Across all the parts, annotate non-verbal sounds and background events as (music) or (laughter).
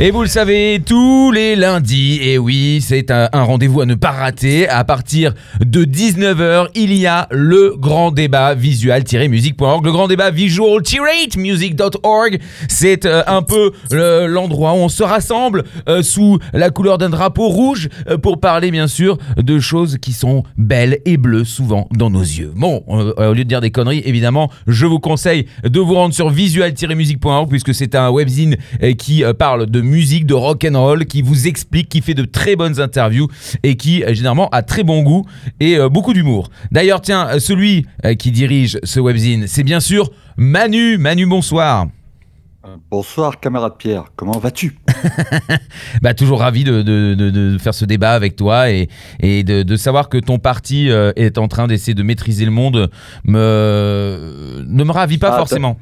Et vous le savez, tous les lundis, et oui, c'est un, rendez-vous à ne pas rater. À partir de 19h, il y a le grand débat visual-music.org. Le grand débat visual-music.org. C'est euh, un peu le- l'endroit où on se rassemble euh, sous la couleur d'un drapeau rouge euh, pour parler, bien sûr, de choses qui sont belles et bleues souvent dans nos yeux. Bon, au lieu de dire des conneries, évidemment, je vous conseille de vous rendre sur visual-music.org puisque c'est un webzine qui parle de musique, de rock and roll, qui vous explique, qui fait de très bonnes interviews et qui euh, généralement a très bon goût et euh, beaucoup d'humour. D'ailleurs, tiens, euh, celui qui dirige ce webzine, c'est bien sûr Manu. Manu, bonsoir. Bonsoir camarade Pierre, comment vas-tu? (laughs) Bah, toujours ravi de, de- de- de faire ce débat avec toi et, et de, savoir que ton parti est en train d'essayer de maîtriser le monde me, ne me ravit pas Ah, forcément.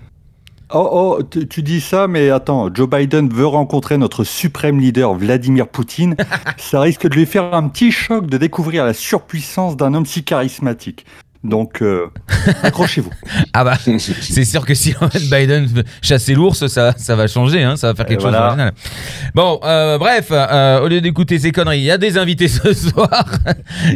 Oh, oh, tu, tu dis ça, mais attends, Joe Biden veut rencontrer notre suprême leader Vladimir Poutine. (laughs) ça risque de lui faire un petit choc de découvrir la surpuissance d'un homme si charismatique. Donc, euh, (laughs) accrochez-vous. Ah bah, c'est sûr que si en fait Biden chasser l'ours, ça, ça va changer, hein, ça va faire quelque Et chose voilà. d'original. Bon, euh, bref, euh, au lieu d'écouter ces conneries, il y a des invités ce (laughs) soir.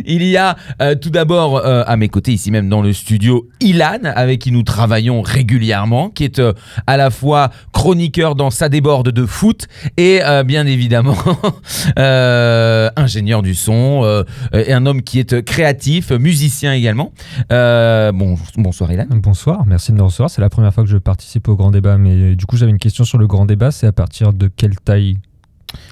il y a euh, tout d'abord euh, à mes côtés, ici même dans le studio, Ilan, avec qui nous travaillons régulièrement, qui est euh, à la fois chroniqueur dans sa déborde de foot et euh, bien évidemment (laughs) euh, ingénieur du son euh, et un homme qui est créatif, musicien également. Euh, bon, bonsoir Ilan. Bonsoir, merci de me recevoir. C'est la première fois que je participe au grand débat, mais du coup j'avais une question sur le grand débat. C'est à partir de quelle taille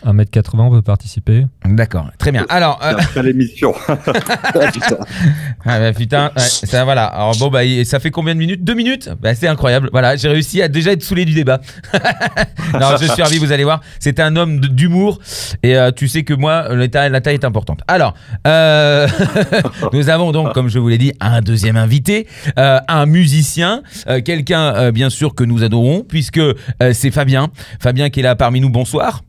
1m80 on peut participer D'accord, très bien. Alors, euh, Après l'émission. (laughs) ah bah putain, ouais, ça voilà. Alors bon bah ça fait combien de minutes? Deux minutes? Bah c'est incroyable. Voilà, j'ai réussi à déjà être saoulé du débat. (laughs) non, je suis ravi. Vous allez voir, c'est un homme d'humour et euh, tu sais que moi la taille, la taille est importante. Alors, euh, (laughs) nous avons donc, comme je vous l'ai dit, un deuxième invité, euh, un musicien, euh, quelqu'un euh, bien sûr que nous adorons puisque euh, c'est Fabien. Fabien qui est là parmi nous. Bonsoir.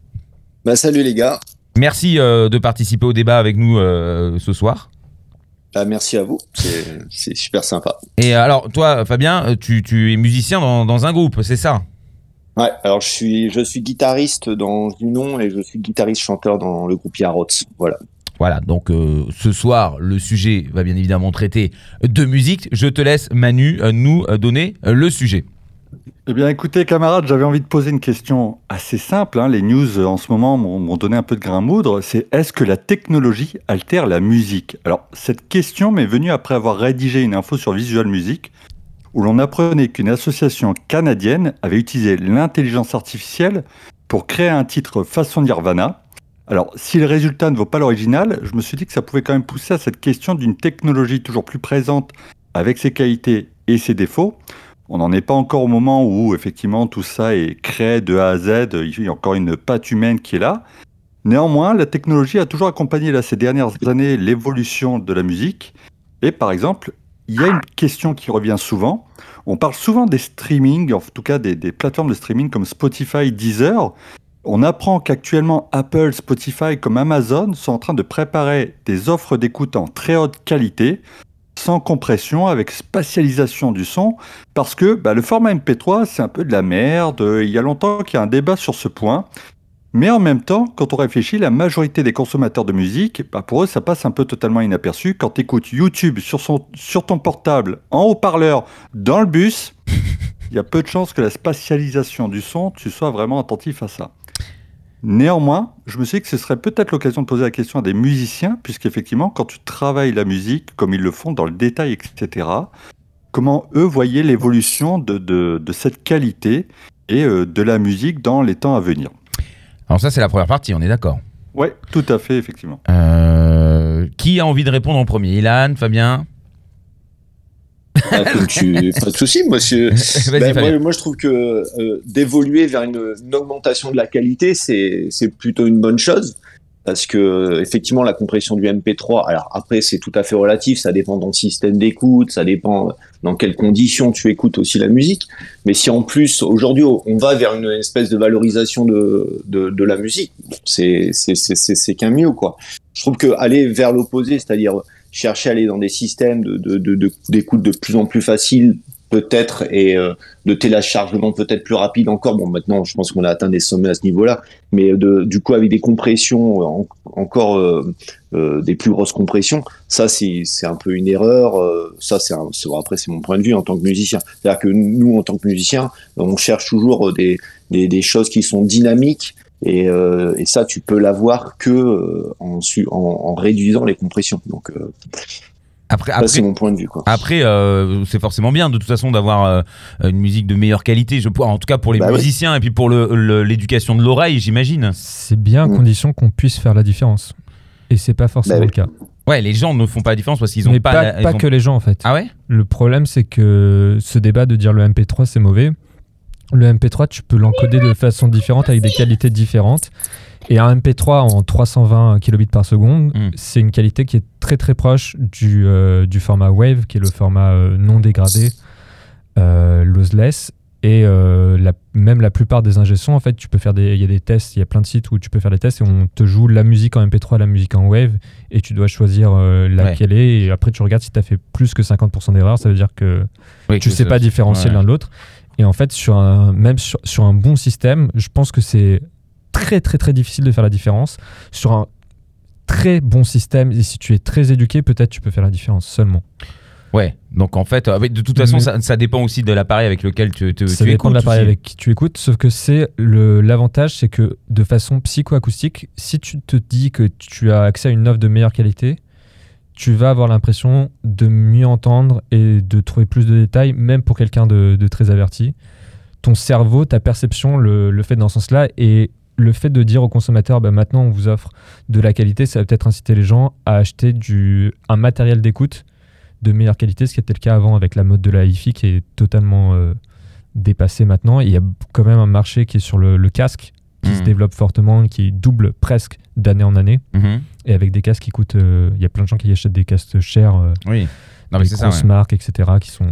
Bah salut les gars, Merci euh, de participer au débat avec nous euh, ce soir. Bah, merci à vous, c'est super sympa. Et euh, alors, toi, Fabien, tu, tu es musicien dans, dans un groupe, c'est ça? Ouais, alors je suis je suis guitariste dans Junon et je suis guitariste chanteur dans le groupe Yarots. Voilà. Voilà, donc euh, ce soir, le sujet va bien évidemment traiter de musique. Je te laisse, Manu, nous donner le sujet. Eh bien, écoutez, camarades, j'avais envie de poser une question assez simple. hein. Les news euh, en ce moment m'ont donné un peu de grain moudre. C'est est-ce que la technologie altère la musique? Alors, cette question m'est venue après avoir rédigé une info sur Visual Music, où l'on apprenait qu'une association canadienne avait utilisé l'intelligence artificielle pour créer un titre façon Nirvana. Alors, si le résultat ne vaut pas l'original, je me suis dit que ça pouvait quand même pousser à cette question d'une technologie toujours plus présente avec ses qualités et ses défauts. On n'en est pas encore au moment où effectivement tout ça est créé de A à Z, il y a encore une patte humaine qui est là. Néanmoins, la technologie a toujours accompagné là, ces dernières années l'évolution de la musique. Et par exemple, il y a une question qui revient souvent. On parle souvent des streamings, en tout cas des, des plateformes de streaming comme Spotify, Deezer. On apprend qu'actuellement Apple, Spotify comme Amazon sont en train de préparer des offres d'écoute en très haute qualité, sans compression, avec spatialisation du son, parce que bah, le format MP3, c'est un peu de la merde. Il y a longtemps qu'il y a un débat sur ce point. Mais en même temps, quand on réfléchit, la majorité des consommateurs de musique, bah, pour eux, ça passe un peu totalement inaperçu. Quand tu écoutes YouTube sur, ton portable, en haut-parleur, dans le bus, (laughs) il y a peu de chances que la spatialisation du son, tu sois vraiment attentif à ça. Néanmoins, je me suis dit que ce serait peut-être l'occasion de poser la question à des musiciens, puisqu'effectivement, quand tu travailles la musique, comme ils le font dans le détail, etc., comment eux voyaient l'évolution de, de, de cette qualité et euh, de la musique dans les temps à venir. Alors ça, c'est la première partie, on est d'accord. Ouais, tout à fait, effectivement. Euh, qui a envie de répondre en premier? Ilan, Fabien? Ah, comme tu... Pas de souci, monsieur. (laughs) Ben, moi, moi, je trouve que euh, d'évoluer vers une, une augmentation de la qualité, c'est plutôt une bonne chose. parce que effectivement la compression du MP3 alors après c'est tout à fait relatif ça dépend de ton système d'écoute ça dépend dans quelles conditions tu écoutes aussi la musique mais si en plus aujourd'hui on va vers une espèce de valorisation de, de, de la musique c'est c'est c'est c'est c'est qu'un mieux quoi je trouve que aller vers l'opposé c'est-à-dire chercher à aller dans des systèmes de de de- de- d'écoute de plus en plus faciles peut-être et euh, de téléchargement peut-être plus rapide encore. Bon maintenant je pense qu'on a atteint des sommets à ce niveau-là mais de, du coup avec des compressions euh, en- encore euh, euh, des plus grosses compressions ça c'est un peu une erreur euh, ça c'est après c'est mon point de vue en tant que musicien. C'est à dire que nous en tant que musiciens on cherche toujours des, des, des choses qui sont dynamiques et, euh, et ça tu peux l'avoir que euh, en, en, en réduisant les compressions donc euh, Après, ça c'est mon point de vue quoi Après, euh, c'est forcément bien de toute façon d'avoir euh, une musique de meilleure qualité. Je, en tout cas pour les Bah oui. musiciens et puis pour le- le- l'éducation de l'oreille, j'imagine. C'est bien à Mm. condition qu'on puisse faire la différence. Et c'est pas forcément Bah oui. le cas. Ouais, les gens ne font pas la différence parce qu'ils ont Mais pas. pas, la- pas ont- que les gens en fait. Ah ouais? Le problème, c'est que ce débat de dire le MP3 c'est mauvais, le MP3 tu peux l'encoder de façon différente avec des qualités différentes. Et un MP3 en 320 kilobits par seconde, Mm. c'est une qualité qui est très très proche du, euh, du format Wave, qui est le format euh, non dégradé, euh, lossless. Et euh, la- même la plupart des ingé sons, en fait, tu peux faire des, il y a des tests, il y a plein de sites où tu peux faire des tests et on te joue la musique en MP3, la musique en Wave, et tu dois choisir laquelle est. Et après, tu regardes si tu as fait plus que 50% d'erreurs, ça veut dire que Oui, tu que sais pas différencier ouais. l'un de l'autre. Et en fait, sur un, même sur, sur un bon système, je pense que c'est très très très difficile de faire la différence. Sur un très bon système, et si tu es très éduqué, peut-être tu peux faire la différence seulement. Ouais, donc en fait, euh, de toute façon, ça, ça dépend aussi de l'appareil avec lequel tu, tu, ça tu dépend écoutes. de l'appareil avec qui tu écoutes, sauf que c'est l'avantage, c'est que de façon psychoacoustique, si tu te dis que tu as accès à une offre de meilleure qualité, tu vas avoir l'impression de mieux entendre et de trouver plus de détails, même pour quelqu'un de, de très averti. Ton cerveau, ta perception le, le fait dans ce sens-là, et le fait de dire au consommateur, bah, maintenant on vous offre de la qualité, ça va peut-être inciter les gens à acheter du, un matériel d'écoute de meilleure qualité, ce qui était le cas avant avec la mode de la hi-fi qui est totalement euh, dépassée maintenant. Il y a quand même un marché qui est sur le, le casque, qui se développe fortement, qui double presque d'année en année, Mhm. Et avec des casques qui coûtent... euh, Il y a plein de gens qui achètent des casques chers, euh, Oui. Non, mais des c'est ça. grosses ouais. marques, etc., qui sont...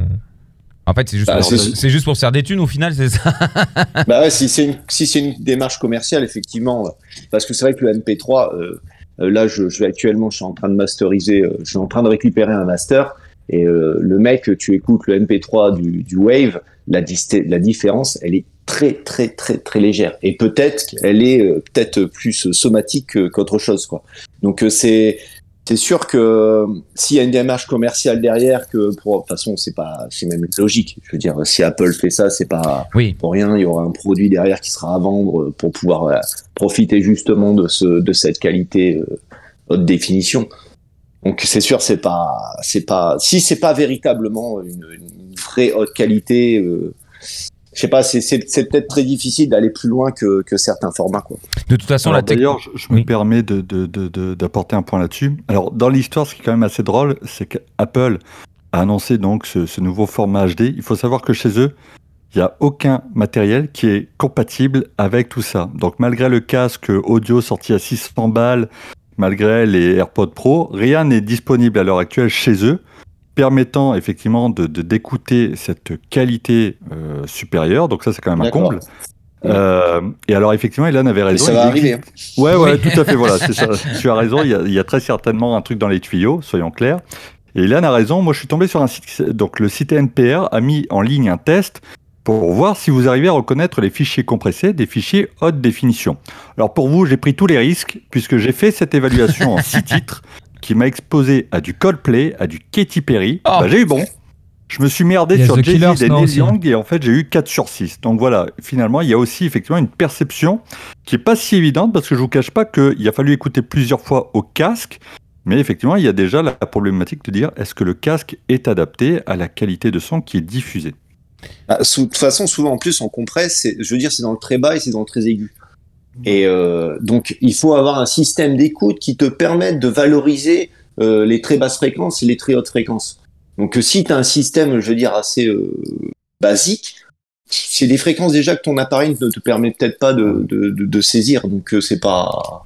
En fait, c'est juste, Bah, pour- c'est- juste pour se faire des thunes au final, c'est ça. (laughs) bah ouais, si c'est une, si c'est une démarche commerciale, effectivement, parce que c'est vrai que le MP3, euh, là, je, je vais actuellement, je suis en train de masteriser, euh, je suis en train de récupérer un master, et euh, le mec, tu écoutes le MP3 du, du Wave, la, la différence, elle est très, très, très, très légère, et peut-être qu'elle est euh, peut-être plus somatique que- qu'autre chose, quoi. Donc euh, c'est c'est sûr que euh, s'il y a une démarche commerciale derrière, que pour de toute façon c'est pas c'est même logique. Je veux dire, si Apple fait ça, c'est pas Oui. pour rien. Il y aura un produit derrière qui sera à vendre pour pouvoir euh, profiter justement de ce de cette qualité euh, haute définition. Donc c'est sûr, c'est pas c'est pas si c'est pas véritablement une, une vraie haute qualité. Euh, je sais pas, c'est peut-être très difficile d'aller plus loin que que certains formats quoi. De toute façon, Alors, la tech- D'ailleurs, je, je Oui. me permets de- de- de- de- d'apporter un point là-dessus. Alors, dans l'histoire, ce qui est quand même assez drôle, c'est qu'Apple a annoncé donc ce, ce nouveau format HD. Il faut savoir que chez eux, il n'y a aucun matériel qui est compatible avec tout ça. Donc, malgré le casque audio sorti à 600 balles, malgré les AirPods Pro, rien n'est disponible à l'heure actuelle chez eux, permettant effectivement de d'écouter cette qualité euh, supérieure. Donc, ça, c'est quand même un comble. Euh, et alors effectivement, Ilan avait raison. ça va arriver. hein. Ouais, ouais, Oui. (laughs) tout à fait, voilà, ça. Tu as raison, il y, a, il y a très certainement un truc dans les tuyaux, soyons clairs. Et Ilan a raison, moi je suis tombé sur un site, donc le site NPR a mis en ligne un test pour voir si vous arrivez à reconnaître les fichiers compressés des fichiers haute définition. Alors pour vous, j'ai pris tous les risques, puisque j'ai fait cette évaluation en six (laughs) titres, qui m'a exposé à du Coldplay, à du Katy Perry. Oh. Bah, j'ai eu bon. Je me suis merdé sur The Jay-Z et Neil. Young, et en fait j'ai eu 4 sur 6. Donc voilà, finalement, il y a aussi effectivement une perception qui est pas si évidente, parce que je vous cache pas qu'il a fallu écouter plusieurs fois au casque, mais effectivement, il y a déjà la problématique de dire est-ce que le casque est adapté à la qualité de son qui est diffusée? Ah, sous- de toute façon, souvent en plus, on compresse, c'est- je veux dire, c'est dans le très bas et c'est dans le très aigu. Et euh, donc, il faut avoir un système d'écoute qui te permette de valoriser euh, les très basses fréquences et les très hautes fréquences. Donc, euh, si tu as un système, je veux dire, assez euh, basique, c'est des fréquences déjà que ton appareil ne te permet peut-être pas de, de, de, de saisir. Donc, euh, c'est pas.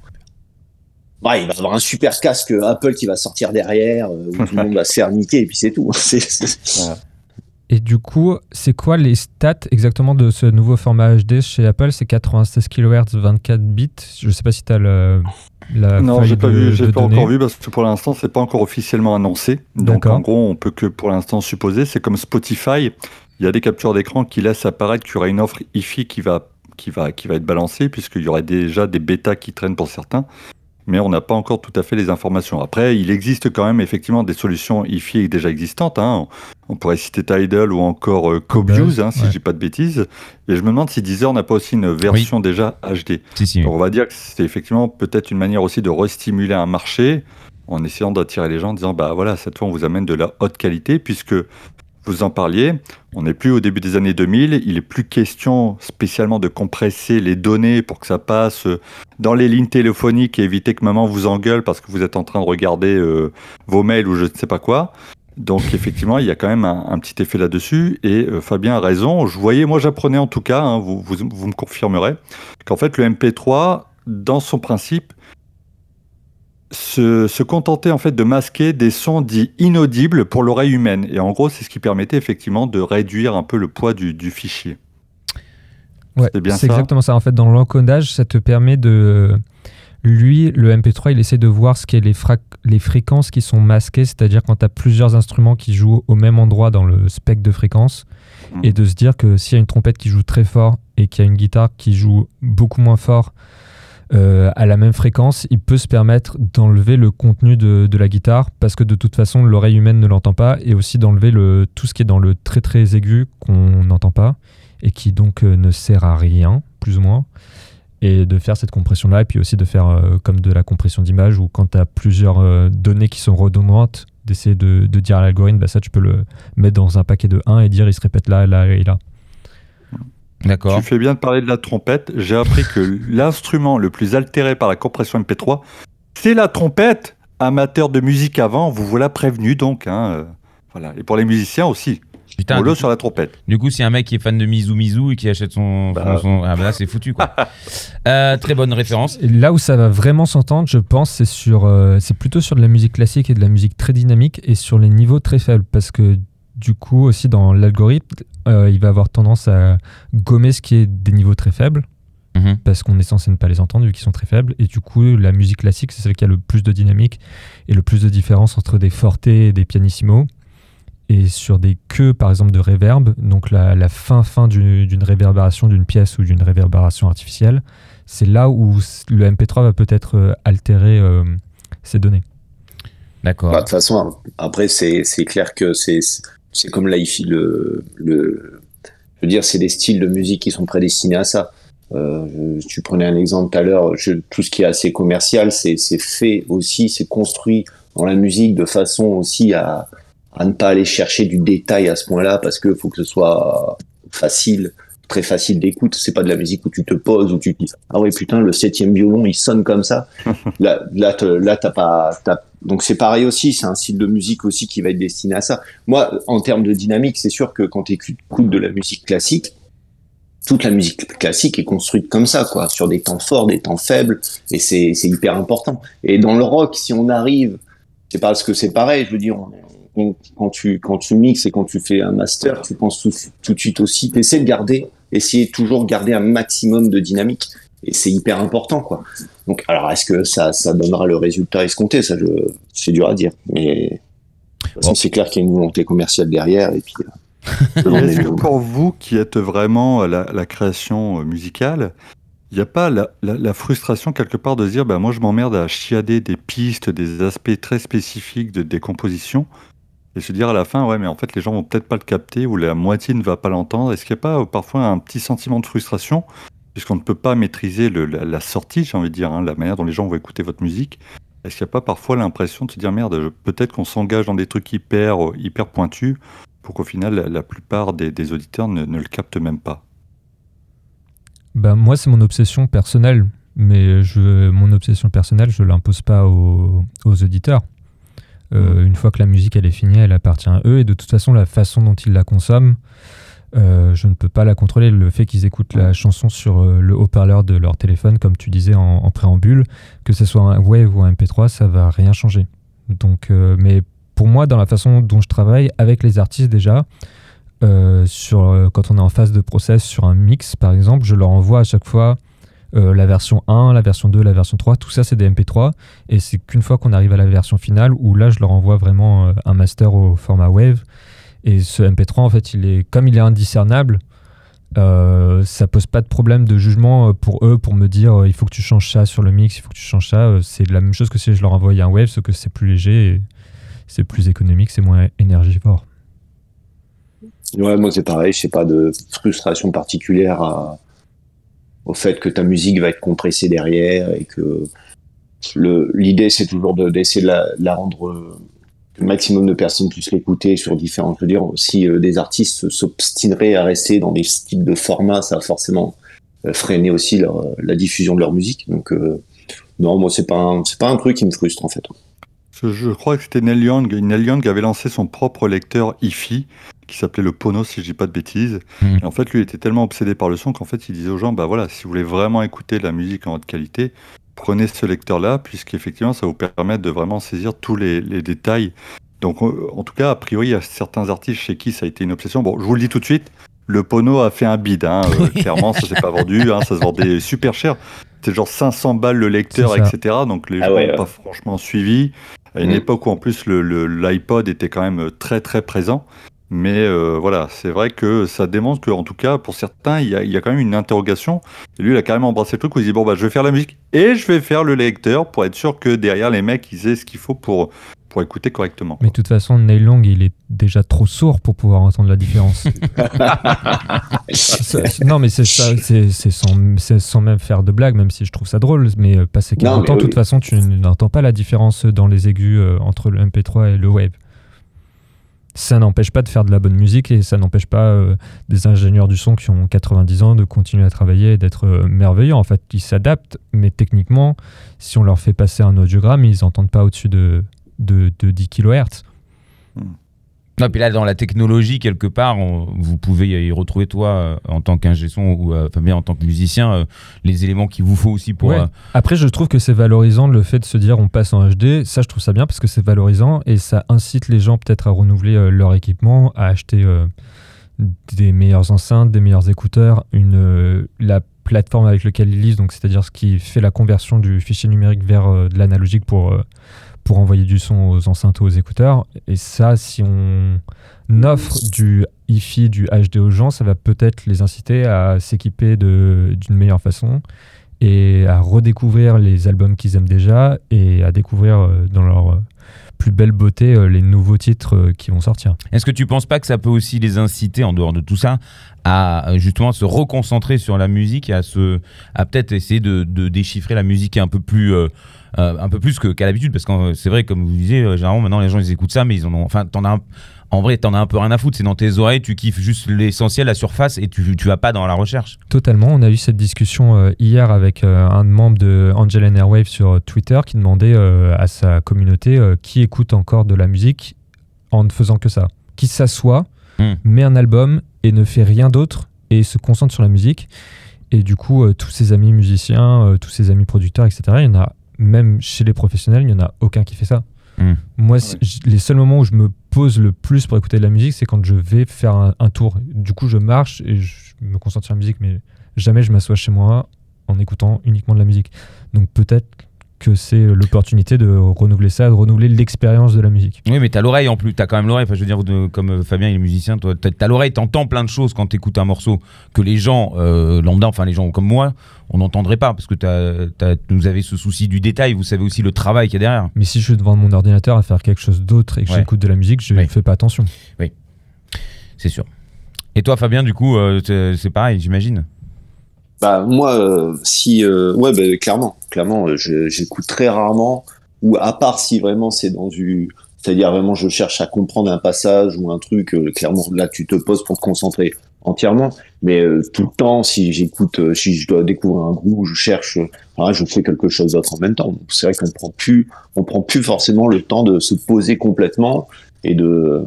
Ouais, il va avoir un super casque Apple qui va sortir derrière, euh, où tout le (laughs) monde va se faire niquer, et puis c'est tout. (laughs) C'est- Et du coup, c'est quoi les stats exactement de ce nouveau format HD chez Apple? C'est 96 kHz, 24 bits. Je sais pas si tu as le, la Non, j'ai pas vu, j'ai pas données. encore vu parce que pour l'instant, c'est pas encore officiellement annoncé. Donc en gros, on peut que pour l'instant supposer. C'est comme Spotify. Il y a des captures d'écran qui laissent apparaître qu'il y aura une offre IFI qui va, qui va, qui va être balancée puisqu'il y aurait déjà des bêtas qui traînent pour certains. Mais on n'a pas encore tout à fait les informations. Après, il existe quand même effectivement des solutions IFI déjà existantes. hein. On pourrait citer Tidal ou encore euh, Cobuse, hein, si ouais. je dis pas de bêtises. Et je me demande si Deezer n'a pas aussi une version déjà HD. Si, si. Donc on va dire que c'est effectivement peut-être une manière aussi de restimuler un marché en essayant d'attirer les gens en disant bah voilà, cette fois on vous amène de la haute qualité puisque vous en parliez, on n'est plus au début des années 2000, il est plus question spécialement de compresser les données pour que ça passe euh, dans les lignes téléphoniques et éviter que maman vous engueule parce que vous êtes en train de regarder euh, vos mails ou je ne sais pas quoi. Donc effectivement, il y a quand même un, un petit effet là-dessus. Et euh, Fabien a raison. Je voyais, moi j'apprenais en tout cas, hein, vous, vous, vous me confirmerez, qu'en fait le MP3, dans son principe, se, se contentait en fait de masquer des sons dits inaudibles pour l'oreille humaine. Et en gros, c'est ce qui permettait effectivement de réduire un peu le poids du, du fichier. Ouais, C'est bien c'est ça? exactement ça. En fait, dans l'encodage, ça te permet de. Lui, le MP3, il essaie de voir ce qu'est les, fréquences qui sont masquées, c'est-à-dire quand tu as plusieurs instruments qui jouent au même endroit dans le spectre de fréquences, Mhm. et de se dire que s'il y a une trompette qui joue très fort et qu'il y a une guitare qui joue beaucoup moins fort euh, à la même fréquence, il peut se permettre d'enlever le contenu de, de la guitare parce que de toute façon, l'oreille humaine ne l'entend pas, et aussi d'enlever le, tout ce qui est dans le très très aigu qu'on n'entend pas et qui donc euh, ne sert à rien, plus ou moins, et de faire cette compression-là, et puis aussi de faire euh, comme de la compression d'image, où quand tu as plusieurs euh, données qui sont redondantes, d'essayer de, de dire à l'algorithme, bah ça tu peux le mettre dans un paquet de 1 et dire il se répète là, là et là. D'accord. Tu fais bien de parler de la trompette. J'ai appris que (laughs) l'instrument le plus altéré par la compression MP3, c'est la trompette. Amateur de musique avant, vous voilà prévenu donc. hein, euh, voilà. Et pour les musiciens aussi. Putain, sur la trompette. du coup, si un mec qui est fan de Mizu Mizu et qui achète son. Bah. son- son- ah, bah là, c'est foutu, quoi. (laughs) Euh, très bonne référence. Là où ça va vraiment s'entendre, je pense, c'est sur, euh, c'est plutôt sur de la musique classique et de la musique très dynamique et sur les niveaux très faibles, parce que du coup aussi dans l'algorithme, euh, il va avoir tendance à gommer ce qui est des niveaux très faibles, Mhm. parce qu'on est censé ne pas les entendre vu qu'ils sont très faibles, et du coup la musique classique c'est celle qui a le plus de dynamique et le plus de différence entre des fortes et des pianissimos. Et sur des queues, par exemple, de réverb, donc la, la fin fin du- d'une réverbération d'une pièce ou d'une réverbération artificielle, c'est là où le MP3 va peut-être euh, altérer euh, ces données. D'accord. Bah, De toute façon, après, c'est c'est clair que c'est c'est comme l'hi-fi, le, le, je veux dire, c'est des styles de musique qui sont prédestinés à ça. Euh, tu prenais un exemple tout à l'heure, tout ce qui est assez commercial, c'est c'est fait aussi, c'est construit dans la musique de façon aussi à, à ne pas aller chercher du détail à ce point-là parce que faut que ce soit facile, très facile d'écoute. C'est pas de la musique où tu te poses, où tu te dis ah ouais putain le septième violon il sonne comme ça. (laughs) là là te- là t'as pas t'as- donc c'est pareil aussi, c'est un style de musique aussi qui va être destiné à ça. Moi en termes de dynamique, c'est sûr que quand tu écoutes de la musique classique toute la musique classique est construite comme ça, quoi, sur des temps forts, des temps faibles, et c'est c'est hyper important. Et dans le rock, si on arrive, c'est parce que c'est pareil, je veux dire, on- quand tu quand tu mixes et quand tu fais un master, tu penses tout, tout de suite aussi, tu essaies de garder, essayer de toujours garder un maximum de dynamique, et c'est hyper important, quoi. Donc, alors, est-ce que ça ça donnera le résultat escompté? Ça, je c'est dur à dire, mais de Bon. c'est clair qu'il y a une volonté commerciale derrière, et puis. euh, (laughs) Est-ce que pour vous qui êtes vraiment à la, la création euh, musicale, il n'y a pas la, la- la frustration quelque part de se dire bah, moi je m'emmerde à chiader des pistes, des aspects très spécifiques de, des compositions et se dire à la fin ouais mais en fait les gens vont peut-être pas le capter ou la moitié ne va pas l'entendre. Est-ce qu'il n'y a pas euh, parfois un petit sentiment de frustration? Puisqu'on ne peut pas maîtriser la, sortie, j'ai envie de dire, hein, la manière dont les gens vont écouter votre musique Est-ce qu'il n'y a pas parfois l'impression de se dire merde, peut-être qu'on s'engage dans des trucs hyper, euh, hyper pointus pour qu'au final, la, plupart des, auditeurs ne, ne le captent même pas? Bah, moi, c'est mon obsession personnelle, mais mon obsession personnelle, je l'impose pas aux auditeurs. Euh, Une fois que la musique elle est finie, elle appartient à eux, et de toute façon, la façon dont ils la consomment, euh, je ne peux pas la contrôler. Le fait qu'ils écoutent la chanson sur euh, le haut-parleur de leur téléphone, comme tu disais en, en préambule, que ce soit un Wave ou un MP3, ça va rien changer. Donc, mais pour moi, dans la façon dont je travaille avec les artistes déjà, sur, quand on est en phase de process sur un mix, par exemple, je leur envoie à chaque fois euh, la version 1, la version 2, la version 3, tout ça c'est des MP3 et c'est qu'une fois qu'on arrive à la version finale où là je leur envoie vraiment euh, un master au format Wave. Et ce MP3 en fait il est comme il est indiscernable euh, ça pose pas de problème de jugement euh, pour eux pour me dire il faut que tu changes ça sur le mix, il faut que tu changes ça, c'est la même chose que si je leur envoyais un Wave sauf que c'est plus léger c'est plus économique, c'est moins énergivore. Ouais, moi c'est pareil, je sais pas de frustration particulière à- au fait que ta musique va être compressée derrière et que l'idée c'est toujours de- d'essayer de, la, rendre euh, le maximum de personnes puissent l'écouter sur différents. Je veux dire, si euh, des artistes s'obstineraient à rester dans des styles de format, ça va forcément euh, freiner aussi leur, la diffusion de leur musique. Donc euh, non, moi c'est pas pas un truc qui me frustre en fait. Je, crois que c'était Neil Young. Neil Young avait lancé son propre lecteur hi-fi qui s'appelait le Pono, si je dis pas de bêtises. Mhm. Et en fait, lui était tellement obsédé par le son qu'en fait, il disait aux gens, bah voilà, si vous voulez vraiment écouter de la musique en haute qualité, prenez ce lecteur-là, puisqu'effectivement, ça vous permet de vraiment saisir tous les, les détails. Donc, euh, en tout cas, a priori, il y a certains artistes chez qui ça a été une obsession. Bon, je vous le dis tout de suite, le Pono a fait un bid. Hein, euh, clairement, ça s'est pas vendu. Hein, ça se vendait (laughs) super cher. C'était genre 500 balles le lecteur, etc. Donc, les Ah gens ouais, n'ont ouais. pas franchement suivi. À une Mhm. époque où en plus le- le- l'iPod était quand même très très présent. Mais euh, voilà, c'est vrai que ça démontre qu'en tout cas, pour certains, il y, a, il y a quand même une interrogation. Et lui, il a carrément embrassé le truc où il dit Bon, bah, je vais faire la musique et je vais faire le lecteur pour être sûr que derrière les mecs, ils aient ce qu'il faut pour, pour écouter correctement. Mais de toute façon, Neil Long, il est déjà trop sourd pour pouvoir entendre la différence. (laughs) Non, mais c'est ça, c'est sans, même faire de blague, même si je trouve ça drôle. Mais euh, passé Non, 40 mais ans, de toute façon, tu n'entends pas la différence dans les aigus euh, entre le MP3 et le Wave. Ça n'empêche pas de faire de la bonne musique et ça n'empêche pas euh, des ingénieurs du son qui ont 90 ans de continuer à travailler et d'être euh, merveilleux. En fait, ils s'adaptent, mais techniquement, si on leur fait passer un audiogramme, ils n'entendent pas au-dessus de, de, de 10 kHz. Non, puis là, dans la technologie, quelque part, on- vous pouvez y retrouver, toi, euh, en tant qu'ingé son ou euh, Fabien, en tant que musicien, euh, les éléments qu'il vous faut aussi pour. Ouais. euh, Après, je trouve que c'est valorisant le fait de se dire on passe en HD. Ça, je trouve ça bien parce que c'est valorisant et ça incite les gens peut-être à renouveler euh, leur équipement, à acheter euh, des meilleures enceintes, des meilleurs écouteurs, une, la plateforme avec laquelle ils lisent, donc c'est-à-dire ce qui fait la conversion du fichier numérique vers de l'analogique pour, pour envoyer du son aux enceintes ou aux écouteurs. Et ça, si on offre du hi-fi, du HD aux gens, ça va peut-être les inciter à s'équiper d'une meilleure façon et à redécouvrir les albums qu'ils aiment déjà et à découvrir euh, dans leur euh, plus belle beauté euh, les nouveaux titres euh, qui vont sortir. Est-ce que tu penses pas que ça peut aussi les inciter, en dehors de tout ça, à euh, justement se reconcentrer sur la musique et à, se, à peut-être essayer de, déchiffrer la musique un peu plus. un peu plus qu'à l'habitude? Parce que c'est vrai comme vous disiez généralement maintenant les gens ils écoutent ça mais ils en ont enfin t'en as un- en vrai t'en as un peu rien à foutre c'est dans tes oreilles tu kiffes juste l'essentiel la surface et tu, tu vas pas dans la recherche Totalement. On a eu cette discussion euh, hier avec euh, un membre de Angel and Airwave sur euh, Twitter qui demandait euh, à sa communauté euh, qui écoute encore de la musique en ne faisant que ça. Qui s'assoit, Hmm. met un album et ne fait rien d'autre et se concentre sur la musique. Et du coup, euh, tous ses amis musiciens, euh, tous ses amis producteurs, etc., il y en a, même chez les professionnels, il n'y en a aucun qui fait ça. Hmm. Moi, les seuls moments où je me pose le plus pour écouter de la musique, c'est quand je vais faire un, tour. Du coup, je marche et je me concentre sur la musique, mais jamais je m'assois chez moi en écoutant uniquement de la musique. Donc peut-être que c'est l'opportunité de renouveler ça, de renouveler l'expérience de la musique. Oui, mais t'as l'oreille en plus, t'as quand même l'oreille. Enfin, je veux dire, de- comme euh, Fabien, il est musicien, toi, t'as l'oreille, t'entends plein de choses quand t'écoutes un morceau que les gens euh, lambda, enfin les gens comme moi, on n'entendrait pas parce que t'as, t'as- vous avez ce souci du détail, vous savez aussi le travail qu'il y a derrière. Mais si je suis devant mon ordinateur à faire quelque chose d'autre et que Ouais. j'écoute de la musique, je ne Oui. fais pas attention. C'est sûr. Et toi, Fabien, du coup, euh, c'est pareil, j'imagine? Bah moi, euh, si euh, ouais, bah, clairement, clairement, euh, j'écoute très rarement, ou à part si vraiment c'est dans du, c'est-à-dire vraiment je cherche à comprendre un passage ou un truc, euh, clairement là tu te poses pour te concentrer entièrement, mais euh, tout le temps si j'écoute, euh, si je dois découvrir un groupe, je cherche, voilà, je fais quelque chose d'autre en même temps. C'est vrai qu'on prend plus, on prend plus forcément le temps de se poser complètement et de.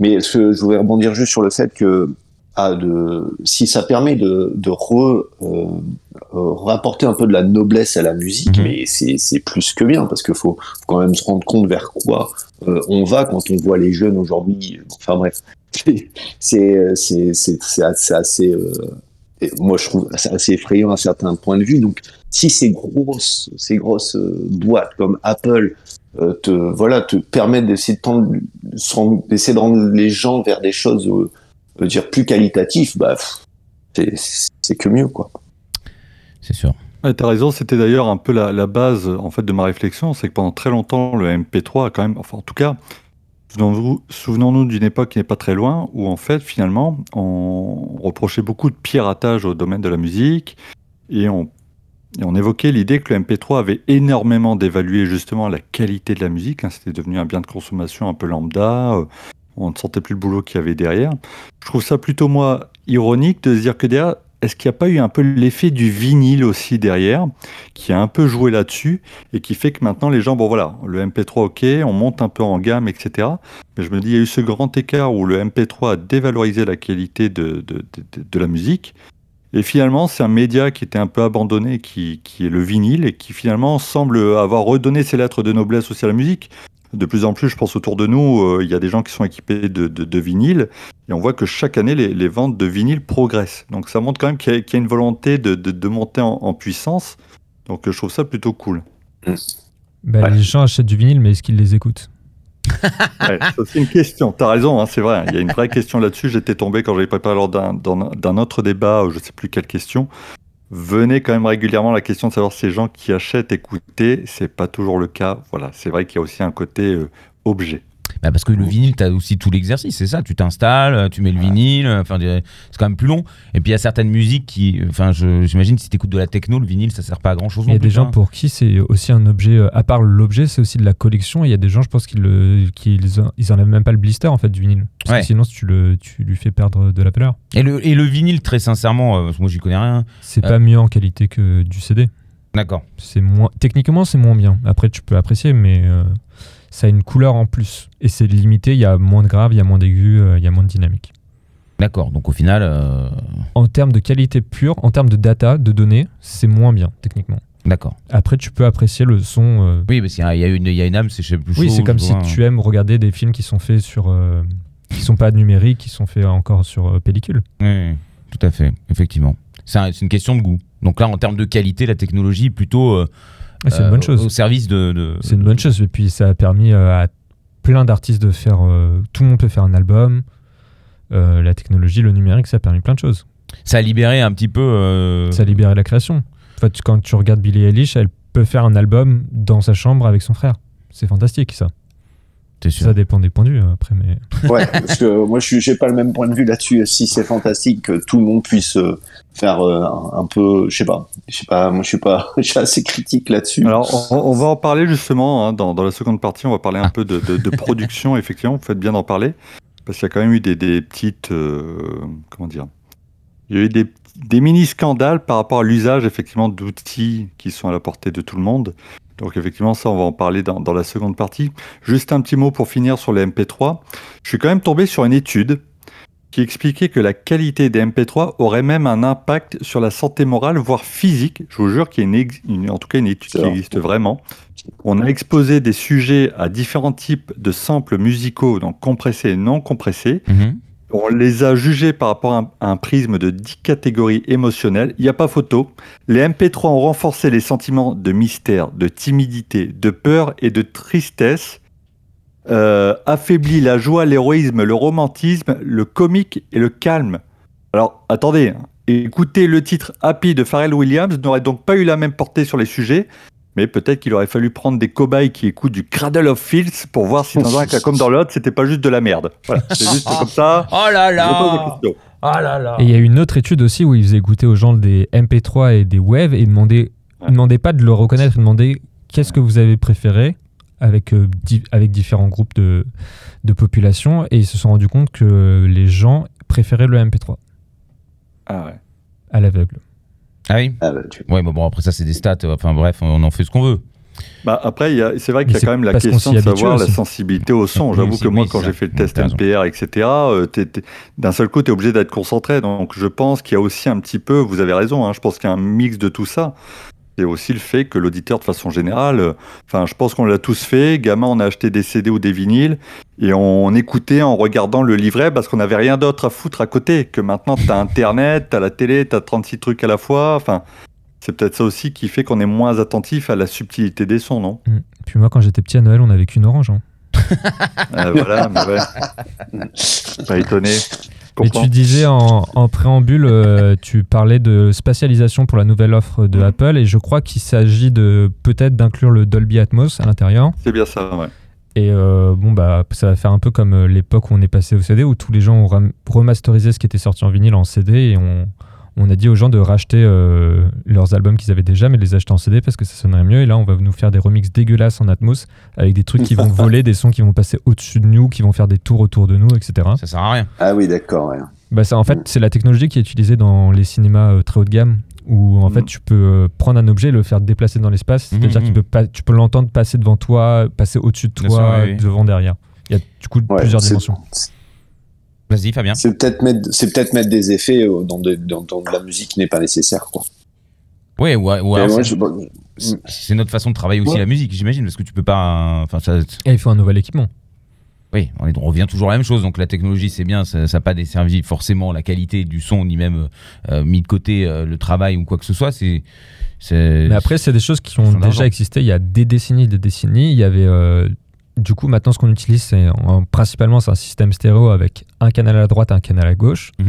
Mais ce je voudrais rebondir juste sur le fait que a de, si ça permet de, de re, euh, euh, rapporter un peu de la noblesse à la musique, Mhm. mais c'est plus que bien parce qu'il faut, faut quand même se rendre compte vers quoi euh, on va quand on voit les jeunes aujourd'hui. Enfin bref, c'est (laughs) c'est c'est c'est c'est assez, assez, euh, moi je trouve c'est assez effrayant à certains points de vue. Donc si ces grosses ces grosses euh, boîtes comme Apple euh, te voilà te permettent d'essayer de d'essayer de rendre les gens vers des choses euh, dire plus qualitatives, bah c'est que mieux quoi. C'est sûr. Ouais, T'as raison, c'était d'ailleurs un peu la, la base en fait de ma réflexion, c'est que pendant très longtemps le MP3 a quand même, enfin en tout cas, souvenons-nous souvenons-nous d'une époque qui n'est pas très loin où en fait finalement on reprochait beaucoup de piratage au domaine de la musique et on, et on évoquait l'idée que le MP3 avait énormément dévalué justement la qualité de la musique, hein, c'était devenu un bien de consommation un peu lambda, euh, on ne sentait plus le boulot qu'il y avait derrière. Je trouve ça plutôt moi ironique de se dire que derrière est-ce qu'il n'y a pas eu un peu l'effet du vinyle aussi derrière, qui a un peu joué là-dessus, et qui fait que maintenant les gens, bon voilà, le MP3 ok, on monte un peu en gamme, etc. Mais je me dis, il y a eu ce grand écart où le MP3 a dévalorisé la qualité de, de, la musique, et finalement c'est un média qui était un peu abandonné, qui, qui est le vinyle, et qui finalement semble avoir redonné ses lettres de noblesse aussi à la musique. De plus en plus, je pense autour de nous, euh, il y a des gens qui sont équipés de, de, de vinyle, et on voit que chaque année, les, les ventes de vinyle progressent. Donc ça montre quand même qu'il y, a- qu'il y a une volonté de, de- de monter en, en puissance. Donc je trouve ça plutôt cool. Bah, Ouais. Les gens achètent du vinyle, mais est-ce qu'ils les écoutent? (laughs) Ouais, c'est une question. T'as raison, hein, c'est vrai. Il y a une vraie question là-dessus. J'étais tombé quand j'avais préparé lors d'un- autre débat, euh, je sais plus quelle question. Venait quand même régulièrement la question de savoir si les gens qui achètent écoutaient. C'est pas toujours le cas. Voilà, c'est vrai qu'il y a aussi un côté euh, objet. Bah parce que le vinyle, t'as aussi tout l'exercice, c'est ça. Tu t'installes, tu mets le vinyle, enfin, c'est quand même plus long. Et puis il y a certaines musiques qui, enfin, j'imagine si t'écoutes de la techno, le vinyle, ça sert pas à grand chose. Il y a des gens pour qui c'est aussi un objet, euh, à part l'objet, c'est aussi de la collection. Il y a des gens, je pense, qui le, qui, ils, en- ils enlèvent même pas le blister en fait du vinyle. Parce Ouais. que sinon, si tu, le, tu lui fais perdre de la valeur. Et le, et le vinyle, très sincèrement, euh, parce que moi j'y connais rien. C'est Euh. pas mieux en qualité que du CD. D'accord. C'est moins, techniquement, c'est moins bien. Après, tu peux apprécier, mais euh, ça a une couleur en plus. Et c'est limité, il y a moins de graves, il y a moins d'aigus, euh, il y a moins de dynamique. D'accord. Donc au final, euh, En termes de qualité pure, en termes de data, de données, c'est moins bien, techniquement. d'accord. Après, tu peux apprécier le son. euh, Oui, parce qu'il y a, y une, il y a une âme, c'est sais plus Oui, c'est comme si vois. tu aimes regarder des films qui sont faits sur. euh, qui sont pas numériques, qui sont faits encore sur euh, pellicule. Oui, tout à fait, effectivement. C'est un- c'est une question de goût. Donc là, en termes de qualité, la technologie est plutôt c'est euh, une bonne chose. au service de. de- C'est une bonne chose. Et puis, ça a permis euh, à plein d'artistes de faire. euh, tout le monde peut faire un album. Euh, la technologie, le numérique, ça a permis plein de choses. Ça a libéré un petit peu. euh, Ça a libéré la création. En fait, quand tu regardes Billie Eilish, elle peut faire un album dans sa chambre avec son frère. C'est fantastique, ça. C'est sûr. Ça dépend des points de vue, hein, après, mais. (laughs) Ouais, parce que moi je j'ai pas le même point de vue là-dessus. Si c'est fantastique que tout le monde puisse euh, faire euh, un, un peu, je sais pas, je sais pas, moi je suis pas, (laughs) je suis assez critique là-dessus. Alors, on, on va en parler justement hein, dans, dans la seconde partie. On va parler un peu de, de- de (laughs) production, effectivement. Vous faites bien d'en parler. Parce qu'il y a quand même eu des, des petites. euh, comment dire? Il y a eu des, des mini-scandales par rapport à l'usage, effectivement, d'outils qui sont à la portée de tout le monde. Donc, effectivement, ça, on va en parler dans, dans la seconde partie. Juste un petit mot pour finir sur les MP3. Je suis quand même tombé sur une étude qui expliquait que la qualité des MP3 aurait même un impact sur la santé morale, voire physique. Je vous jure qu'il y a une, en tout cas une étude qui existe vraiment. On a exposé des sujets à différents types de samples musicaux, donc compressés et non compressés. Mhm. On les a jugés par rapport à un, prisme de 10 catégories émotionnelles. Il n'y a pas photo. Les MP3 ont renforcé les sentiments de mystère, de timidité, de peur et de tristesse, euh, affaibli la joie, l'héroïsme, le romantisme, le comique et le calme. Alors, attendez, hein. écouter le titre Happy de Pharrell Williams n'aurait donc pas eu la même portée sur les sujets, mais peut-être qu'il aurait fallu prendre des cobayes qui écoutent du Cradle of Filth pour voir si (laughs) dans un cas comme dans l'autre, c'était pas juste de la merde. Voilà, c'est juste comme ça. (laughs) Oh là là. Oh là là Et il y a une autre étude aussi où ils faisaient écouter aux gens des MP3 et des Waves et ils demandaient, ils Ouais. demandaient pas de le reconnaître, ils demandaient qu'est-ce que vous avez préféré avec, euh, di- avec différents groupes de, de population et ils se sont rendus compte que les gens préféraient le MP3 Ah ouais. à l'aveugle. Ah oui Ah, bah, tu- Ouais, mais bon, après ça, c'est des stats. Enfin bref, on en fait ce qu'on veut. Bah après, c'est vrai qu'il y a quand même la question s'y de savoir la sensibilité au son. J'avoue que moi, oui, quand j'ai fait le test. NPR, etc., euh, d'un seul coup, tu es obligé d'être concentré. Donc je pense qu'il y a aussi un petit peu, vous avez raison, hein, je pense qu'il y a un mix de tout ça. C'est aussi le fait que l'auditeur, de façon générale, euh, enfin, je pense qu'on l'a tous fait. Gamin, on a acheté des CD ou des vinyles et on écoutait en regardant le livret parce qu'on n'avait rien d'autre à foutre à côté. Que maintenant, tu as Internet, tu as la télé, tu as 36 trucs à la fois. Enfin, c'est peut-être ça aussi qui fait qu'on est moins attentif à la subtilité des sons, non? Puis moi, quand j'étais petit à Noël, on avait qu'une orange. hein. Euh, Voilà, mais ouais. (laughs) Pas étonné. Mais Pourquoi tu disais en, en préambule, euh, tu parlais de spatialisation pour la nouvelle offre de Mhm. Apple et je crois qu'il s'agit de peut-être d'inclure le Dolby Atmos à l'intérieur. C'est bien ça, ouais. Et euh, bon, bah, ça va faire un peu comme euh, l'époque où on est passé au CD, où tous les gens ont remasterisé ce qui était sorti en vinyle en CD et on, on a dit aux gens de racheter euh, leurs albums qu'ils avaient déjà, mais de les acheter en CD parce que ça sonnerait mieux. Et là, on va nous faire des remixes dégueulasses en Atmos avec des trucs qui vont (laughs) voler, des sons qui vont passer au-dessus de nous, qui vont faire des tours autour de nous, etc. Ça sert à rien. Ah oui, d'accord. ouais. Bah ça, en fait, Mm. c'est la technologie qui est utilisée dans les cinémas euh, très haut de gamme, où en Mm. fait, tu peux euh, prendre un objet et le faire déplacer dans l'espace. Mhm, C'est-à-dire mhm. que tu peux l'entendre passer devant toi, passer au-dessus de toi, sûr, oui, oui. devant, derrière. Il y a du coup Ouais, plusieurs c'est- dimensions. Vas-y, Fabien. C'est peut-être mettre, c'est peut-être mettre des effets euh, dans, de, dans, dans de la musique qui n'est pas nécessaire, quoi. Oui, ou, ou Et alors moi, c'est- bon, notre façon de travailler aussi Ouais. la musique, j'imagine, parce que tu peux pas. Enfin, ça. Et il faut un nouvel équipement. Oui, on revient toujours à la même chose. Donc la technologie, c'est bien, ça n'a pas desservi forcément la qualité du son, ni même euh, mis de côté euh, le travail ou quoi que ce soit. C'est. c'est- Mais après, c'est des choses qui ont déjà existé il y a des décennies, des décennies. Il y avait. euh, du coup, maintenant, ce qu'on utilise, c'est en- principalement c'est un système stéréo avec un canal à droite et un canal à gauche. Mhm.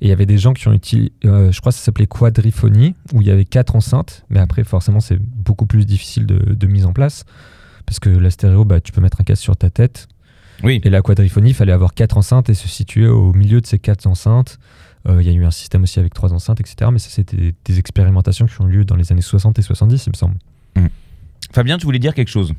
Et il y avait des gens qui ont utilisé, euh, je crois que ça s'appelait quadriphonie, où il y avait quatre enceintes. Mais après, forcément, c'est beaucoup plus difficile de, de mise en place. Parce que la stéréo, bah, tu peux mettre un casque sur ta tête. Oui. Et la quadriphonie, il fallait avoir quatre enceintes et se situer au milieu de ces quatre enceintes. Euh, Il y a eu un système aussi avec trois enceintes, etc. Mais ça, c'était des, des expérimentations qui ont lieu dans les années 60 et 70, il me semble. Fabien, tu voulais dire quelque chose?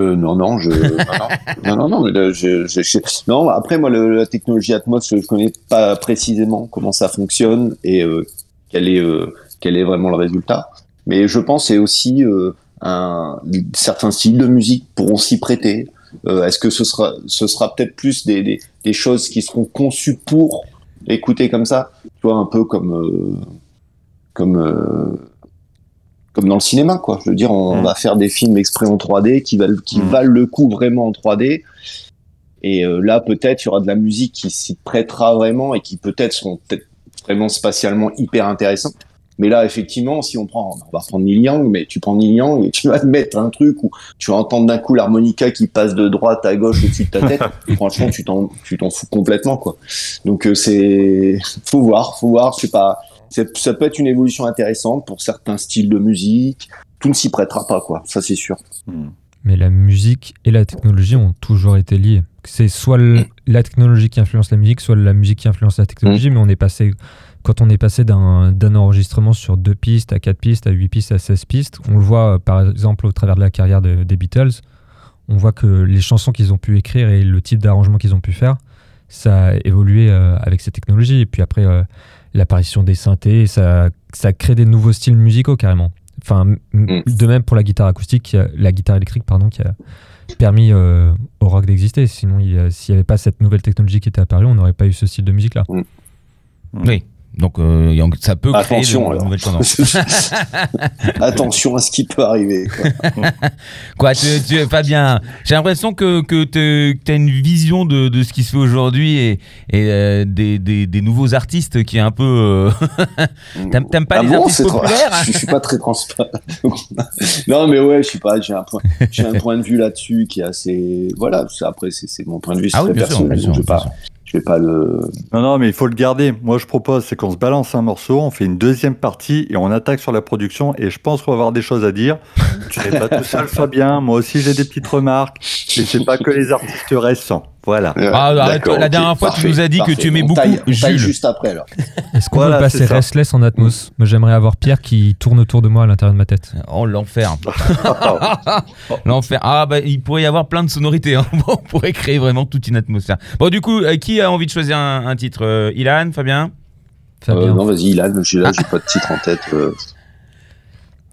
Euh, non, non, je, (laughs) non, non, non, mais là, je, je- je- non, après, moi, le- la technologie Atmos, je connais pas précisément comment ça fonctionne et euh, quel est, euh, quel est vraiment le résultat. Mais je pense c'est aussi euh, un, certains styles de musique pourront s'y prêter. Euh, Est-ce que ce sera, ce sera peut-être plus des, des, des choses qui seront conçues pour écouter comme ça, tu vois, un peu comme, euh, comme, euh, comme dans le cinéma, quoi. Je veux dire, on, Mm. va faire des films exprès en 3D qui valent, qui Mm. valent le coup vraiment en 3D. Et euh, là, peut-être, il y aura de la musique qui s'y prêtera vraiment et qui peut-être seront peut-être vraiment spatialement hyper intéressantes. Mais là, effectivement, si on prend, on va prendre Neil Young, mais tu prends Neil Young et tu vas te mettre un truc où tu vas entendre d'un coup l'harmonica qui passe de droite à gauche au-dessus de ta tête. (laughs) franchement, tu t'en, tu t'en fous complètement, quoi. Donc, euh, c'est, faut voir, faut voir, je sais pas. Ça peut être une évolution intéressante pour certains styles de musique. Tout ne s'y prêtera pas, quoi. Ça, c'est sûr. Hmm. Mais la musique et la technologie ont toujours été liées. C'est soit le- la technologie qui influence la musique, soit la musique qui influence la technologie, mais on est passé, quand on est passé d'un enregistrement sur deux pistes à quatre pistes, à huit pistes, à 16 pistes, on le voit euh, par exemple au travers de la carrière de- des Beatles, on voit que les chansons qu'ils ont pu écrire et le type d'arrangement qu'ils ont pu faire, ça a évolué euh, avec ces technologies. Et puis après, euh, l'apparition des synthés, ça, ça crée des nouveaux styles musicaux carrément. Enfin, Mm. de même pour la guitare acoustique, la guitare électrique, pardon, qui a permis euh, au rock d'exister. Sinon, s'il n'y avait pas cette nouvelle technologie qui était apparue, on n'aurait pas eu ce style de musique-là. Oui. Donc euh, ça peut créer Attention, de, alors. nouvelles (laughs) tendances. (laughs) Attention à ce qui peut arriver. Quoi. (laughs) Quoi, tu, tu- Fabien, j'ai l'impression que, que tu as une vision de, de ce qui se fait aujourd'hui et, et, euh, des, des, des nouveaux artistes qui est un peu. euh, T'aimes- pas les artistes c'est trop- populaires, hein Je suis pas très transparent. non, mais ouais, je sais pas. J'ai un point, un point de vue là-dessus qui est assez. Voilà. Après, c'est mon point de vue, Ah oui, bien sûr, bien sûr, je vais bien pas, Non, non, mais il faut le garder. Moi, je propose, c'est qu'on se balance un morceau, on fait une deuxième partie et on attaque sur la production. Et je pense qu'on va avoir des choses à dire. Tu n'es pas tout seul, Fabien. Moi aussi, j'ai des petites remarques. Et c'est pas que les artistes récents. Voilà. Ah, arrête, D'accord, la dernière fois, tu parfait, nous as dit que tu aimais On beaucoup taille- on taille Jules. juste après alors. Est-ce qu'on Voilà, peut passer. Restless en Atmos Moi, j'aimerais avoir Pierre qui tourne autour de moi à l'intérieur de ma tête. Oh, l'enfer. (laughs) l'enfer. Ah, bah, il pourrait y avoir plein de sonorités. hein. (laughs) Bon, on pourrait créer vraiment toute une atmosphère. Bon, du coup, euh, qui a envie de choisir un, un titre? Euh, Ilan, Fabien? Fabien. Euh, non, vas-y, Ilan. J'ai là, j'ai pas de titre en tête.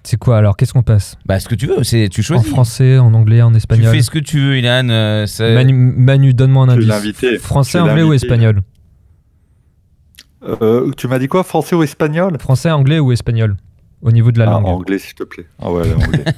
C'est quoi alors Qu'est-ce qu'on passe Bah, ce que tu veux, c'est tu En choisis. français, en anglais, en tu espagnol fais ce que tu veux, Ilan. euh, ça- Manu, Manu, donne-moi un Tu es indice. Français, Tu anglais ou espagnol Euh, tu m'as dit quoi Français ou espagnol Français, anglais ou espagnol Au niveau de la Ah, langue. Anglais, s'il te plaît. Ah ouais, anglais. (laughs)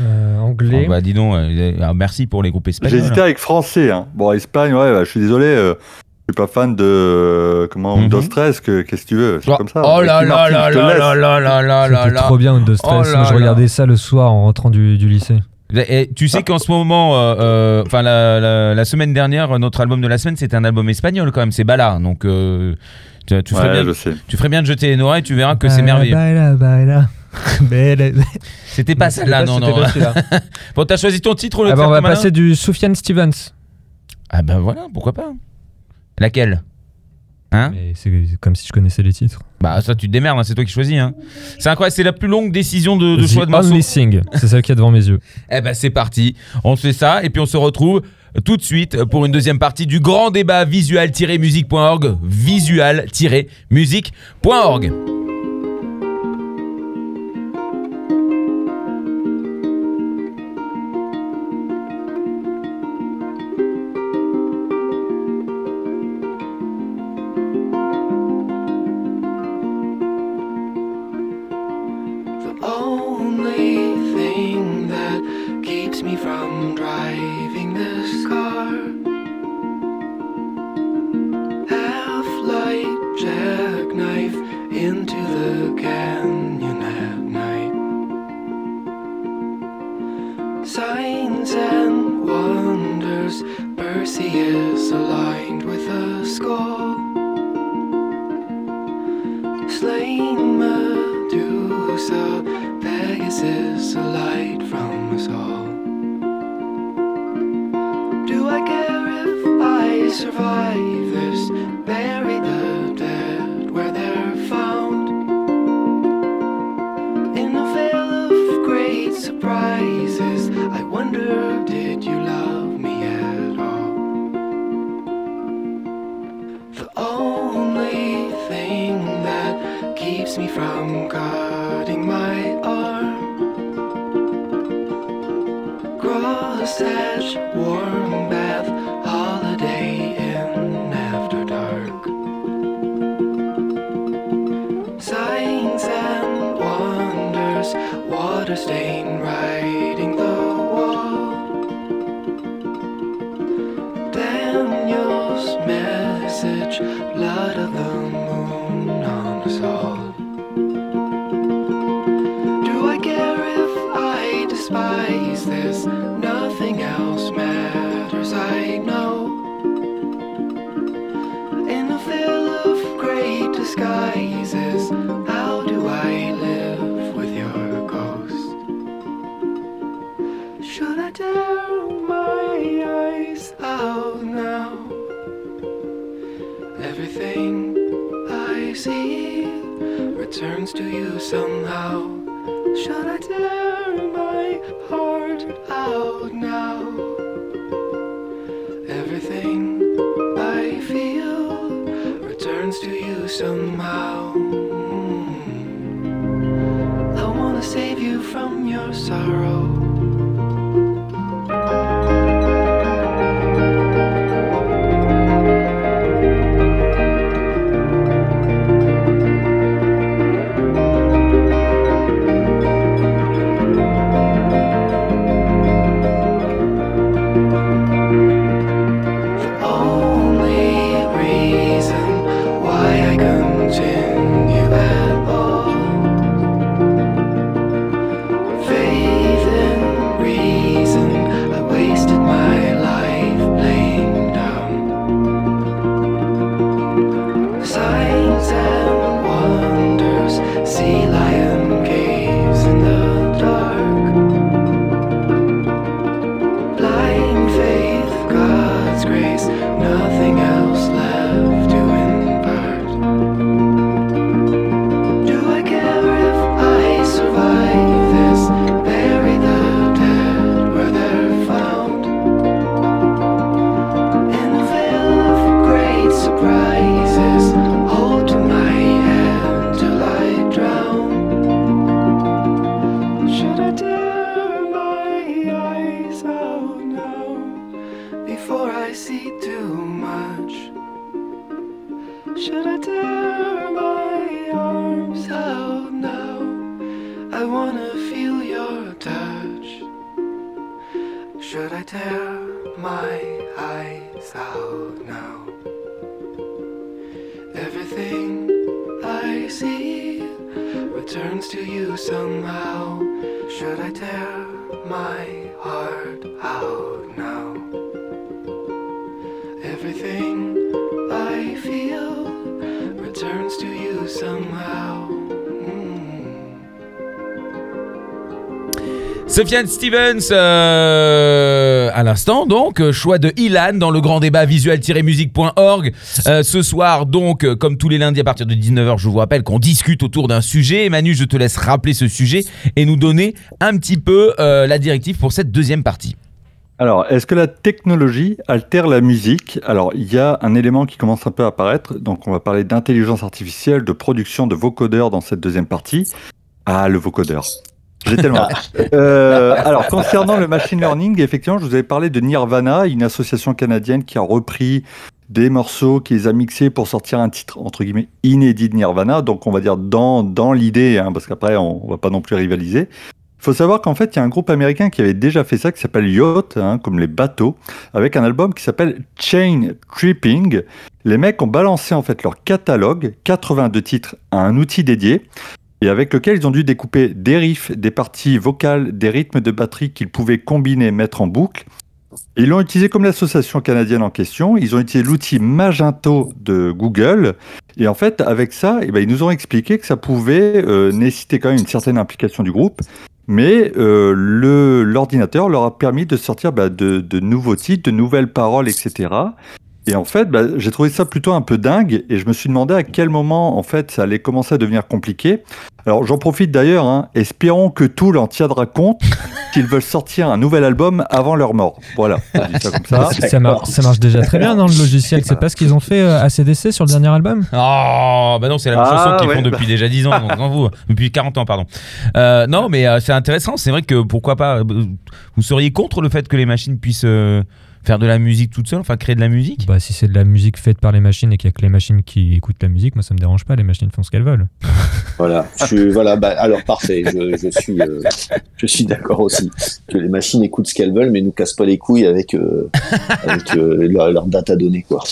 Euh, anglais. Oh, bah, dis donc, euh, ah, merci pour les groupes J'ai espagnols. hésité avec français. Hein. Bon, Espagne, ouais, bah, je suis désolé. euh, je suis pas fan de. euh, comment Mhm. Windows 13, que- qu'est-ce que tu veux C'est Oh, comme ça. oh là là là là là là là là là trop bien Windows 13. Oh là Moi, je là. regardais ça le soir en rentrant du, du lycée. Et tu sais qu'en ce moment, euh, euh, enfin la, la- la semaine dernière, notre album de la semaine, c'était un album espagnol quand même, c'est Bala. Donc euh, tu, tu ferais Ouais, bien, je sais. tu ferais bien de jeter une oreille, tu verras que c'est merveilleux. (laughs) C'était pas celle-là, non, C'était non. (laughs) Bon, t'as choisi ton titre, le Ah bah, on va passer du Soufiane Stevens. Ah ben voilà, pourquoi pas. Laquelle Hein c'est comme si je connaissais les titres. Bah ça, tu te démerdes, hein, c'est toi qui choisis. Hein. C'est incroyable, c'est la plus longue décision de, de The choix de morceau. Only Thing, c'est celle qui est devant mes yeux. (laughs) Eh ben c'est parti, on fait ça et puis on se retrouve tout de suite pour une deuxième partie du grand débat visual-musique.org, visual-musique.org. from your sorrow. Sofiane Stevens, euh, à l'instant donc, euh, choix de Ilan dans le grand débat visuel-musique.org. Euh, ce soir donc, comme tous les lundis à partir de 19h, je vous rappelle qu'on discute autour d'un sujet. Et Manu, je te laisse rappeler ce sujet et nous donner un petit peu la directive pour cette deuxième partie. Alors, est-ce que la technologie altère la musique? Alors, il y a un élément qui commence un peu à apparaître. Donc, on va parler d'intelligence artificielle, de production de vocodeurs dans cette deuxième partie. Ah, le vocodeur. J'ai tellement. (laughs) Euh, alors, (laughs) concernant le machine learning, effectivement, je vous avais parlé de Nirvana, une association canadienne qui a repris des morceaux, qui les a mixés pour sortir un titre, entre guillemets, inédit de Nirvana. Donc, on va dire dans, dans l'idée, hein, parce qu'après, on, on va pas non plus rivaliser. Il faut savoir qu'en fait, il y a un groupe américain qui avait déjà fait ça, qui s'appelle Yacht, hein, comme les bateaux, avec un album qui s'appelle Chain Tripping. Les mecs ont balancé en fait leur catalogue, 82 titres, à un outil dédié, et avec lequel ils ont dû découper des riffs, des parties vocales, des rythmes de batterie qu'ils pouvaient combiner, mettre en boucle. Ils l'ont utilisé comme l'association canadienne en question. Ils ont utilisé l'outil Magento de Google. Et en fait, avec ça, eh ben, ils nous ont expliqué que ça pouvait euh, nécessiter quand même une certaine implication du groupe. Mais euh, l'ordinateur leur a permis de sortir bah, de nouveaux titres, de nouvelles paroles, etc. Et en fait, bah, j'ai trouvé ça plutôt un peu dingue. Et je me suis demandé à quel moment, en fait, ça allait commencer à devenir compliqué. Alors, j'en profite d'ailleurs. Hein, espérons que Tool en tiendra compte s'ils (laughs) veulent sortir un nouvel album avant leur mort. Voilà, ça comme ça. Ça, mar- ça marche déjà très bien dans le logiciel. C'est pas ce qu'ils ont fait euh, à CDC sur le dernier album? Oh, bah non, c'est la même Ah, chanson qu'ils ouais, font bah. depuis déjà 10 ans, donc en vous, depuis 40 ans, pardon. Euh, non, mais euh, c'est intéressant, c'est vrai que pourquoi pas, vous seriez contre le fait que les machines puissent euh, faire de la musique toutes seules, enfin créer de la musique? Bah, si c'est de la musique faite par les machines et qu'il y a que les machines qui écoutent la musique, moi ça me dérange pas. Les machines font ce qu'elles veulent. (laughs) Voilà, je, voilà bah, alors parfait, je, je suis, euh, je suis d'accord aussi. Que les machines écoutent ce qu'elles veulent, mais nous cassent pas les couilles avec, euh, avec euh, leur, leur data donnée, quoi.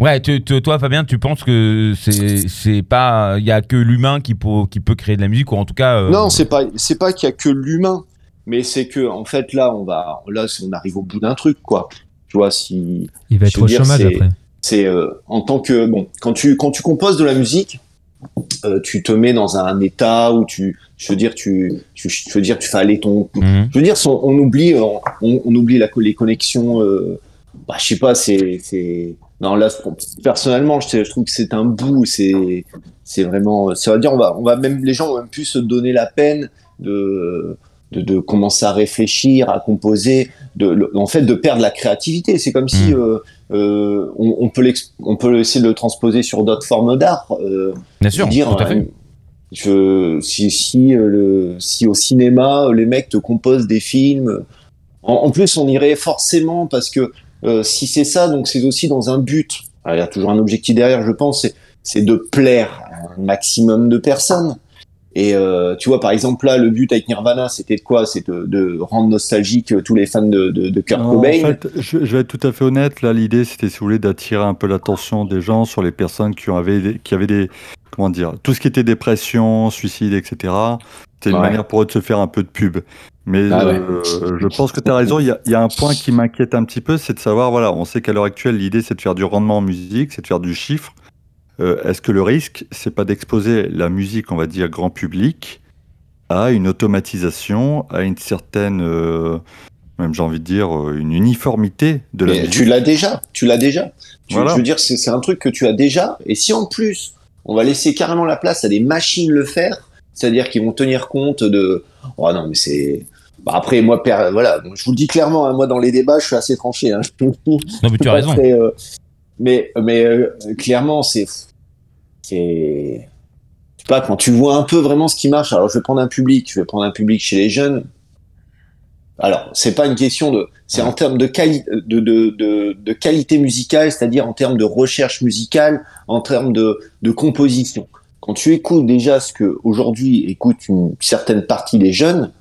Ouais, tu- tu- toi Fabien, tu penses que c'est c'est pas, il y a que l'humain qui peut, qui peut créer de la musique, ou en tout cas... euh, Non, c'est pas, c'est pas qu'il y a que l'humain, mais c'est que, en fait, là, on va, là, on arrive au bout d'un truc, quoi. Tu vois, si, Il va être au dire, chômage après. c'est euh, en tant que bon quand tu quand tu composes de la musique euh, tu te mets dans un état où tu je veux dire tu, tu je veux dire tu fais aller ton mhm. je veux dire on, on oublie euh, on, on oublie la, les connexions euh, bah je sais pas c'est non là personnellement je, je trouve que c'est un bout c'est c'est vraiment ça veut dire on va on va même les gens vont même plus se donner la peine de de, de commencer à réfléchir à composer de le- en fait de perdre la créativité c'est comme si Mm. euh, euh, on, on peut on peut essayer de le transposer sur d'autres formes d'art euh, Bien sûr, dire, tout à fait. Je, si, si, le, si au cinéma, les mecs te composent des films, en, en plus, on irait forcément parce que si c'est ça, donc c'est aussi dans un but. Alors, il y a toujours un objectif derrière, je pense, c'est, c'est de plaire à un maximum de personnes. Et euh, tu vois, par exemple, là, le but avec Nirvana, c'était de quoi? C'est de, de rendre nostalgique euh, tous les fans de, de, de Kurt Non, Cobain. En fait, je, je vais être tout à fait honnête. Là, l'idée, c'était, si vous voulez, d'attirer un peu l'attention des gens sur les personnes qui, ont, avaient, qui avaient des. Comment dire Tout ce qui était dépression, suicide, etc. C'était une manière pour eux de se faire un peu de pub. Mais Ah ouais. euh, je pense que tu as raison. Il y y a un point qui m'inquiète un petit peu c'est de savoir voilà, on sait qu'à l'heure actuelle, l'idée, c'est de faire du rendement en musique, c'est de faire du chiffre. Euh, Est-ce que le risque, c'est pas d'exposer la musique, on va dire, grand public à une automatisation, à une certaine. euh, même j'ai envie de dire euh, une uniformité de la Mais musique. tu l'as déjà, tu l'as déjà. Tu- Voilà. Je veux dire, c'est c'est un truc que tu as déjà. Et si en plus, on va laisser carrément la place à des machines le faire, c'est-à-dire qu'ils vont tenir compte de. Oh non, mais c'est. Bah après, moi, per- voilà, je vous le dis clairement, hein, moi dans les débats, je suis assez tranché. Hein. Non, mais tu as (laughs) raison. très, euh, mais mais euh, clairement, c'est. C'est. Pas, quand tu vois un peu vraiment ce qui marche, alors je vais prendre un public, je vais prendre un public chez les jeunes. Alors, c'est pas une question de. C'est en termes de, quali de, qualité musicale, c'est-à-dire en termes de recherche musicale, en termes de, composition. quand tu écoutes déjà ce que aujourd'hui écoute une certaine partie des jeunes,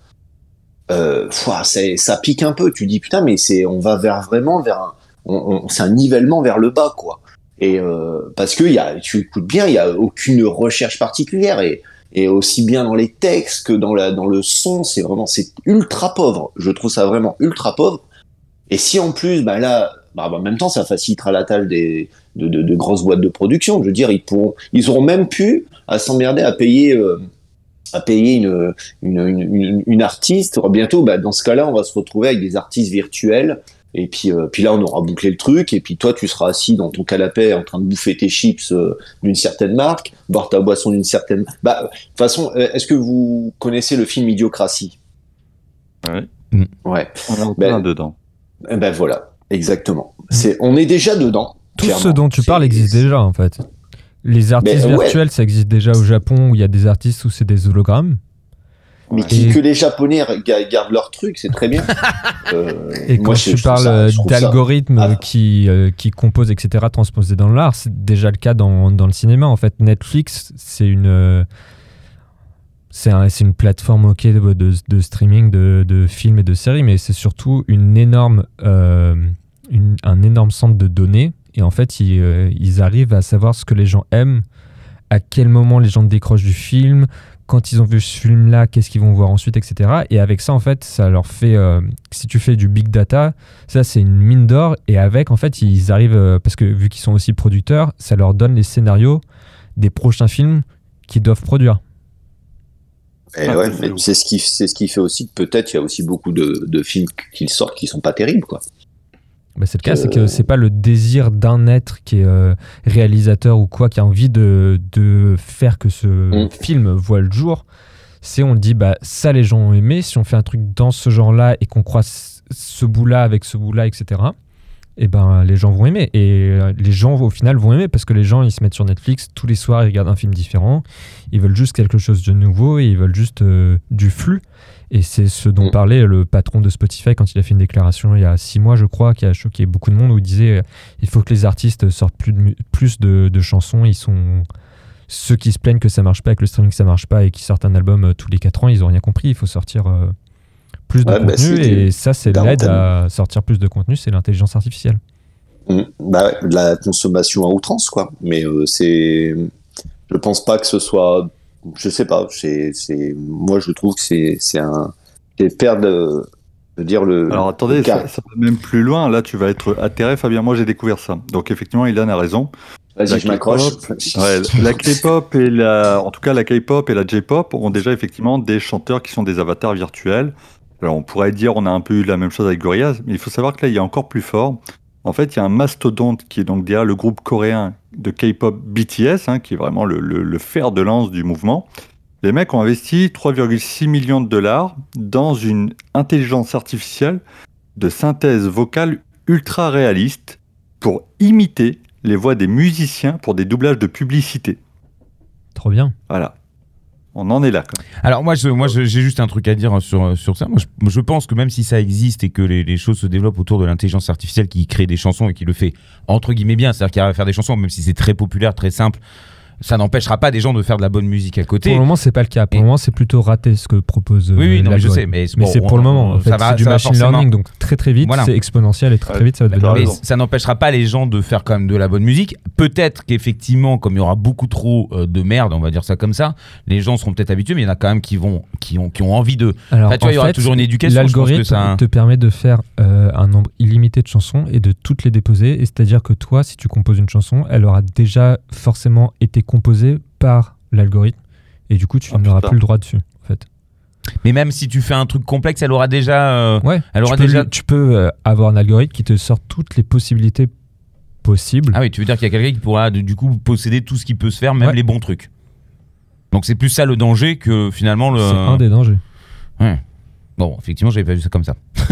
euh, ça pique un peu. Tu dis putain, mais c'est, on va vers vraiment vers un, c'est un nivellement vers le bas, quoi. Et euh, parce que y a, tu écoutes bien, il y a aucune recherche particulière et et aussi bien dans les textes que dans la dans le son, c'est vraiment c'est ultra pauvre. Je trouve ça vraiment ultra pauvre. Et si en plus, bah là, bah, en même temps, ça facilitera la tâche des de, de, de grosses boîtes de production. Je veux dire, ils pourront, ils auront même pu à s'emmerder à payer euh, à payer une, une, une, une, une artiste. Bientôt, bah, dans ce cas-là, on va se retrouver avec des artistes virtuels. Et puis, euh, puis là, on aura bouclé le truc. Et puis toi, tu seras assis dans ton canapé en train de bouffer tes chips euh, d'une certaine marque, boire ta boisson d'une certaine. Bah, de toute façon, euh, est-ce que vous connaissez le film Idiocratie? Ouais? Ouais. On est en Ben, plein dedans. Eh ben voilà, exactement. C'est, on est déjà dedans. Tout clairement. ce dont tu parles existe déjà en fait. Les artistes Mais, ouais. virtuels, ça existe déjà au Japon où il y a des artistes où c'est des hologrammes. Mais qui- que les Japonais ga- gardent leur truc, c'est très bien. (laughs) Euh, Et moi, quand je- tu je parles euh, ça- d'algorithmes Ah. qui, euh, qui composent, etc., transposés dans l'art, c'est déjà le cas dans, dans le cinéma. En fait, Netflix, c'est une, euh, c'est un- c'est une plateforme ok de, de- de streaming de, de films et de séries, mais c'est surtout une énorme, euh, une- un énorme centre de données. Et en fait, ils, euh, ils arrivent à savoir ce que les gens aiment, à quel moment les gens décrochent du film, quand ils ont vu ce film-là, qu'est-ce qu'ils vont voir ensuite, etc. Et avec ça, en fait, ça leur fait. euh, si tu fais du big data, ça, c'est une mine d'or. Et avec, en fait, ils arrivent. euh, parce que vu qu'ils sont aussi producteurs, ça leur donne les scénarios des prochains films qu'ils doivent produire. Eh Ah, ouais, c'est mais fou. c'est ce qui c'est ce qui fait aussi que peut-être il y a aussi beaucoup de, de films qui sortent qui sont pas terribles quoi. Bah, c'est le cas, c'est Euh. que c'est pas le désir d'un être qui est euh, réalisateur ou quoi, qui a envie de, de faire que ce Mm. film voit le jour. C'est on dit, bah ça les gens ont aimé, si on fait un truc dans ce genre-là et qu'on croise ce bout-là avec ce bout-là, etc., et ben les gens vont aimer. Et euh, les gens au final vont aimer parce que les gens ils se mettent sur Netflix tous les soirs, ils regardent un film différent, ils veulent juste quelque chose de nouveau et ils veulent juste euh, du flux. Et c'est ce dont Mm. parlait le patron de Spotify quand il a fait une déclaration il y a six mois, je crois, qui a choqué beaucoup de monde, où il disait euh, il faut que les artistes sortent plus de, mu- plus de, de chansons. Ils sont ceux qui se plaignent que ça marche pas, que le streaming ça marche pas et qui sortent un album euh, tous les quatre ans, ils ont rien compris. Il faut sortir euh, plus de bah, contenu et ça, c'est l'aide à sortir plus de contenu, c'est l'intelligence artificielle. Mm. Bah la consommation à outrance quoi. Mais euh, c'est je pense pas que ce soit je sais pas, c'est moi je trouve que c'est c'est un c'est perdre veux dire le Alors attendez, le ça, va même plus loin. Là, tu vas être atterré, Fabien. Moi, j'ai découvert ça. Donc, effectivement, Ilan a raison. Vas-y, je m'accroche. Ouais, la K-pop et la, en tout cas, la K-pop et la J-pop ont déjà effectivement des chanteurs qui sont des avatars virtuels. Alors, on pourrait dire, on a un peu eu la même chose avec Gorillaz, mais il faut savoir que là, il y a encore plus fort. En fait, il y a un mastodonte qui est donc derrière le groupe coréen de K-pop BTS, hein, qui est vraiment le, le- le fer de lance du mouvement. Les mecs ont investi 3,6 millions de dollars dans une intelligence artificielle de synthèse vocale ultra réaliste pour imiter les voix des musiciens pour des doublages de publicité. Trop bien. Voilà. On en est là. Quoi. Alors moi, j'ai juste un truc à dire sur, sur ça. Je, pense que même si ça existe et que les, les choses se développent autour de l'intelligence artificielle qui crée des chansons et qui le fait entre guillemets bien, c'est-à-dire qu'il arrive à faire des chansons, même si c'est très populaire, très simple, ça n'empêchera pas des gens de faire de la bonne musique à côté. Pour le moment, c'est pas le cas. Pour Et- le moment, c'est plutôt raté ce que propose. euh, Oui, oui, non, mais je sais, mais, c'est pour le moment. En fait, ça va- c'est du machine forcément- learning, donc très très vite, Voilà. c'est exponentiel et très très vite, ça va devenir. Mais ça n'empêchera pas les gens de faire quand même de la bonne musique. Peut-être qu'effectivement, comme il y aura beaucoup trop euh, de merde, on va dire ça comme ça, les gens seront peut-être habitués, mais il y en a quand même qui vont, qui ont, qui ont envie de. Alors, Enfin, tu vois, il y aura toujours une éducation, L'algorithme ça- te permet de faire euh, un nombre illimité de chansons et de toutes les déposer. Et c'est-à-dire que toi, si tu composes une chanson, elle aura déjà forcément été composée par l'algorithme. Et du coup, tu Ah, n'auras plus le droit dessus. En fait. Mais même si tu fais un truc complexe, elle aura déjà. euh, Ouais. Elle aura tu peux, déjà- lui- tu peux euh, avoir un algorithme qui te sort toutes les possibilités possibles. Ah oui, tu veux dire qu'il y a quelqu'un qui pourra du coup posséder tout ce qui peut se faire, même Ouais. les bons trucs. Donc c'est plus ça le danger que finalement le. C'est un des dangers. Bon, effectivement, j'avais pas vu ça comme ça. (laughs)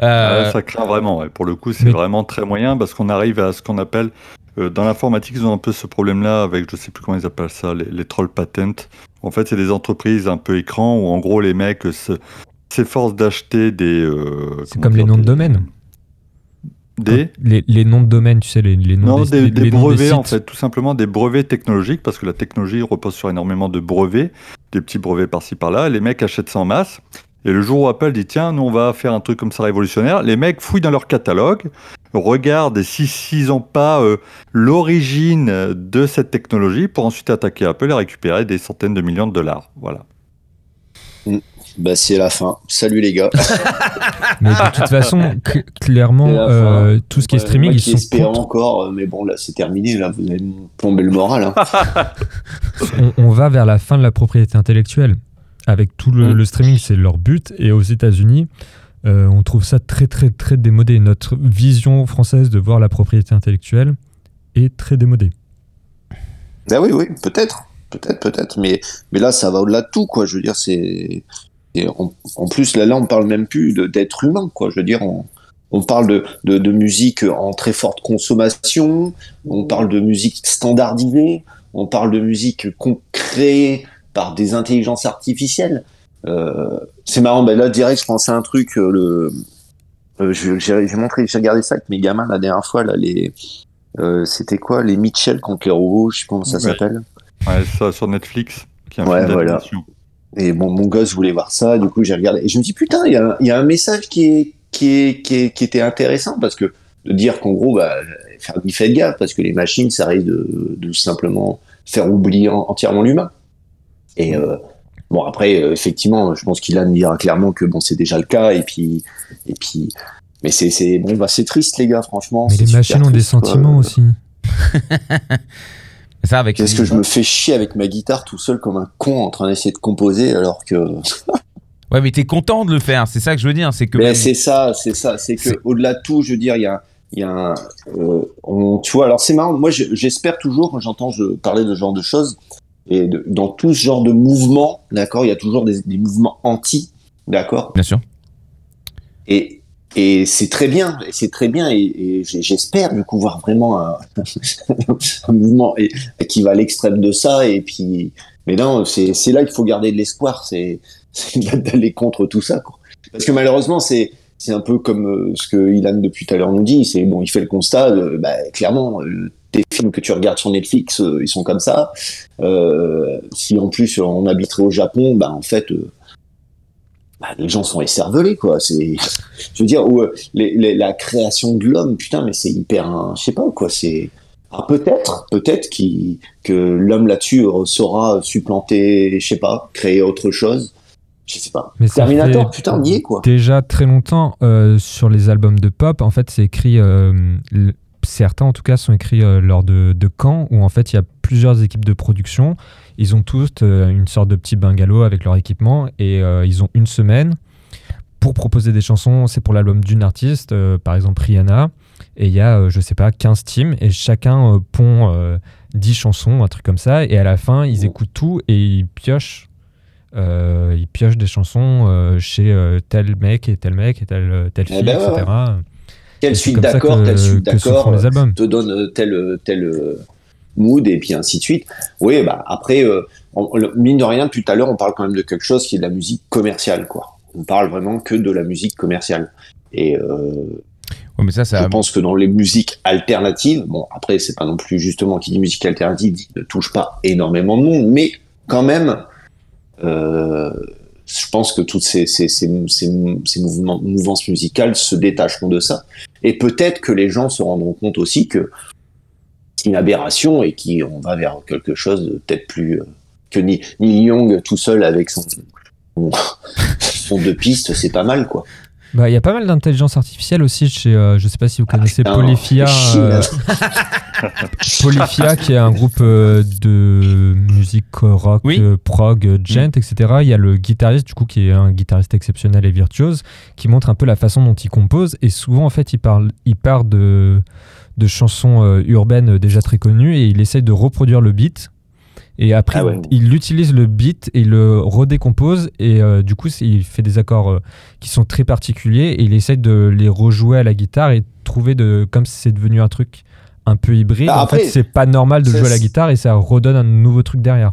Ah, Euh, ça craint vraiment. ouais. Pour le coup, c'est Mais- vraiment très moyen parce qu'on arrive à ce qu'on appelle. Euh, dans l'informatique, ils ont un peu ce problème-là avec, je sais plus comment ils appellent ça, les, les troll patents. En fait, c'est des entreprises un peu écran où en gros les mecs se- s'efforcent d'acheter des. euh, C'est comme les noms de des- domaine. Des les, les noms de domaine, tu sais, les, les noms Non, des, des les noms brevets en fait, tout simplement des brevets technologiques, parce que la technologie repose sur énormément de brevets, des petits brevets par-ci par-là. Les mecs achètent ça en masse. Et le jour où Apple dit tiens, nous on va faire un truc comme ça révolutionnaire, les mecs fouillent dans leur catalogue, regardent si s'ils n'ont pas euh, l'origine de cette technologie pour ensuite attaquer Apple et récupérer des centaines de millions de dollars. Voilà. Bah, c'est la fin. Salut les gars. (laughs) Mais de toute façon, cl- clairement, euh, tout ce qui est Ouais, streaming, moi ils qui sont espérais contre. encore, euh, mais bon, là, c'est terminé. Là, vous allez me plomber le moral. hein. (laughs) on, on va vers la fin de la propriété intellectuelle. Avec tout le, Mm. le streaming, c'est leur but. Et aux États-Unis, euh, on trouve ça très, très, très démodé. Notre vision française de voir la propriété intellectuelle est très démodée. Ah oui, oui, peut-être, peut-être, peut-être, mais mais là, ça va au-delà de tout, quoi. Je veux dire, c'est en, plus là, là, on parle même plus d'être humain, quoi. Je veux dire, on, on parle de, de de musique en très forte consommation, on parle de musique standardisée, on parle de musique créée par des intelligences artificielles. Euh, c'est marrant, ben là direct, je pensais à un truc. euh, le euh, j'ai montré, j'ai regardé ça avec mes gamins la dernière fois là, les euh, c'était quoi les Mitchell contre les robots, je sais pas comment ça s'appelle. Ouais, ça sur Netflix, qui est un Ouais, voilà. Et bon, mon gosse voulait voir ça, du coup j'ai regardé. Et je me dis, putain, il y, a un- il y a un message qui, est, qui, est, qui, est, qui était intéressant, parce que de dire qu'en gros, bah, faire, faites gaffe, parce que les machines, ça risque de, de simplement faire oublier en- entièrement l'humain. Et euh, bon, après, euh, effectivement, je pense qu'Ilan dira clairement que bon, c'est déjà le cas, et puis. Et puis mais c'est c'est- bon, bah, c'est triste, les gars, franchement. Mais les machines ont des triste, sentiments aussi. (laughs) Ça, avec Qu'est-ce que je me fais chier avec ma guitare tout seul comme un con en train d'essayer de composer alors que. (laughs) Ouais, mais t'es content de le faire, c'est ça que je veux dire. C'est que. C'est ça, c'est ça, c'est que au-delà de tout, je veux dire, il y a, il y a un, euh, on, tu vois, alors c'est marrant. Moi, je- j'espère toujours quand j'entends je, parler de ce genre de choses et de- dans tout ce genre de mouvement, d'accord, il y a toujours des, des mouvements anti, d'accord, Bien sûr. et et c'est très bien, c'est très bien, et, j'espère du coup voir vraiment un, (laughs) un mouvement et, qui va à l'extrême de ça, et puis, mais non, c'est là qu'il faut garder de l'espoir, c'est (laughs) d'aller contre tout ça, quoi. Parce que malheureusement, c'est c'est un peu comme euh, ce que Ilan depuis tout à l'heure nous dit, c'est bon, il fait le constat, bah, clairement, tes films que tu regardes sur Netflix, euh, ils sont comme ça. Euh, si en plus on habiterait au Japon, bah en fait. euh, bah, les gens sont écervelés, quoi. C'est, je veux dire, où, euh, les- les- la création de l'homme, putain, mais c'est hyper, je sais pas, quoi. C'est, ah, peut-être, peut-être que l'homme là-dessus euh, saura supplanter, je sais pas, créer autre chose. Je sais pas. Mais Terminator, putain, est, quoi. Déjà très longtemps euh, sur les albums de pop, en fait, c'est écrit. euh, certains, en tout cas, sont écrits euh, lors de, de camps où en fait il y a plusieurs équipes de production. Ils ont tous euh, une sorte de petit bungalow avec leur équipement et euh, ils ont une semaine pour proposer des chansons. C'est pour l'album d'une artiste, par exemple Rihanna. Et il y a, je sais pas, 15 teams et chacun pond euh, 10 chansons, un truc comme ça. Et à la fin, ils écoutent tout et ils piochent. ils piochent des chansons chez tel mec et tel mec et telle, telle Eh fille, ben ouais, etc. C'est suite d'accord, telle suite d'accord. te donne euh, tel euh, tel euh, mood et puis ainsi de suite. Oui, bah après, euh, on- mine de rien, tout à l'heure, on parle quand même de quelque chose qui est de la musique commerciale, quoi. On parle vraiment que de la musique commerciale. Et euh, Ouais, mais ça, ça. je pense que dans les musiques alternatives, bon, après, c'est pas non plus justement qui dit musique alternative, dit ne touche pas énormément de monde, mais quand même, euh, je pense que toutes ces, ces, mouvances musicales se détacheront de ça. Et peut-être que les gens se rendront compte aussi que c'est une aberration et qu'on va vers quelque chose de peut-être plus euh, que Ni- Young tout seul avec son, (laughs) son deux pistes, c'est pas mal, quoi. Bah, il y a pas mal d'intelligence artificielle aussi chez, euh, je sais pas si vous connaissez putain, Polyphia, euh, (laughs) Polyphia qui est un groupe euh, de musique rock, Oui. euh, prog, euh, gent, etc. Il y a le guitariste du coup qui est un guitariste exceptionnel et virtuose qui montre un peu la façon dont il compose et souvent en fait il parle, il part de de chansons euh, urbaines déjà très connues et il essaye de reproduire le beat. Et après, Ah ouais. il utilise le beat et il le redécompose. Et euh, du coup, il fait des accords euh, qui sont très particuliers. Et il essaye de les rejouer à la guitare et trouver de. Comme si c'est devenu un truc un peu hybride. Bah, en après, fait, c'est pas normal de jouer à la guitare et ça redonne un nouveau truc derrière.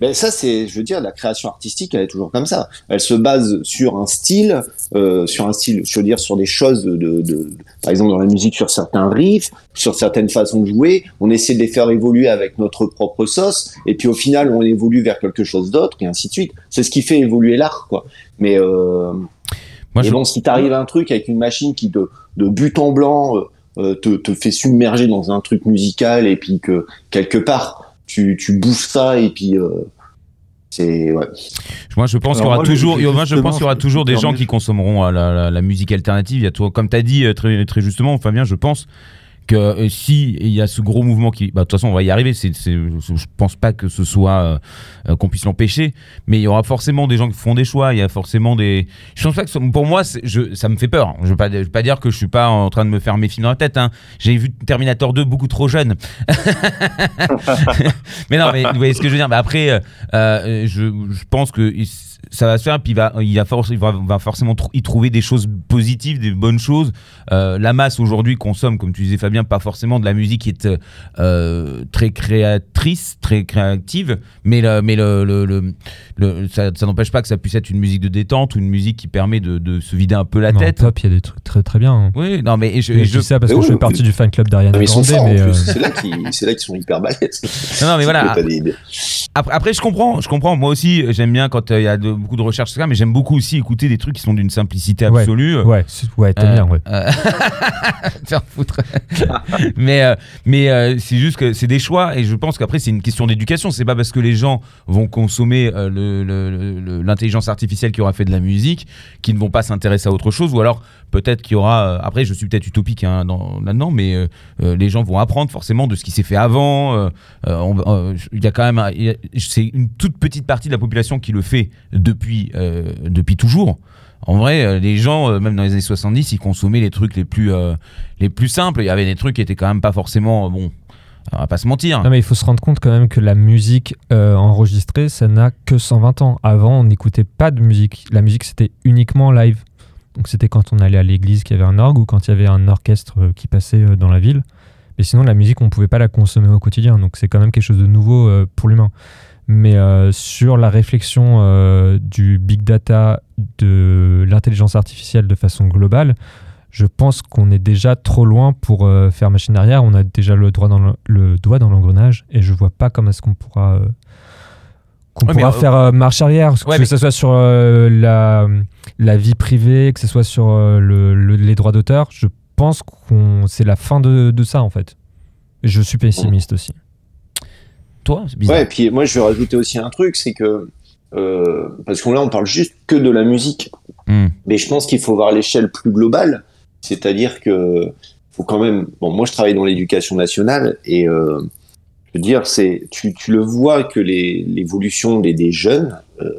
Ben ça, c'est, je veux dire, la création artistique, elle est toujours comme ça. Elle se base sur un style, euh, sur un style, je veux dire sur des choses de, de, par exemple dans la musique sur certains riffs, sur certaines façons de jouer, on essaie de les faire évoluer avec notre propre sauce, et puis au final on évolue vers quelque chose d'autre et ainsi de suite. C'est ce qui fait évoluer l'art, quoi. Mais euh, Moi, je- bon, si t'arrives un truc avec une machine qui de, de but en blanc euh, euh, te, te fait submerger dans un truc musical et puis que quelque part tu, tu bouffes ça et puis euh, c'est ouais. Moi, je pense qu'il y aura moi, toujours, je- moi, je pense qu'il y aura toujours des gens qui consommeront euh, la, la- la musique alternative. Il y a toujours, comme tu as dit euh, très, très justement, Fabien, je pense que euh, si il y a ce gros mouvement qui, bah, de toute façon, on va y arriver. C'est, je pense pas que ce soit euh, euh, qu'on puisse l'empêcher, mais il y aura forcément des gens qui font des choix. Il y a forcément des. Je pense pas que pour moi, ça me fait peur. Je veux pas, veux pas dire que je suis pas en train de me faire mes films dans la tête. Hein. J'ai vu Terminator 2 beaucoup trop jeune. (laughs) mais non, mais vous voyez ce que je veux dire. Après, je, pense que ça va se faire. Puis il va, il va, forc- il va, va forcément tr- y trouver des choses positives, des bonnes choses. Euh, la masse aujourd'hui consomme, comme tu disais Fabien, pas forcément de la musique qui est euh, très créatrice, très créative, mais, le, mais le, le, le- le- ça, ça n'empêche pas que ça puisse être une musique de détente ou une musique qui permet de, de se vider un peu la Non, tête. pop, il y a des trucs très très bien. hein. Oui, non, mais je, Et je je- dis ça parce que oui, je fais oui. partie du fan club d'Ariana mais ils sont Grande, euh, C'est là qu'ils c'est là qu'ils sont hyper balèzes. Non, non, mais voilà. Après, après, je comprends, je comprends. Moi aussi, j'aime bien quand euh, il y a de- beaucoup de recherches, etc., mais j'aime beaucoup aussi écouter des trucs qui sont d'une simplicité absolue. ouais, ouais, t'aimes Euh, bien, ouais. euh, (laughs) faire foutre. (laughs) mais euh, mais euh, c'est juste que c'est des choix et je pense qu'après c'est une question d'éducation. C'est pas parce que les gens vont consommer euh, l'intelligence artificielle qui aura fait de la musique qu'ils ne vont pas s'intéresser à autre chose ou alors peut-être qu'il y aura. euh, après, je suis peut-être utopique hein, dans- là-dedans, mais euh, euh, les gens vont apprendre forcément de ce qui s'est fait avant. Il y a quand même, c'est une toute petite partie de la population qui le fait depuis depuis toujours. En vrai, les gens, même dans les années 70, ils consommaient les trucs les plus, les plus simples. Il y avait des trucs qui étaient quand même pas forcément. Bon, on va pas se mentir. Non, mais il faut se rendre compte quand même que la musique enregistrée, ça n'a que 120 ans. Avant, on n'écoutait pas de musique. La musique, c'était uniquement live. Donc, c'était quand on allait à l'église qu'il y avait un orgue ou quand il y avait un orchestre euh, qui passait euh, dans la ville. Mais sinon, la musique, on ne pouvait pas la consommer au quotidien. Donc, c'est quand même quelque chose de nouveau euh, pour l'humain. Mais sur la réflexion du big data, de l'intelligence artificielle de façon globale, je pense qu'on est déjà trop loin pour faire machine arrière. On a déjà le, dans le, doigt dans l'engrenage et je vois pas comment est-ce qu'on pourra, qu'on Ouais, pourra euh, faire euh, marche arrière, ouais, que mais- ce soit sur euh, la, la vie privée, que ce soit sur euh, le- le- les droits d'auteur. Je pense qu'on c'est la fin de, de ça en fait. Et je suis pessimiste aussi. Toi, c'est bizarre. Ouais, et puis moi je vais rajouter aussi un truc, c'est que euh, parce qu'on là on parle juste que de la musique, Hmm. mais je pense qu'il faut voir l'échelle plus globale, c'est-à-dire que faut quand même. Bon, moi je travaille dans l'éducation nationale et euh, je veux dire c'est tu, tu le vois que les l'évolution des, des jeunes. euh,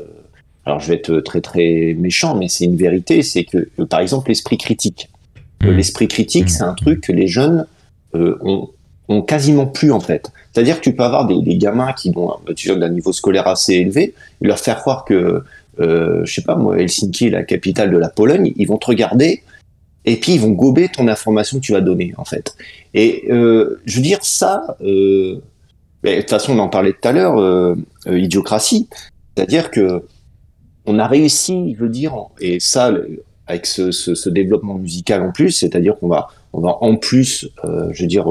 alors je vais être très très méchant, mais c'est une vérité, c'est que par exemple l'esprit critique. Hmm. L'esprit critique, c'est un truc que les jeunes euh, ont, ont quasiment plus en fait. C'est-à-dire que tu peux avoir des, des gamins qui ont vois, d'un niveau scolaire assez élevé, et leur faire croire que, euh, je sais pas moi, Helsinki est la capitale de la Pologne, ils vont te regarder et puis ils vont gober ton information que tu vas donner en fait. Et euh, je veux dire ça, euh, de toute façon on en parlait tout à l'heure, euh, euh, idiocratie, c'est-à-dire que on a réussi, je veux dire, et ça avec ce, développement musical en plus, c'est-à-dire qu'on va, on va en plus, euh, je veux dire,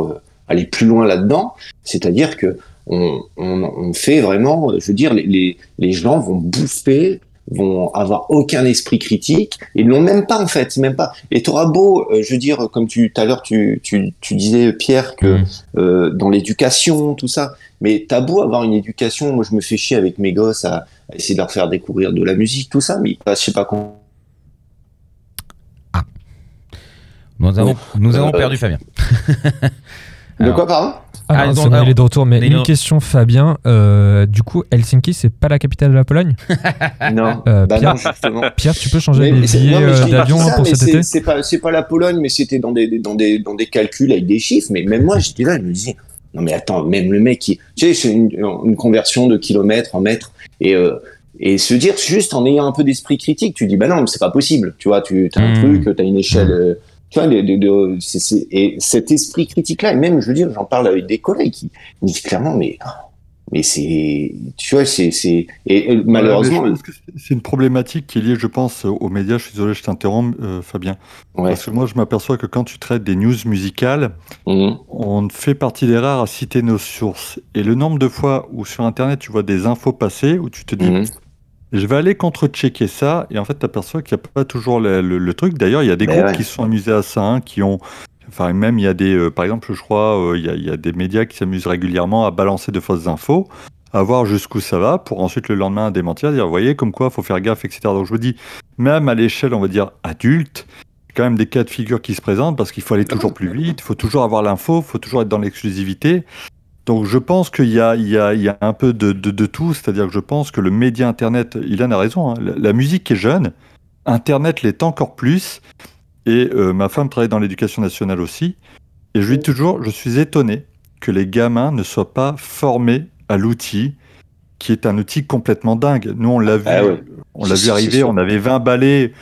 aller plus loin là-dedans, c'est-à-dire que on, on, on fait vraiment, je veux dire, les, les, les gens vont bouffer, vont avoir aucun esprit critique, ils l'ont même pas en fait, même pas. Et t'auras beau, euh, je veux dire, comme tu tout à l'heure tu, tu, tu disais Pierre que Mm. euh, dans l'éducation, tout ça, mais t'as beau avoir une éducation, moi je me fais chier avec mes gosses à, à essayer de leur faire découvrir de la musique, tout ça, mais ils passent, je sais pas comment. Nous avons, nous avons Euh, perdu Fabien. De quoi, pardon? Ah, Ah, non, alors, il est de retour. Mais mais une non. question, Fabien. Euh, du coup, Helsinki, c'est pas la capitale de la Pologne (laughs) Non, Euh, bah Pierre- non, justement. Pierre, tu peux changer Mais- les billets non, euh, d'avion pour cet c'est- été C'est pas, la Pologne, mais c'était dans des, dans des, dans des calculs avec des chiffres. Mais même moi, j'étais là, je me disais, non mais attends, même le mec qui, tu sais, c'est une, une conversion de kilomètres en mètres et euh, et se dire juste en ayant un peu d'esprit critique, tu dis bah non, mais c'est pas possible. Tu vois, tu as un Mm. truc, tu as une échelle. Tu vois, de, de, de- c'est- c'est- et cet esprit critique-là, et même, je veux dire, j'en parle avec des collègues qui me disent clairement, mais mais c'est, tu vois, c'est, c'est, et, malheureusement, c'est- une problématique qui est liée, je pense, aux médias. Je suis désolé, je t'interromps, euh, Fabien. ouais. Parce que moi, je m'aperçois que quand tu traites des news musicales, Mhm. on fait partie des rares à citer nos sources. Et le nombre de fois où sur Internet, tu vois des infos passer, où tu te dis, Mhm. Je vais aller contre-checker ça, et en fait, tu aperçois qu'il n'y a pas toujours le, le- le truc. D'ailleurs, il y a des Mais groupes ouais. qui se sont amusés à ça, hein, qui ont. Enfin, même, il y a des. euh, par exemple, je crois, euh, il y, a, il y a des médias qui s'amusent régulièrement à balancer de fausses infos, à voir jusqu'où ça va, pour ensuite le lendemain démentir, dire, vous voyez, comme quoi, faut faire gaffe, etc. Donc, je me dis, même à l'échelle, on va dire, adulte, quand même des cas de figure qui se présentent parce qu'il faut aller toujours plus vite, il faut toujours avoir l'info, il faut toujours être dans l'exclusivité. Donc je pense qu'il y a, y, y un peu de, de, de tout, c'est-à-dire que je pense que le média Internet, Ilan a raison, hein, la, la musique est jeune, Internet l'est encore plus, et euh, ma femme travaille dans l'éducation nationale aussi, et je lui dis toujours, je suis étonné que les gamins ne soient pas formés à l'outil, qui est un outil complètement dingue. Nous, on l'a vu, Ah ouais. on l'a vu arriver, on avait 20 balais,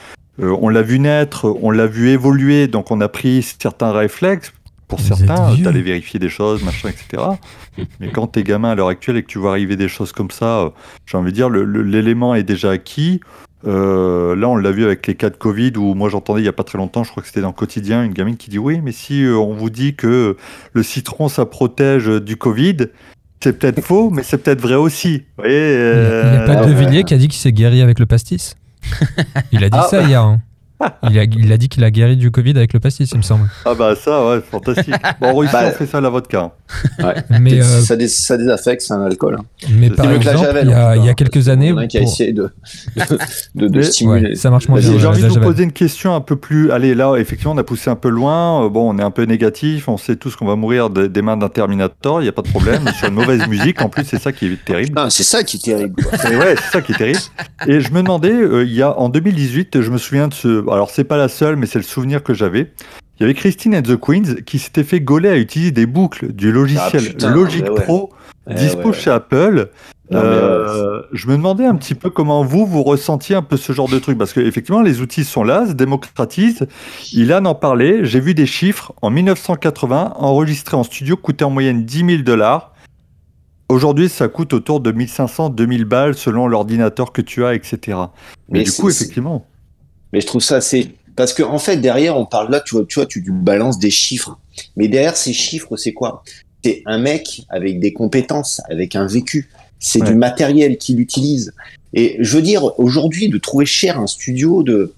euh, on l'a vu naître, on l'a vu évoluer, donc on a pris certains réflexes. Pour Vous certains, vieux. d'aller vérifier des choses, machin, etc. (laughs) Mais quand t'es gamin à l'heure actuelle et que tu vois arriver des choses comme ça, euh, j'ai envie de dire, l'élément est déjà acquis. Euh, là, on l'a vu avec les cas de Covid, où moi j'entendais il y a pas très longtemps, je crois que c'était dans le quotidien, une gamine qui dit oui, mais si euh, on vous dit que le citron ça protège du Covid, c'est peut-être faux, mais c'est peut-être vrai aussi. Vous voyez, Il n'y a, pas de. Villiers qui a dit qu'il s'est guéri avec le pastis (laughs) Il a dit Ah, ça bah. hier. hein. Il, a, il a dit qu'il a guéri du Covid avec le pastis, il me semble. Ah bah ça, ouais, fantastique. Bon, en Russie, Bah, on fait ça à la vodka. Ouais. Mais, (laughs) euh, ça, dés- ça désaffecte, c'est un alcool. hein. mais par exemple, Javel, il y a, tout cas, il y a hein, quelques années. A qui a essayé de, de, (laughs) de, de Mais- stimuler. Ouais, ça marche moins bien. j'ai envie de vous poser une question un peu plus. Allez, là, effectivement, on a poussé un peu loin. Euh, Bon, on est un peu négatif. On sait tous qu'on va mourir de- des mains d'un Terminator. Il n'y a pas de problème. (laughs) Sur une mauvaise musique, en plus, c'est ça qui est terrible. Non, c'est ça qui est terrible. quoi. Et ouais, c'est ça qui est terrible. Et je me demandais, euh, il y a en 2018, je me souviens de ce. Alors, c'est pas la seule, mais c'est le souvenir que j'avais. Il y avait Christine and the Queens qui s'était fait gauler à utiliser des boucles du logiciel Ah, putain, Logic ouais. Pro Eh dispo ouais. chez Apple. Non, mais Euh, je me demandais un petit peu comment vous, vous ressentiez un peu ce genre de truc. Parce que effectivement, les outils sont là, se démocratisent. Ilan en parlait. J'ai vu des chiffres. En 1980, enregistrer en studio coûtait en moyenne 10 000 dollars. Aujourd'hui, ça coûte autour de 1500, 2000 balles selon l'ordinateur que tu as, etc. Mais, Mais du coup, effectivement. Mais je trouve ça assez. Parce que en fait, derrière, on parle là, tu vois, tu vois, tu, tu balances des chiffres. Mais derrière ces chiffres, c'est quoi? C'est un mec avec des compétences, avec un vécu. C'est Ouais. du matériel qu'il utilise. Et je veux dire, aujourd'hui, de trouver cher un studio, de,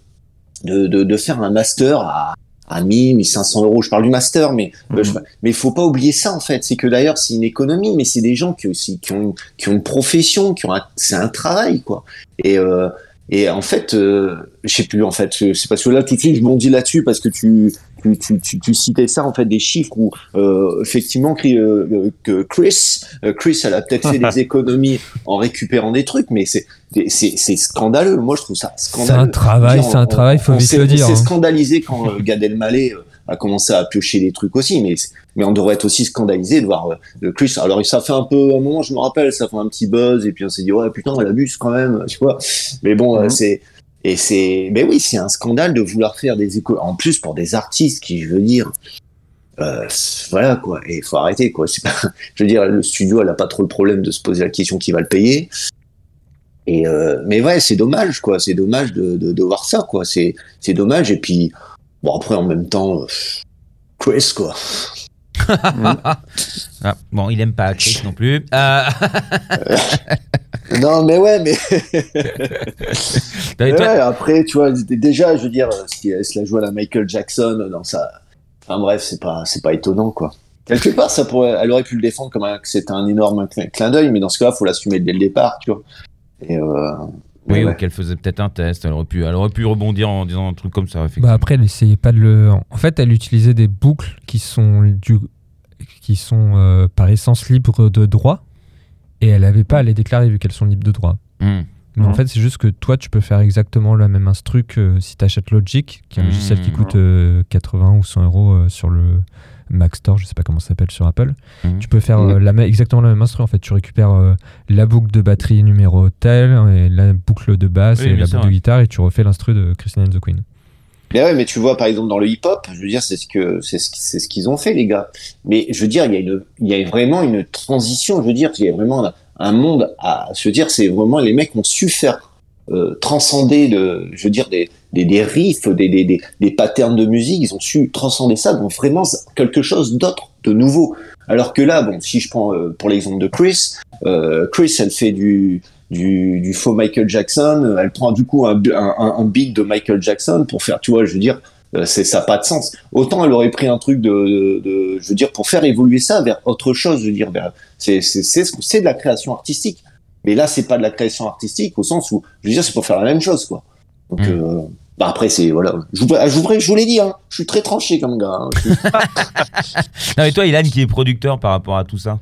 de, de, de faire un master à, à 1000, 1500 euros. Je parle du master, mais euh, je- mais il faut pas oublier ça en fait. C'est que d'ailleurs, c'est une économie, mais c'est des gens qui aussi qui ont une, qui ont une profession, qui ont c'est un travail quoi. Et euh, et en fait, euh, je sais plus en fait. C'est parce que là tout de suite je bondis là-dessus parce que tu tu, tu, tu, tu citais ça en fait des chiffres où euh, effectivement Chris, euh, que Chris euh, Chris elle a peut-être fait des (laughs) économies en récupérant des trucs, mais c'est c'est c'est scandaleux. Moi je trouve ça C'est scandaleux. un travail, c'est un travail, faut on vite le dire. On s'est hein. scandalisé quand euh, Gad Elmaleh a commencé à piocher des trucs aussi, mais mais on devrait être aussi scandalisé de voir euh, Chris. Alors ça fait un peu un moment, je me rappelle, ça fait un petit buzz et puis on s'est dit ouais putain elle abuse quand même, tu vois. Mais bon, euh, Mhm. c'est et c'est mais oui c'est un scandale de vouloir faire des échos en plus pour des artistes qui je veux dire. Euh, voilà quoi, et il faut arrêter quoi. C'est pas, je veux dire, le studio elle a pas trop le problème de se poser la question qui va le payer. Et euh, mais ouais, c'est dommage quoi, c'est dommage de, de, de voir ça quoi. C'est c'est dommage et puis bon après en même temps, euh, Chris quoi. (laughs) Ah, bon, il aime pas Chris non plus. Euh, (laughs) Non mais ouais mais (laughs) Ouais, après, tu vois, déjà, je veux dire, elle se la joue à la Michael Jackson dans sa. Enfin bref, c'est pas, c'est pas étonnant, quoi. Quelque part, ça pourrait, elle aurait pu le défendre comme un, que c'était un énorme clin, d'œil, mais dans ce cas-là, faut l'assumer dès le départ, tu vois. Et euh, Oui, ouais, ou qu'elle faisait peut-être un test. Elle aurait pu, elle aurait pu rebondir en disant un truc comme ça. Bah après, elle essayait pas de le. En fait, elle utilisait des boucles qui sont du, qui sont euh, par essence libres de droit, et elle avait pas à les déclarer vu qu'elles sont libres de droit. Hmm. Mais en fait, c'est juste que toi, tu peux faire exactement la même instru que si tu achètes Logic, qui est un logiciel qui coûte euh, 80 ou 100 euros euh, sur le Mac Store, je sais pas comment ça s'appelle sur Apple. Mhm. Tu peux faire euh, la, même- exactement la même instru. En fait, tu récupères euh, la boucle de batterie numéro tel, et la boucle de basse Oui, et la boucle de ouais. guitare, et tu refais l'instru de Christine and the Queen. Mais ouais, mais tu vois, par exemple, dans le hip-hop, je veux dire, c'est ce que c'est ce, c'est ce qu'ils ont fait, les gars. Mais je veux dire, il y a une, il y a vraiment une transition. Je veux dire, il y a vraiment un, un monde à se dire, c'est vraiment les mecs ont su faire euh, transcender le, je veux dire, des, des, des riffs, des, des, des, des patterns de musique. Ils ont su transcender ça, donc vraiment quelque chose d'autre, de nouveau. Alors que là, bon, si je prends euh, pour l'exemple de Chris, euh, Chris, elle fait du, du, du faux Michael Jackson, elle prend du coup un, un, un beat de Michael Jackson pour faire, tu vois, je veux dire, euh, c'est ça n'a pas de sens. Autant elle aurait pris un truc de, de, de, je veux dire, pour faire évoluer ça vers autre chose, je veux dire, vers, c'est, c'est, c'est, c'est de la création artistique. Mais là, c'est pas de la création artistique au sens où, je veux dire, c'est pour faire la même chose, quoi. Donc, Mm. euh, bah après, c'est, voilà. Je vous, je vous, je vous l'ai dit, hein, je suis très tranché comme gars. hein. Je suis- (laughs) Non, et toi, Ilan, qui est producteur par rapport à tout ça?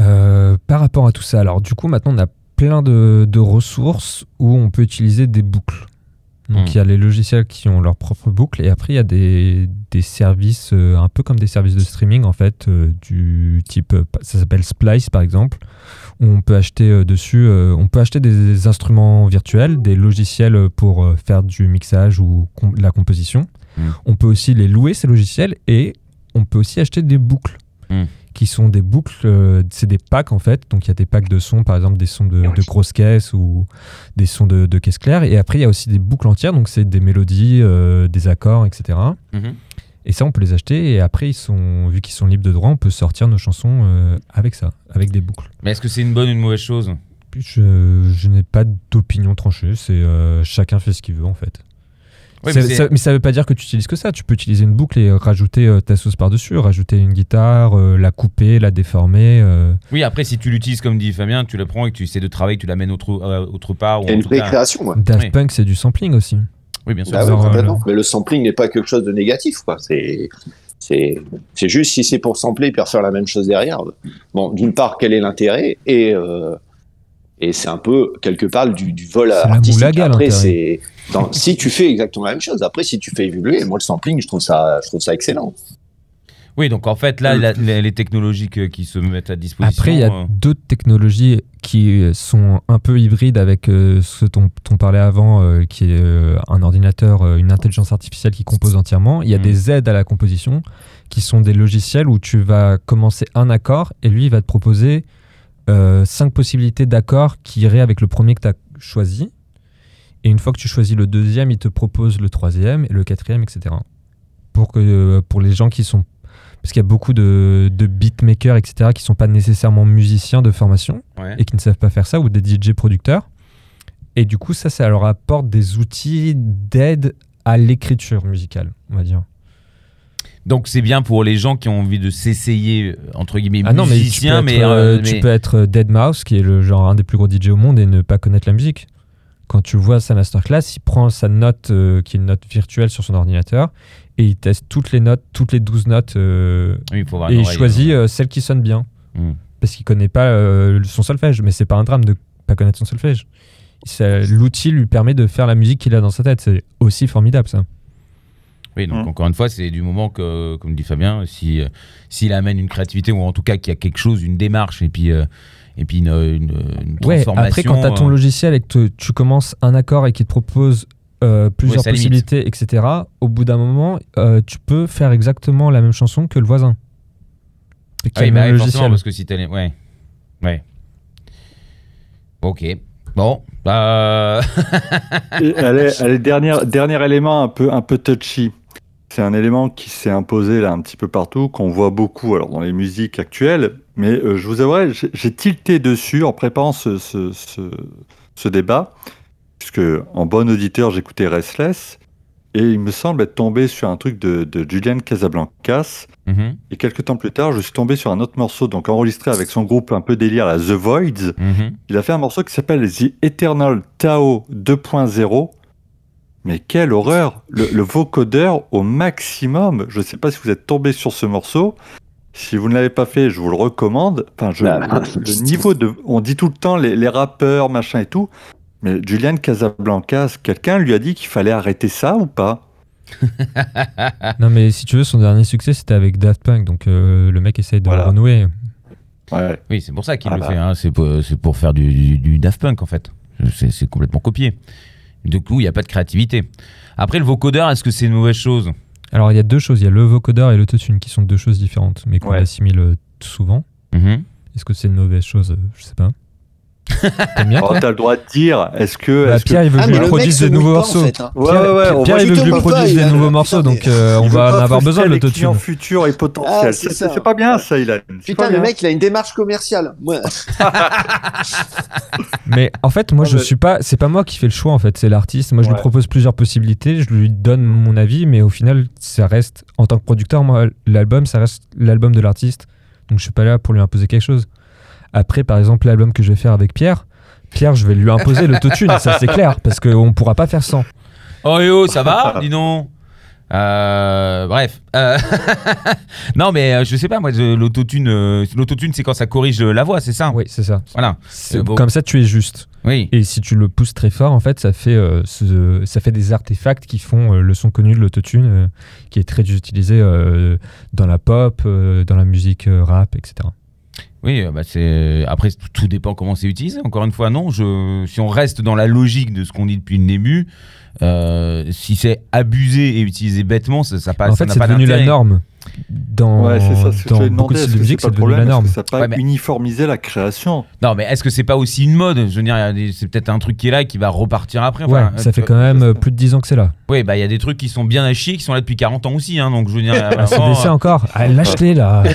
Euh, par rapport à tout ça, alors du coup, maintenant, on a plein de, de ressources où on peut utiliser des boucles. Donc, Hmm. il y a les logiciels qui ont leur propre boucle, et après, il y a des, des services, euh, un peu comme des services de streaming, en fait, euh, du type, ça s'appelle Splice, par exemple, on peut acheter euh, dessus, euh, on peut acheter des instruments virtuels, des logiciels pour euh, faire du mixage ou com- de la composition. Hmm. On peut aussi les louer, ces logiciels, et on peut aussi acheter des boucles Hmm. qui sont des boucles, euh, c'est des packs en fait. Donc il y a des packs de sons, par exemple des sons de, de grosses caisses ou des sons de, de caisses claires. Et après il y a aussi des boucles entières, donc c'est des mélodies, euh, des accords, etc. Et ça on peut les acheter et après ils sont, vu qu'ils sont libres de droit, on peut sortir nos chansons euh, avec ça, avec des boucles. Mais est-ce que c'est une bonne ou une mauvaise chose? Je, je n'ai pas d'opinion tranchée, c'est euh, chacun fait ce qu'il veut en fait. Ça- mais ça- mais ça veut pas dire que tu utilises que ça. Tu peux utiliser une boucle et euh, rajouter euh, ta sauce par-dessus, rajouter une guitare, euh, la couper, la déformer. euh, Oui, après, si tu l'utilises comme dit Fabien, tu la prends et que tu essaies de travailler, tu l'amènes autre, euh, autre part. Ou une vraie création. Daft Oui. Punk, c'est du sampling aussi. Oui, bien sûr. Bah oui, Alors, complètement. euh, Mais le sampling n'est pas quelque chose de négatif, quoi. C'est, c'est, c'est juste si c'est pour sampler et faire la même chose derrière. Bon, d'une part, quel est l'intérêt? Et, euh, et c'est un peu, quelque part, du, du vol artistique. Après, c'est, si tu fais exactement la même chose, après, si tu fais évoluer, moi, le sampling, je trouve ça, je trouve ça excellent. Oui, donc en fait, là, la- les, les technologies que- qui se mettent à disposition. Après, il y a euh, d'autres technologies qui sont un peu hybrides avec euh, ce dont on parlait avant, euh, qui est euh, un ordinateur, euh, une intelligence artificielle qui compose entièrement. Il y a Mm. des aides à la composition qui sont des logiciels où tu vas commencer un accord et lui, il va te proposer euh, cinq possibilités d'accords qui iraient avec le premier que tu as choisi. Et une fois que tu choisis le deuxième, il te propose le troisième et le quatrième, etc. Pour, que, pour les gens qui sont parce qu'il y a beaucoup de, de beatmakers, etc., qui sont pas nécessairement musiciens de formation ouais. et qui ne savent pas faire ça, ou des DJ producteurs. Et du coup, ça, ça leur apporte des outils d'aide à l'écriture musicale, on va dire. Donc c'est bien pour les gens qui ont envie de s'essayer, entre guillemets, Ah non, mais tu peux musiciens, être, mais. euh, euh, tu mais- peux être Dead Mouse, qui est le genre un des plus gros DJ au monde, et ne pas connaître la musique. Quand tu vois sa masterclass, il prend sa note, euh, qui est une note virtuelle sur son ordinateur, et il teste toutes les notes, toutes les 12 notes, euh, Oui, il et il choisit euh, celle qui sonne bien. Hmm. Parce qu'il connaît pas son solfège, mais c'est pas un drame de pas connaître son solfège. L'outil lui permet de faire la musique qu'il a dans sa tête. C'est aussi formidable ça. Oui, donc Mm. encore une fois, c'est du moment que, comme dit Fabien, si euh, s'il amène une créativité ou en tout cas qu'il y a quelque chose, une démarche et puis euh, et puis une, une, une Ouais, après quand tu as ton euh, logiciel et que te- tu commences un accord et qu'il te propose euh, plusieurs limite. possibilités, etc., au bout d'un moment, euh, tu peux faire exactement la même chanson que le voisin. Qui ah a oui, le bah logiciel. forcément, parce que si t'as les... Ouais. Ouais. Ok. Bon. Bah... (laughs) Allez, allez, dernier, dernier élément un peu, un peu touchy. C'est un élément qui s'est imposé là un petit peu partout, qu'on voit beaucoup alors dans les musiques actuelles. Mais euh, je vous avouerai, j'ai- tilté dessus en préparant ce, ce, ce, ce débat, puisque en bon auditeur, j'écoutais Restless, et il me semble être tombé sur un truc de, de Julian Casablancas. Mhm, Et quelques temps plus tard, je suis tombé sur un autre morceau, donc enregistré avec son groupe un peu délire, la The Voids. mhm. Il a fait un morceau qui s'appelle The Eternal Tao 2.0. Mais quelle horreur le, le vocodeur au maximum. Je ne sais pas si vous êtes tombé sur ce morceau. Si vous ne l'avez pas fait, je vous le recommande. Enfin, je, Bah, le, le niveau de... On dit tout le temps les, les rappeurs, machin et tout. Mais Julian Casablancas, quelqu'un lui a dit qu'il fallait arrêter ça ou pas? (laughs) Non mais si tu veux, son dernier succès c'était avec Daft Punk, donc euh, le mec essaye de Voilà. renouer. Ouais. Oui, c'est pour ça qu'il Ah le bah. fait. hein. C'est pour, faire du, du- du Daft Punk en fait. C'est complètement copié. Du coup, il n'y a pas de créativité. Après, le vocodeur, est-ce que c'est une mauvaise chose? Alors, il y a deux choses. Il y a le vocodeur et l'autotune qui sont deux choses différentes, mais qu'on Ouais. assimile euh, souvent. Mhm. Est-ce que c'est une mauvaise chose? Je sais pas. T'aimes bien Oh, T'as le droit de dire, est-ce que. Bah, est-ce que- Pierre, il veut Ah, que je lui le produise se des nouveaux morceaux. en fait, hein. Ouais, Pierre, ouais, ouais, il veut que je lui produise des a- nouveaux morceaux, donc euh, on va en avoir besoin de les clients l'autotune. futurs et potentiels. Ah, c'est pas bien ça, Ilan. C'est Putain, pas le bien. mec, il a une démarche commerciale. (laughs) Mais en fait, moi, Ah, je suis pas. C'est pas moi qui fais le choix, en fait. C'est l'artiste. Moi, je lui propose plusieurs possibilités. Je lui donne mon avis, mais au final, ça reste. En tant que producteur, moi, l'album, ça reste l'album de l'artiste. Donc, je suis pas là pour lui imposer quelque chose. Après, par exemple, l'album que je vais faire avec Pierre. Pierre, je vais lui imposer l'autotune, ça c'est clair, parce qu'on pourra pas faire sans. Oh yo, ça va? Dis donc. Euh, bref. Euh, (laughs) non, mais euh, je sais pas, moi, l'autotune, l'autotune, c'est quand ça corrige la voix, c'est ça? Oui, c'est ça. Voilà. C'est- bon. Comme ça, tu es juste. Oui. Et si tu le pousses très fort, en fait, ça fait, euh, ce- ça fait des artefacts qui font le son connu de l'autotune, qui est très utilisé dans la pop, dans la musique rap, etc. Oui, euh, bah c'est après tout- dépend comment c'est utilisé. Encore une fois, non. Je, si on reste dans la logique de ce qu'on dit depuis le début, euh, si c'est abusé et utilisé bêtement, ça, ça passe. en fait, c'est pas devenu la norme. Dans, Ouais, c'est ça, que dans j'avais beaucoup de que c'est musique, devenu la norme. que ça n'a pas Ouais, mais- uniformisé la création? Non, mais est-ce que c'est pas aussi une mode? Je veux dire, c'est peut-être un truc qui est là et qui va repartir après. Ouais, Enfin, ça euh, fait quand même plus de 10 ans que c'est là. Oui, bah il y a des trucs qui sont bien à chier, qui sont là depuis 40 ans aussi. Hein, donc je veux dire, il y a Ah, (laughs) c'est encore. Ah, Lâche-les là. (laughs)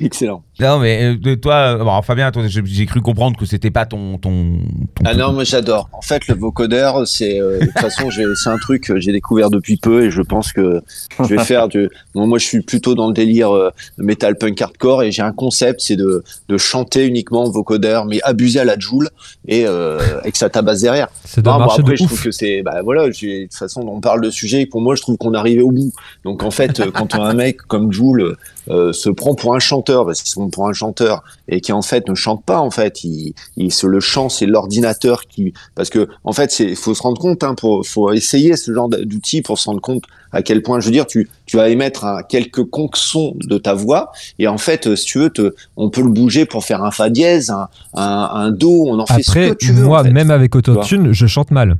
excellent. Non, mais euh, de toi, euh, bon, Fabien, j'ai cru comprendre que c'était pas ton, ton, ton Ah non, moi j'adore. En fait, le vocodeur, c'est euh, de toute façon, c'est un truc que j'ai découvert depuis peu et je pense que je vais faire du. Bon, moi, je suis plutôt dans le délire euh, metal punk hardcore et j'ai un concept, c'est de, de chanter uniquement en vocodeur, mais abuser à la Joule et, euh, que ça tabasse derrière. Ça doit Non, bon, marcher après, de je trouve que c'est, bah voilà, j'ai- de toute façon, on parle de sujet. et Pour moi, je trouve qu'on est arrivé au bout. Donc, en fait, quand un mec comme Joule euh, se prend pour un chanteur, parce qu'il se prend pour un chanteur, et qui en fait ne chante pas, en fait, il, il se le chant, c'est l'ordinateur qui, parce que en fait, c'est, faut se rendre compte, hein, pour, faut essayer ce genre d'outils pour se rendre compte à quel point, je veux dire, tu, tu vas émettre un, quelques sons de ta voix, et en fait, euh, si tu veux, te, on peut le bouger pour faire un fa dièse, un, un, un do, on en fait ce Après, que tu veux. moi, en fait. même avec autotune, je chante mal.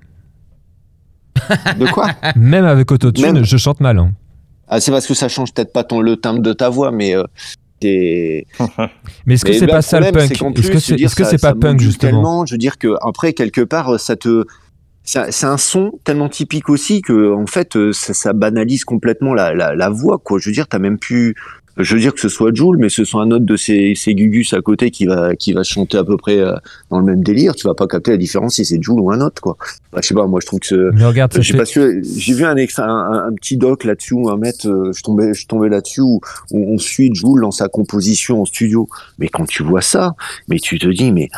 De quoi? (laughs) Même avec autotune, Même- je chante mal. hein. Ah, c'est parce que ça change peut-être pas ton, le timbre de ta voix, mais euh, t'es- (laughs) Mais est-ce que c'est pas ça le punk Est-ce que c'est pas punk justement Je veux dire que après quelque part, ça te, c'est un- son tellement typique aussi que en fait, euh, ça, ça banalise complètement la, la, la voix, quoi. Je veux dire, t'as même plus. Je veux dire que ce soit Jules, mais ce soit un autre de ces, ces gugus à côté qui va, qui va chanter à peu près euh, dans le même délire. Tu vas pas capter la différence si c'est Jules ou un autre, quoi. Bah, je sais pas, moi je trouve que ce, Mais regarde, ça je sais fait- pas que j'ai vu un, ex- un, petit doc là-dessus où un mec, euh, je tombais, je tombais là-dessus où, où on suit Jules dans sa composition en studio. Mais quand tu vois ça, mais tu te dis mais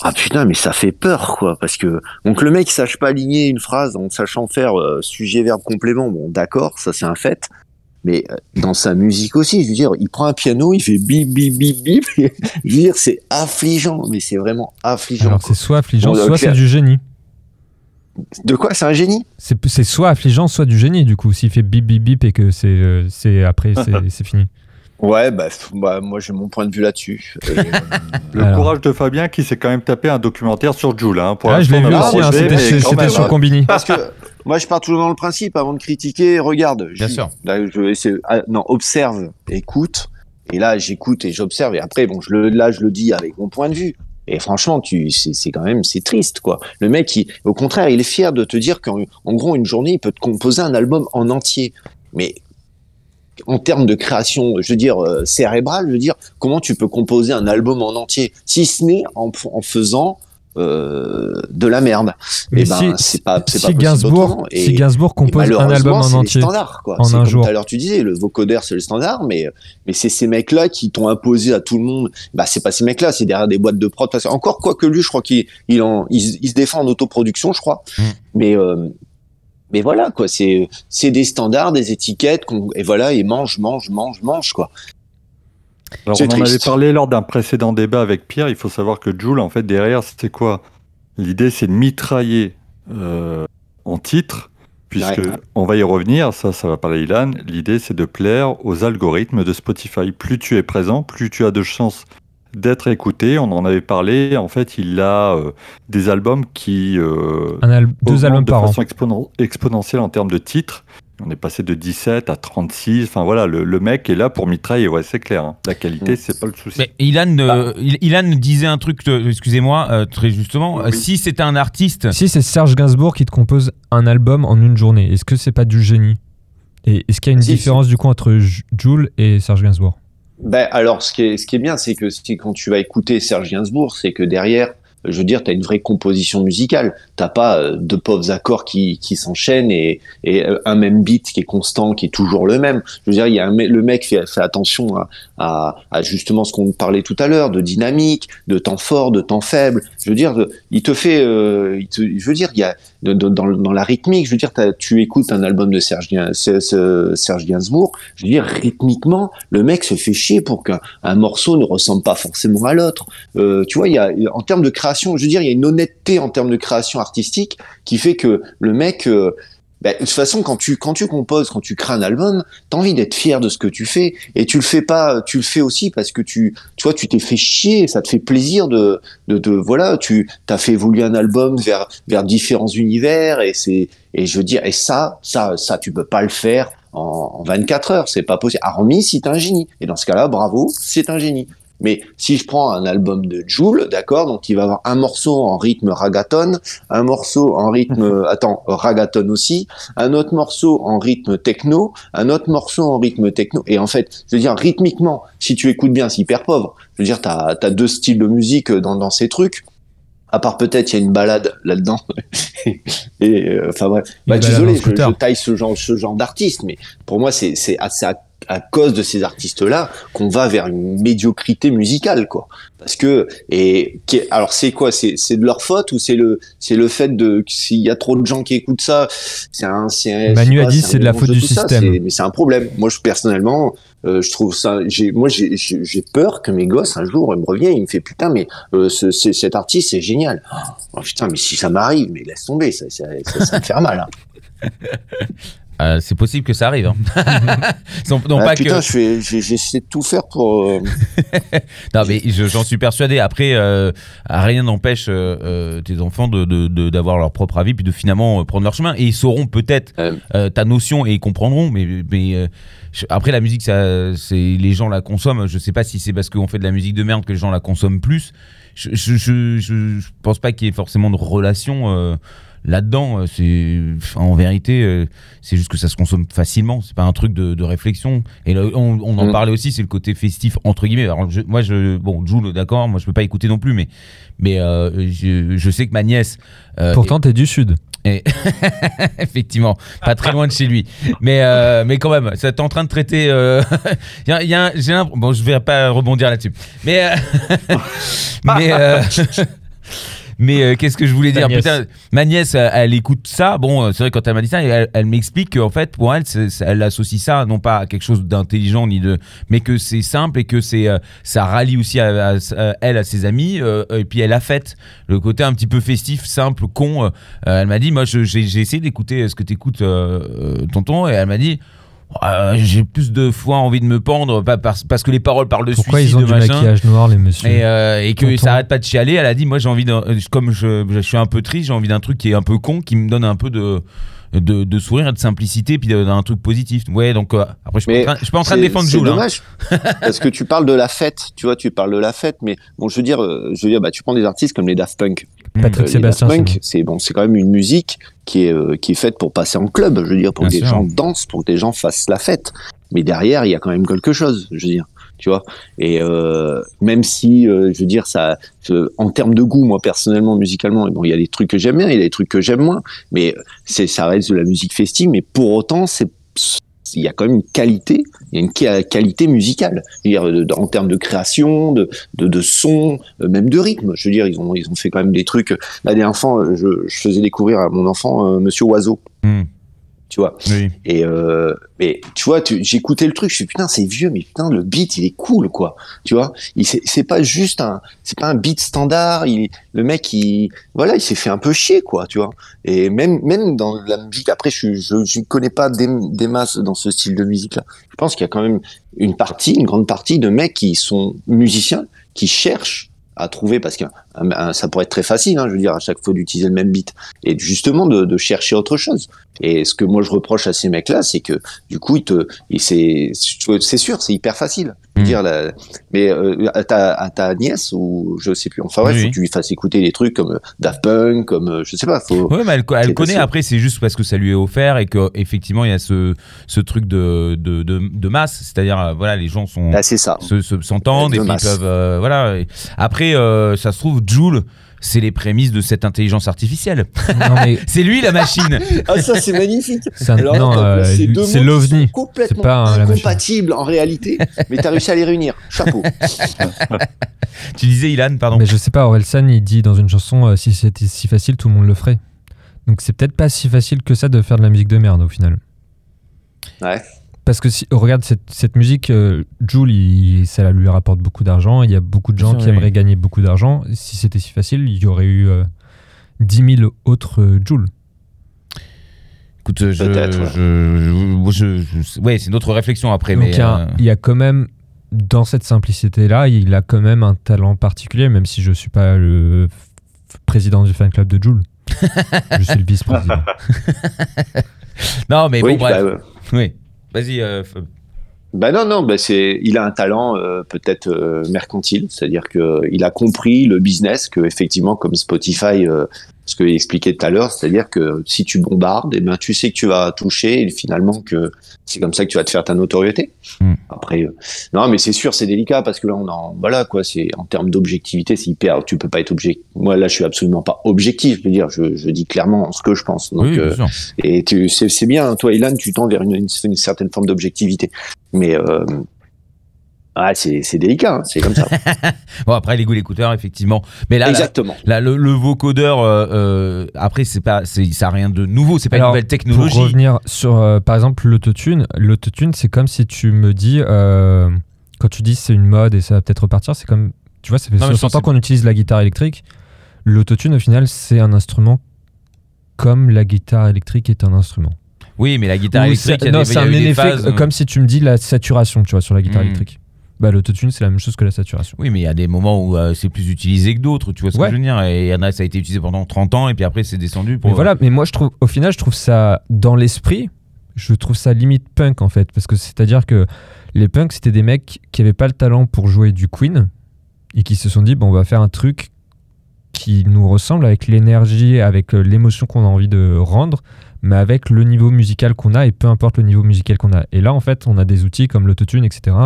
ah putain mais ça fait peur quoi parce que donc le mec sache pas aligner une phrase en sachant faire euh, sujet verbe complément bon d'accord ça c'est un fait. Mais euh, dans sa musique aussi, je veux dire, il prend un piano, il fait bip bip bip bip. (laughs) je veux dire, c'est affligeant, mais c'est vraiment affligeant. Alors c'est soit affligeant, Bon, soit c'est du génie. De quoi? C'est un génie? C'est c'est soit affligeant, soit du génie du coup. S'il fait bip bip bip et que c'est euh, c'est après c'est- (laughs) c'est fini. Ouais, bah, bah, moi j'ai mon point de vue là-dessus. Euh, (laughs) Le Alors. courage de Fabien qui s'est quand même tapé un documentaire sur Joule. Hein. Pour Ah, je l'ai vu aussi, hein, c'était mais chez- sur hein. Combini. Parce que moi je pars toujours dans le principe, avant de critiquer, regarde. Bien je- sûr. Là, je ah, non, observe, écoute. Et là, j'écoute et j'observe. Et après, bon, je le, là, je le dis avec mon point de vue. Et franchement, tu, c'est, c'est quand même, c'est triste, quoi. Le mec, il, au contraire, il est fier de te dire qu'en en gros, une journée, il peut te composer un album en entier. Mais en termes de création, je veux dire, euh, cérébrale, je veux dire, comment tu peux composer un album en entier? Si ce n'est en, en faisant euh, de la merde. Mais Eh ben, si, c'est pas, c'est si pas Gainsbourg. Et- si Gainsbourg compose un album en entier, standards, quoi. en C'est un comme jour. tout à l'heure tu disais, le vocodeur c'est le standard, mais mais c'est ces mecs-là qui t'ont imposé à tout le monde. Bah c'est pas ces mecs-là, c'est derrière des boîtes de prod. Parce que encore quoi que lui, je crois qu'il il en il se défend en autoproduction, je crois. Mm. Mais euh, mais voilà quoi, c'est c'est des standards, des étiquettes, qu'on- et voilà, et mange, mange, mange, mange quoi. Alors, on en avait parlé lors d'un précédent débat avec Pierre. Il faut savoir que Joule, en fait, derrière, c'était quoi? L'idée, c'est de mitrailler euh, en titre, puisque Ouais. on va y revenir. Ça, ça va parler Ilan. L'idée, c'est de plaire aux algorithmes de Spotify. Plus tu es présent, plus tu as de chances d'être écouté. On en avait parlé. En fait, il a euh, des albums qui euh, Un al- deux albums de par an. façon exponen- exponentielle en termes de titres. On est passé de 17 à 36. Enfin voilà, le, le mec est là pour mitrailler. Ouais, c'est clair. hein. La qualité, Mm. c'est pas le souci. Mais Ilan, euh, Il- Ilan disait un truc, excusez-moi, euh, très justement. Si c'était un artiste, Si c'est Serge Gainsbourg qui te compose un album en une journée, est-ce que c'est pas du génie? Et est-ce qu'il y a une Si, différence du coup entre J- Jul et Serge Gainsbourg? Ben, alors, ce qui est, ce qui est bien, c'est que si, quand tu vas écouter Serge Gainsbourg, c'est que derrière, je veux dire, tu as une vraie composition musicale. T'as pas euh, deux pauvres accords qui, qui s'enchaînent et, et euh, un même beat qui est constant, qui est toujours le même. Je veux dire, y a le mec fait, attention à, à, justement ce qu'on parlait tout à l'heure, de dynamique, de temps fort, de temps faible. Je veux dire, il te fait, euh, il te, je veux dire, il y a de- de- dans, dans la rythmique. Je veux dire, tu écoutes un album de Serge, Serge Gainsbourg. Je veux dire, rythmiquement, le mec se fait chier pour qu'un un morceau ne ressemble pas forcément à l'autre. Euh, tu vois, il y a, en termes de création, je veux dire, il y a une honnêteté en termes de création artistique qui fait que le mec, euh, ben, de toute façon, quand tu quand tu composes, quand tu crées un album, t'as envie d'être fier de ce que tu fais. Et tu le fais pas, tu le fais aussi parce que tu, tu vois, tu t'es fait chier, ça te fait plaisir de, de, de voilà, tu t'as fait évoluer un album vers vers différents univers. Et c'est et je veux dire et ça ça ça tu peux pas le faire en, en 24 heures, c'est pas possible. Hormis si t'es un génie. Et dans ce cas-là, bravo, c'est un génie. Mais si je prends un album de Joule, d'accord, donc il va avoir un morceau en rythme ragaton, un morceau en rythme, (laughs) attends, ragaton aussi, un autre morceau en rythme techno, un autre morceau en rythme techno. Et en fait, je veux dire, rythmiquement, si tu écoutes bien, c'est hyper pauvre. Je veux dire, t'as as deux styles de musique dans, dans ces trucs. À part peut-être, il y a une balade là-dedans. (laughs) Et euh, enfin bref. Une Bah, désolé, je, je taille ce genre, ce genre d'artiste, mais pour moi, c'est c'est à, c'est à, cause de ces artistes-là qu'on va vers une médiocrité musicale, quoi. Parce que et alors c'est quoi? C'est c'est de leur faute ou c'est le c'est le fait de s'il y a trop de gens qui écoutent ça, c'est un c'est Manu a dit c'est de la faute du système. mais c'est un problème. Moi, je personnellement, euh, je trouve ça. J'ai moi j'ai peur que mes gosses un jour ils me reviennent, ils me fait putain mais euh, ce- cet artiste c'est génial. Oh, putain mais si ça m'arrive, mais laisse tomber, ça ça, ça, ça me fait mal. Hein. (laughs) euh, c'est possible que ça arrive. hein. (laughs) non, non, Ah, pas putain, que. je j'ai- j'essaie de tout faire pour. euh, (laughs) Non, mais je- j'en suis persuadé. Après, euh, rien n'empêche euh, tes enfants de- de- de- d'avoir leur propre avis puis de finalement prendre leur chemin. Et ils sauront peut-être ta notion et ils comprendront. Mais, mais euh, je- après, la musique, ça, c'est les gens la consomment. Je sais pas si c'est parce qu'on fait de la musique de merde que les gens la consomment plus. Je, je, je, je- je pense pas qu'il y ait forcément de relation. Là-dedans, euh, c'est en vérité, euh, c'est juste que ça se consomme facilement. C'est pas un truc de, de réflexion. Et là, on, on en Mm. parlait aussi, c'est le côté festif entre guillemets. Alors, je- moi, je bon, Jules, d'accord, moi je peux pas écouter non plus, mais mais euh, je, je sais que ma nièce. euh, Pourtant, t'es du Sud. et- (laughs) effectivement, pas très loin de chez lui. Mais, euh, mais quand même, ça t'es en train de traiter. euh, il (laughs) y a- il y a un- j'ai un- bon, je vais pas rebondir là-dessus. Mais, euh, (laughs) mais, euh, mais euh, qu'est-ce que je voulais dire? nièce. Putain, Ma nièce, elle, elle écoute ça. Bon, euh, c'est vrai, quand elle m'a dit ça, elle, elle m'explique qu'en fait, pour elle, elle associe ça non pas à quelque chose d'intelligent, ni de, mais que c'est simple et que c'est, euh, ça rallie aussi à, à- à- elle à ses amis. euh, et puis elle a fait le côté un petit peu festif, simple, con. elle m'a dit, moi, j'ai essayé d'écouter ce que t'écoutes, tonton, et elle m'a dit. Euh, j'ai plus de fois envie de me pendre pas parce, parce que les paroles parlent de Pourquoi suicide ils ont de du machin maquillage noir, les messieurs et, euh, et que Tonton. ça arrête pas de chialer elle a dit moi j'ai envie d'un- comme je, je suis un peu triste j'ai envie d'un truc qui est un peu con qui me donne un peu de de, de sourire et de simplicité puis d'un truc positif ouais donc euh, après je suis train, je suis pas en train de défendre C'est Jules hein. dommage (laughs) parce que tu parles de la fête, tu vois, tu parles de la fête, mais bon, je veux dire, euh, je veux dire, bah, tu prends des artistes comme les Daft Punk. Patrick Euh, Sébastien. C'est bon, c'est quand même une musique qui est euh, qui est faite pour passer en club, je veux dire, pour Bien que des sûr. gens dansent, pour que des gens fassent la fête. Mais derrière, il y a quand même quelque chose, je veux dire, tu vois. Et euh, même si, euh, je veux dire, ça, euh, en termes de goût, moi personnellement, musicalement, bon, il y a des trucs que j'aime bien, il y a des trucs que j'aime moins, mais c'est ça reste de la musique festive. Mais pour autant, c'est il y a quand même une qualité, il y a une qua- qualité musicale, dire, en termes de création, de, de, son, euh, même de rythme. Je veux dire, ils ont, ils ont fait quand même des trucs. La dernière euh, je, je faisais découvrir à mon enfant euh, Monsieur Oiseau, Hmm. Tu vois. Oui. Et euh, mais tu vois, j'écoutais le truc, je suis putain, c'est vieux, mais putain, le beat, il est cool, quoi. Tu vois, c'est pas juste un, c'est pas un beat standard. Il, le mec, il, voilà, il s'est fait un peu chier, quoi, tu vois? Et même, même dans la musique, après, je, je, je connais pas des, des masses dans ce style de musique-là. Je pense qu'il y a quand même une partie, une grande partie de mecs qui sont musiciens, qui cherchent à trouver parce que un- un- ça pourrait être très facile, hein, je veux dire, à chaque fois d'utiliser le même beat et justement de, de chercher autre chose. Et ce que moi je reproche à ces mecs-là, c'est que du coup, ils te, c'est, c'est sûr, c'est hyper facile. Mm. dire, la- mais euh, à, ta, à ta nièce ou je sais plus. Enfin bref, Oui. faut que tu lui fasses écouter des trucs comme euh, Daft Punk, comme euh, je sais pas. Faut, Ouais, mais elle, connaît. Après, c'est juste parce que ça lui est offert et que effectivement, il y a ce, ce truc de, de, de, de masse. C'est-à-dire, euh, voilà, les gens sont Ah, c'est ça. se- se- s'entendent De et puis ils peuvent, euh, voilà. Après, euh, ça se trouve, Joule, c'est les prémices de cette intelligence artificielle. Mais (laughs) c'est lui la machine. Ah ça c'est magnifique. (laughs) c'est euh, l'OVNI. complètement C'est pas, euh, incompatibles en réalité, mais t'as réussi à les réunir. Chapeau. (laughs) tu disais, Ilan, pardon. Mais je sais pas, Orelsan, il dit dans une chanson euh, si c'était si facile, tout le monde le ferait. Donc c'est peut-être pas si facile que ça de faire de la musique de merde au final. Ouais. Parce que si oh, regarde cette, cette musique, euh, Joule, il- ça lui rapporte beaucoup d'argent. Il y a beaucoup de gens qui aimeraient gagner beaucoup d'argent. Si c'était si facile, il y aurait eu euh, 10 000 autres euh, Joule. Écoute, je, je, je- je- je- ouais, c'est notre réflexion après, Donc mais il y, a, euh, il y a quand même, dans cette simplicité-là, il a quand même un talent particulier, même si je suis pas le président du fan club de Joule. (laughs) je suis le vice-président. non, mais oui, bon, bref. bah, ouais. Oui. Vas-y. euh, Bah non, non, bah c'est, il a un talent euh, peut-être euh, mercantile, c'est-à-dire que euh, a compris le business que effectivement comme Spotify, ce que expliqué tout à l'heure, c'est-à-dire que si tu bombardes, et ben tu sais que tu vas toucher et finalement que c'est comme ça que tu vas te faire ta notoriété. Mm. Après, euh, non, mais c'est sûr, c'est délicat parce que là on en, voilà quoi, c'est en termes d'objectivité, c'est hyper, tu peux pas être objectif. Moi là, je suis absolument pas objectif, je veux dire, je, je dis clairement ce que je pense. Donc, oui, bien euh, et tu, c'est, c'est bien, toi, Ilan, tu tends vers une, une, une certaine forme d'objectivité. Mais euh, ah, c'est, c'est délicat, hein, c'est comme ça. (laughs) Bon, après, les goûts l'écouteur, effectivement. Mais là, Exactement. là, le, le vocodeur, euh, euh, après, c'est pas, c'est, ça a rien de nouveau. C'est pas Alors, une nouvelle technologie. Pour revenir sur, euh, par exemple, l'autotune, l'autotune, c'est comme si tu me dis, euh, quand tu dis c'est une mode et ça va peut-être repartir, c'est comme, tu vois, ça fait Non, mais je 60 pense ans qu'on utilise la guitare électrique. L'autotune, au final, c'est un instrument comme la guitare électrique est un instrument. Oui, mais la guitare Ou électrique, c'est- il y a non, c'est un effet phases, comme si tu me dis la saturation, tu vois, sur la guitare Mm. électrique. Bah, l'autotune, c'est la même chose que la saturation. Oui, mais il y a des moments où euh, c'est plus utilisé que d'autres, tu vois ce Ouais. que je veux dire? Et il y en a, ça a été utilisé pendant 30 ans, et puis après, c'est descendu pour. Mais voilà, mais moi je trouve, au final, je trouve ça dans l'esprit, je trouve ça limite punk en fait, parce que c'est-à-dire que les punks c'était des mecs qui avaient pas le talent pour jouer du Queen et qui se sont dit bon, on va faire un truc qui nous ressemble avec l'énergie, avec euh, l'émotion qu'on a envie de rendre, mais avec le niveau musical qu'on a et peu importe le niveau musical qu'on a. Et là en fait, on a des outils comme l'autotune, etc.,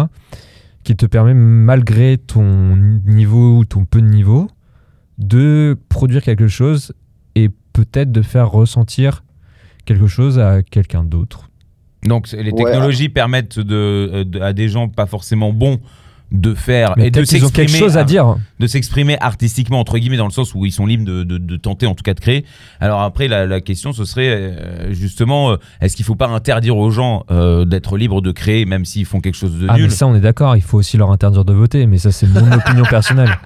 qui te permet malgré ton niveau ou ton peu de niveau de produire quelque chose et peut-être de faire ressentir quelque chose à quelqu'un d'autre. Donc, c'est- les Ouais. technologies permettent de, euh, de- à des gens pas forcément bons de faire Mais et de ont quelque s'exprimer chose à dire. de s'exprimer artistiquement entre guillemets dans le sens où ils sont libres de, de- de tenter en tout cas de créer. Alors après la, la question ce serait euh, justement euh, est-ce qu'il faut pas interdire aux gens euh, d'être libres de créer même s'ils font quelque chose de Ah, mais nul? ça, on est d'accord, il faut aussi leur interdire de voter, mais ça, c'est mon (laughs) opinion personnelle. (laughs)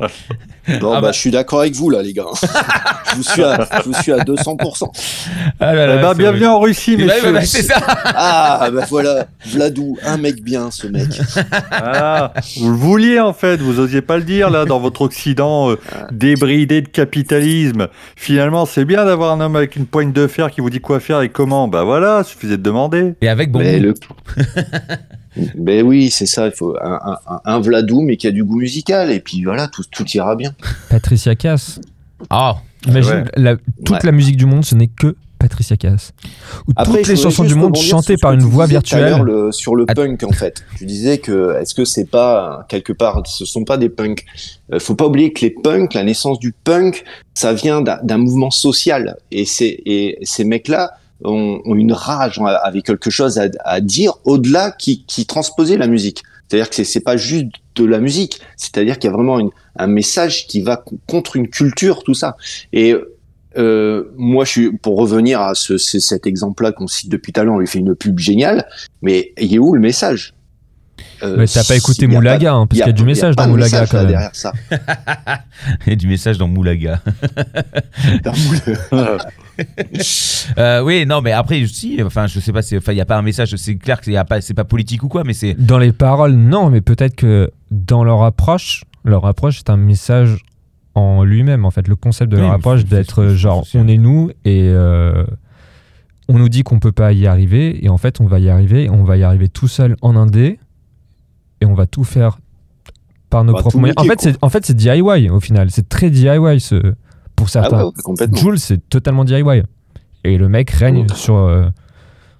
(laughs) Non, Ah bah, bah. je suis d'accord avec vous, là, les gars. je, vous suis à, je vous suis à 200%. Ah là là, c'est bienvenue vrai. en Russie, messieurs. bah, c'est ça. Ah, bah voilà, Vladou, un mec bien, ce mec. Ah, vous le vouliez en fait, vous osiez pas le dire là dans votre Occident euh, débridé de capitalisme. Finalement, c'est bien d'avoir un homme avec une poigne de fer qui vous dit quoi faire et comment. Bah voilà, suffisait de demander. Et avec bon Mais goût. le... (laughs) ben oui, c'est ça. Il faut un, un, un- un Vladou, mais qui a du goût musical, et puis voilà, tout, tout ira bien. Patricia Cass. Ah, Imagine, Ouais. la- toute Ouais. la musique du monde, ce n'est que Patricia Cass. Ou Après, toutes les chansons du monde chantées par une voix virtuelle. le- sur le punk, en fait. Tu disais que est-ce que c'est pas quelque part, ce sont pas des punks? Euh, faut pas oublier que les punks, la naissance du punk, ça vient d'un mouvement social. Et, c'est- et ces mecs-là ont, ont une rage, ont- avaient quelque chose à, à dire au-delà qui, qui transposait la musique. C'est-à-dire que c'est- c'est pas juste de la musique, c'est-à-dire qu'il y a vraiment une- un message qui va co- contre une culture, tout ça. Et euh, moi, je suis pour revenir à ce, ce- cet exemple-là qu'on cite depuis tout à l'heure, on lui fait une pub géniale, mais il est où le message? Euh, Mais t'as pas écouté Moulaga, hein, parce il qu'il y a du message dans Moulaga message, quand là, même. derrière ça. (laughs) il y a du message dans Moulaga. (laughs) (laughs) (laughs) Euh, oui, non, mais après, si, enfin, je sais pas, enfin, il y a pas un message, c'est clair que c'est pas, pas politique ou quoi, mais c'est. Dans les paroles, non, mais peut-être que dans leur approche, leur approche c'est un message en lui-même. En fait, le concept de Oui, leur approche c'est- d'être genre, on est nous et euh, on nous dit qu'on peut pas y arriver et en fait, on va y arriver. On va y arriver tout seul en indé et on va tout faire par nos va propres moyens. En niquer, fait, c'est en fait c'est DIY au final. C'est très DIY ce, pour Ah certains. ouais, ouais, complètement. Jules, c'est totalement DIY. Et le mec règne sur, euh,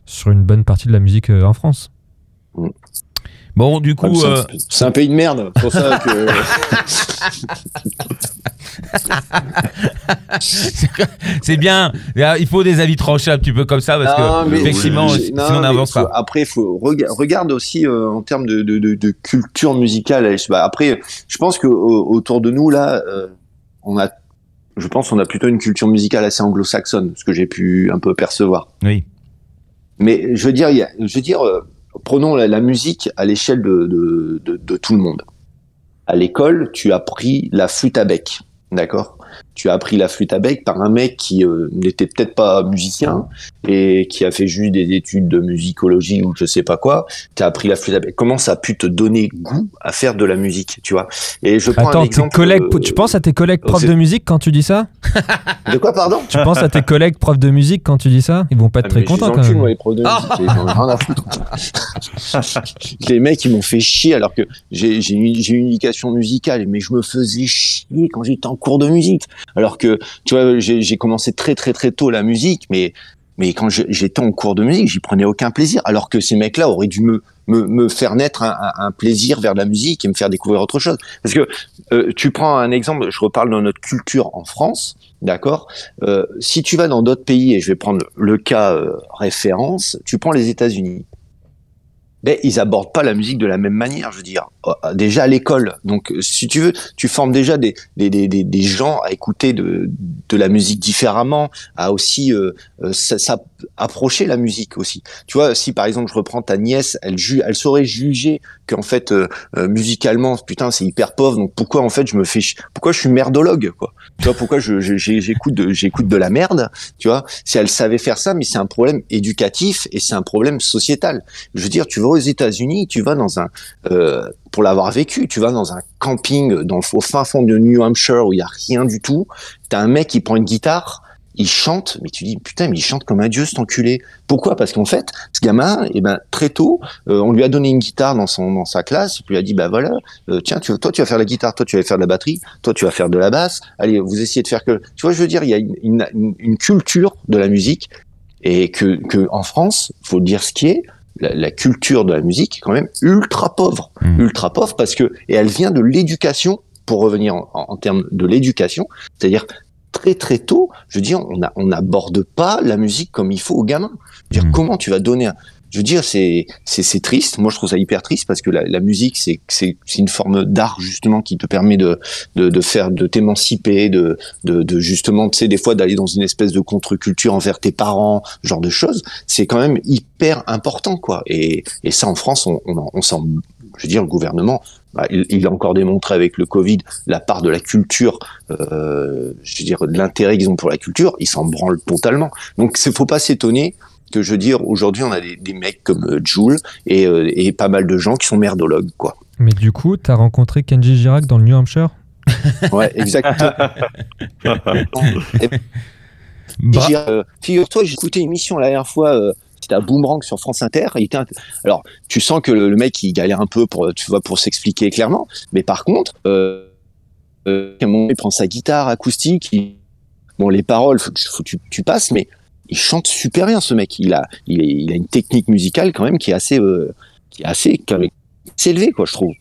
sur une bonne partie de la musique euh, en France. Bon, du coup, c'est un- euh, C'est un pays de merde. C'est pour ça que. (laughs) c'est bien. Il faut des avis tranchés un petit peu comme ça parce Non, que mais- effectivement, sinon non, on n'avance pas. Après, il faut rega- regarde aussi euh, en termes de, de, de, de culture musicale. Bah, après, je pense que au- autour de nous là, euh, on a, je pense, on a plutôt une culture musicale assez anglo-saxonne, ce que j'ai pu un peu percevoir. Oui. Mais je veux dire, je veux dire, euh, prenons la, la musique à l'échelle de, de, de, de tout le monde. À l'école, tu as pris la flûte à bec, d'accord? Tu as appris la flûte à bec par un mec qui euh, n'était peut-être pas musicien et qui a fait juste des études de musicologie ou je sais pas quoi. Tu as appris la flûte à bec. Comment ça a pu te donner goût à faire de la musique, tu vois? Et je prends Attends, un tes collègues, euh, tu penses à tes collègues profs de musique quand tu dis ça? De quoi, pardon? Tu penses à tes collègues profs de musique quand tu dis ça? Ils vont pas être Ah, très mais je les contents quand encule, les profs de musique, (laughs) j'en ai rien à foutre. (laughs) les mecs, ils m'ont fait chier alors que j'ai une, j'ai une éducation musicale, mais je me faisais chier quand j'étais en cours de musique. Alors que, tu vois, j'ai commencé très très très tôt la musique, mais mais quand j'étais en cours de musique, j'y prenais aucun plaisir. Alors que ces mecs-là auraient dû me, me, me faire naître un, un- plaisir vers la musique et me faire découvrir autre chose. Parce que euh, tu prends un exemple, je reparle de notre culture en France, d'accord? Euh, Si tu vas dans d'autres pays, et je vais prendre le cas euh, référence, tu prends les États-Unis. Ben, ils abordent pas la musique de la même manière, je veux dire. Euh, Déjà à l'école. Donc, euh, si tu veux, tu formes déjà des, des, des, des, gens à écouter de, de la musique différemment, à aussi euh, euh, la musique aussi. Tu vois, si par exemple je reprends ta nièce, elle, elle saurait juger qu'en fait euh, euh, musicalement, putain, c'est hyper pauvre. Donc pourquoi en fait je me fais, pourquoi je suis merdologue quoi? Tu vois, pourquoi j'écoute de, j'écoute de la merde Tu vois, si elle savait faire ça, mais c'est un problème éducatif et c'est un problème sociétal. Je veux dire, tu vas aux États-Unis, tu vas dans un euh, pour l'avoir vécu, tu vas dans un camping dans, au fin fond de New Hampshire où il y a rien du tout. T'as un mec qui prend une guitare, il chante, mais tu dis putain, mais il chante comme un dieu cet enculé. Pourquoi? Parce qu'en fait, ce gamin, eh ben très tôt, euh, on lui a donné une guitare dans son dans sa classe, puis lui a dit bah voilà, euh, tiens, tu, toi tu vas faire la guitare, toi tu vas faire de la batterie, toi tu vas faire de la basse. Allez, vous essayez de faire que, tu vois, je veux dire, il y a une, une, une culture de la musique et que, que en France, faut dire ce qui est, la, la culture de la musique est quand même ultra pauvre, Mm. ultra pauvre parce que et elle vient de l'éducation. Pour revenir en, en- en termes de l'éducation, c'est-à-dire très très tôt, je veux dire, on n'aborde pas la musique comme il faut aux gamins. Je veux dire, Mm. comment tu vas donner un, je veux dire, c'est c'est triste. Moi, je trouve ça hyper triste parce que la, la musique, c'est c'est c'est une forme d'art justement qui te permet de de, de faire de t'émanciper, de, de de justement, tu sais, des fois d'aller dans une espèce de contre-culture envers tes parents, genre de choses. C'est quand même hyper important, quoi. Et et ça, en France, on on s'en, je veux dire, le gouvernement. bah, il, il a encore démontré avec le Covid la part de la culture, euh, je veux dire, de l'intérêt qu'ils ont pour la culture, ils s'en branlent totalement. Donc, il faut pas s'étonner que je veux dire, aujourd'hui, on a des, des mecs comme euh, Jules et, euh, et pas mal de gens qui sont merdologues, quoi. Mais du coup, t'as rencontré Kenji Girac dans le New Hampshire? Ouais, exactement. (laughs) Bra- euh, Figure-toi, j'ai écouté une émission la dernière fois, euh, c'était à Boomerang sur France Inter. Il était int- Alors, tu sens que le, le mec, il galère un peu pour, tu vois, pour s'expliquer clairement. Mais par contre, euh, euh, il prend sa guitare acoustique. il- Bon, les paroles, faut, que- faut que tu, tu passes, mais il chante super bien, ce mec. Il a, il, a une technique musicale quand même qui est assez, euh, qui est assez, quoi, je trouve.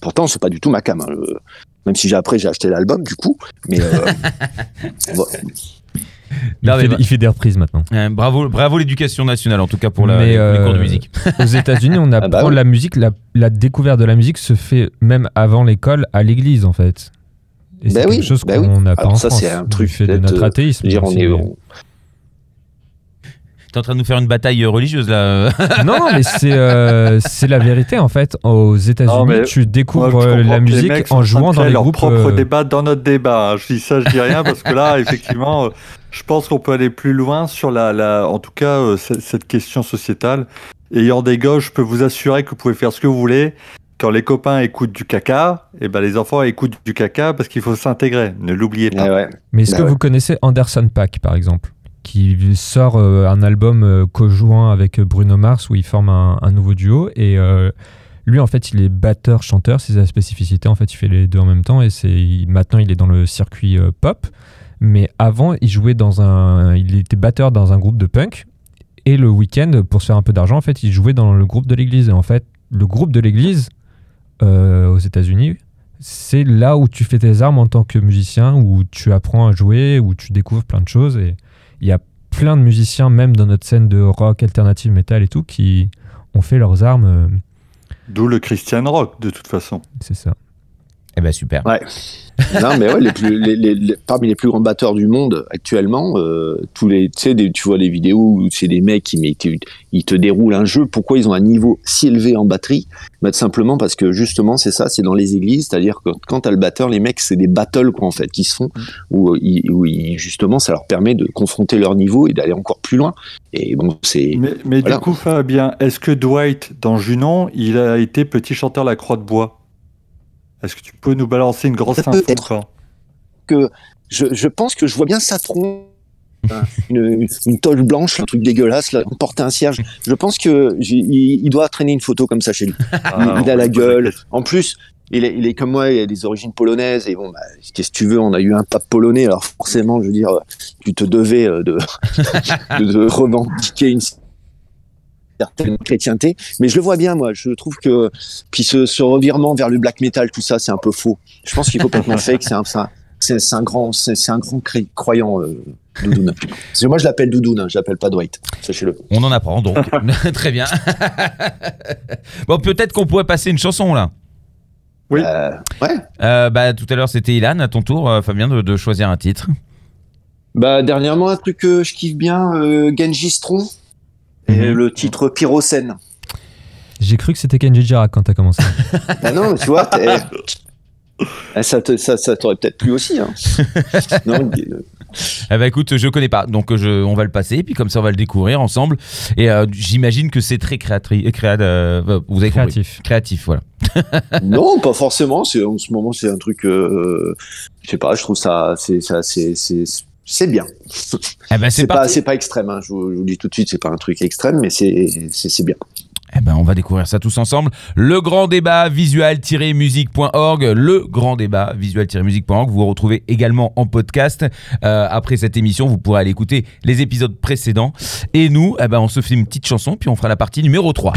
Pourtant, c'est pas du tout ma cam. hein, Même si j'ai après j'ai acheté l'album, du coup. Mais euh, (laughs) bon, il, Non, mais fait, bah- il fait des reprises maintenant. Euh, bravo, bravo l'éducation nationale en tout cas pour la, Mais, les, les euh, cours de musique. Aux États-Unis, on apprend (laughs) bah oui. la musique, la, la découverte de la musique se fait même avant l'école à l'église en fait. Et Bah c'est oui, quelque chose bah qu'on oui. n'a pas Alors en ça, France. c'est un truc fait de notre euh, athéisme. dire, on est, on- T'es en train de nous faire une bataille religieuse là. (laughs) non, mais c'est euh, c'est la vérité en fait. Aux États-Unis, tu découvres Moi, euh, la musique mecs en jouant dans les leur groupes. propre euh, débat dans notre débat. Je dis ça, je dis rien parce que là, (laughs) effectivement, je pense qu'on peut aller plus loin sur la, la en tout cas, euh, cette, question sociétale. Ayant des gosses, je peux vous assurer que vous pouvez faire ce que vous voulez. Quand les copains écoutent du caca, et ben les enfants écoutent du caca parce qu'il faut s'intégrer. Ne l'oubliez pas. Ouais, ouais. Mais est-ce Bah que ouais. vous connaissez Anderson Paak par exemple? Qui sort euh, un album euh, co-joint avec Bruno Mars où il forme un, nouveau duo. Et euh, lui en fait il est batteur chanteur c'est sa spécificité. En fait il fait les deux en même temps. Et c'est maintenant il est dans le circuit pop. Mais avant il jouait dans un il était batteur dans un groupe de punk. Et le week-end pour se faire un peu d'argent en fait il jouait dans le groupe de l'église. Et en fait le groupe de l'église aux États-Unis c'est là où tu fais tes armes en tant que musicien, où tu apprends à jouer, où tu découvres plein de choses. Et il y a plein de musiciens, même dans notre scène de rock, alternative, metal et tout, qui ont fait leurs armes. euh, D'où le Christian rock, de toute façon. c'est ça. Eh ben super. Ouais. non, mais ouais, les plus, les, les- les- parmi les plus grands batteurs du monde actuellement, euh, tous les, tu des- tu vois les vidéos où c'est des mecs qui mais, tu- ils te déroulent un jeu. Pourquoi ils ont un niveau si élevé en batterie? Bah, tout Simplement parce que justement, c'est ça, c'est dans les églises, c'est-à-dire que quand t'as le batteur, les mecs, c'est des battles quoi en fait qui se font où, euh, ils- où ils- justement, ça leur permet de confronter leur niveau et d'aller encore plus loin. Et bon, c'est Mais, mais Voilà. du coup, Fabien, est-ce que Dwight, dans Junon, il a été petit chanteur la Croix de Bois Est-ce que tu peux nous balancer une grosse info pas que je, je pense que je vois bien sa tronche, une, une toge blanche, un truc dégueulasse, là, porter un cierge. Je pense que il, il doit traîner une photo comme ça chez lui. Ah, il a la gueule. En plus, il est, il est comme moi, il a des origines polonaises. Et bon, bah, qu'est-ce que tu veux On a eu un pape polonais, alors forcément, je veux dire, tu te devais euh, de, (laughs) de, de revendiquer une certaine chrétienté. Mais je le vois bien, moi. Je trouve que puis ce, ce revirement vers le black metal, tout ça, c'est un peu faux. Je pense qu'il est complètement fake. C'est un, c'est un- c'est c'est un grand, c'est c'est un grand croyant, euh, Doudoune. Parce que moi, je l'appelle Doudoune, hein, je l'appelle pas Dwight. Sachez-le. On en apprend donc. (laughs) Très bien. bon, peut-être qu'on pourrait passer une chanson là. Oui. Euh, ouais. Euh, bah, tout à l'heure, c'était Ilan. À ton tour, euh, Fabien, de, de choisir un titre. Bah dernièrement un truc que je kiffe bien, euh, Genji et Mhm. le titre Pyrocène. J'ai cru que c'était Kenji Girac quand t'as commencé. (laughs) Ah non, tu vois, Ah, ça te- ça, ça t'aurait peut-être plu aussi. Hein. (laughs) non, euh, Eh bah, écoute, je connais pas, donc euh, je, on va le passer, puis comme ça, on va le découvrir ensemble. Et euh, j'imagine que c'est très créatrice. Créa, euh, vous avez compris. Créatif. Créatif, voilà. (laughs) non, pas forcément. C'est en ce moment, c'est un truc. Euh, je sais pas. Je trouve ça, c'est ça, c'est c'est c'est bien. Eh ben, c'est C'est pas c'est pas extrême. Hein. Je, vous, je vous le dis tout de suite, c'est pas un truc extrême, mais c'est c'est c'est bien. Eh ben, on va découvrir ça tous ensemble. Le grand débat visual-musique.org. Le grand débat visual-musique.org. Vous retrouvez également en podcast. Euh, après cette émission, vous pourrez aller écouter les épisodes précédents. Et nous, eh ben, on se fait une petite chanson, puis on fera la partie numéro 3.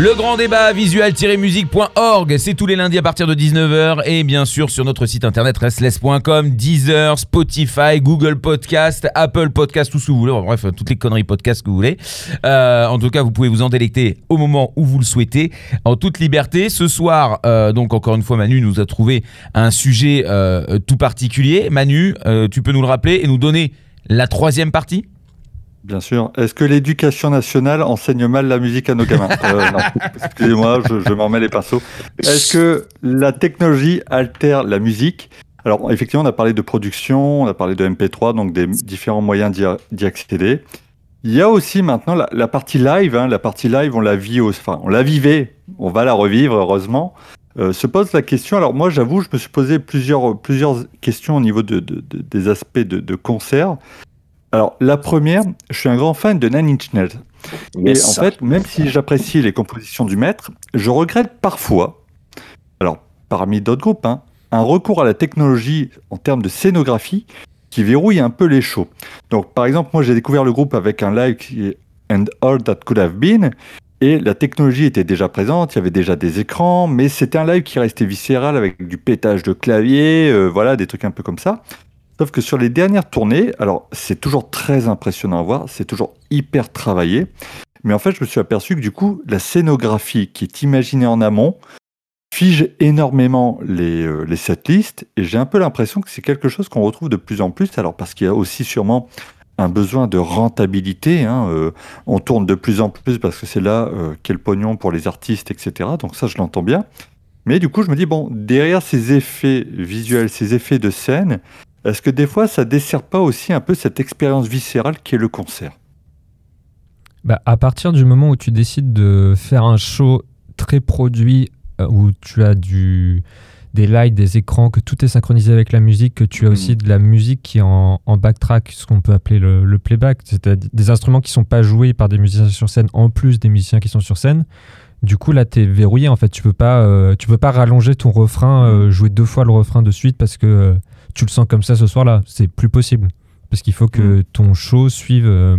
Le grand débat visual-musique.org, c'est tous les lundis à partir de 19h et bien sûr sur notre site internet restless.com, Deezer, Spotify, Google Podcast, Apple Podcast, tout ce que vous voulez, bref, toutes les conneries podcast que vous voulez. Euh, en tout cas, vous pouvez vous en délecter au moment où vous le souhaitez, en toute liberté. Ce soir, euh, donc encore une fois, Manu nous a trouvé un sujet euh, tout particulier. Manu, tu peux nous le rappeler et nous donner la troisième partie? Bien sûr. Est-ce que l'éducation nationale enseigne mal la musique à nos gamins (laughs) Euh. Excusez-moi, je, je m'en mets les pinceaux. Est-ce que la technologie altère la musique? Alors, effectivement, on a parlé de production, on a parlé de MP3, donc des différents moyens d'y accéder. Il y a aussi maintenant la, la partie live. hein. La partie live, on la vit, au- enfin, on la vivait, on va la revivre, heureusement. Euh, se pose la question. Alors moi, j'avoue, je me suis posé plusieurs, plusieurs questions au niveau de, de- de- des aspects de, de concert. Alors la première, je suis un grand fan de Nine Inch Nails. Yes. Et en fait, même si j'apprécie les compositions du maître, je regrette parfois, alors parmi d'autres groupes, hein, un recours à la technologie en termes de scénographie qui verrouille un peu les shows. Donc par exemple, moi j'ai découvert le groupe avec un live qui est And All That Could Have Been, et la technologie était déjà présente, il y avait déjà des écrans, mais c'était un live qui restait viscéral avec du pétage de clavier, euh, voilà, des trucs un peu comme ça. Sauf que sur les dernières tournées, alors c'est toujours très impressionnant à voir, c'est toujours hyper travaillé, mais en fait je me suis aperçu que du coup la scénographie qui est imaginée en amont fige énormément les, euh, les setlists et j'ai un peu l'impression que c'est quelque chose qu'on retrouve de plus en plus, alors parce qu'il y a aussi sûrement un besoin de rentabilité, hein, euh, on tourne de plus en plus parce que c'est là euh, qu'est le pognon pour les artistes, etc. Donc ça je l'entends bien. Mais du coup je me dis, bon, derrière ces effets visuels, ces effets de scène, est-ce que des fois, ça dessert pas aussi un peu cette expérience viscérale qui est le concert? Bah, à partir du moment où tu décides de faire un show très produit, euh, où tu as du, des lights, des écrans, que tout est synchronisé avec la musique, que tu as aussi de la musique qui est en, en backtrack, ce qu'on peut appeler le, le playback, c'est-à-dire des instruments qui sont pas joués par des musiciens sur scène, en plus des musiciens qui sont sur scène. Du coup, là, tu es verrouillé. En fait, tu peux pas, euh, tu peux pas rallonger ton refrain, euh, jouer deux fois le refrain de suite parce que tu le sens comme ça ce soir-là. C'est plus possible. Parce qu'il faut que ton show suive euh,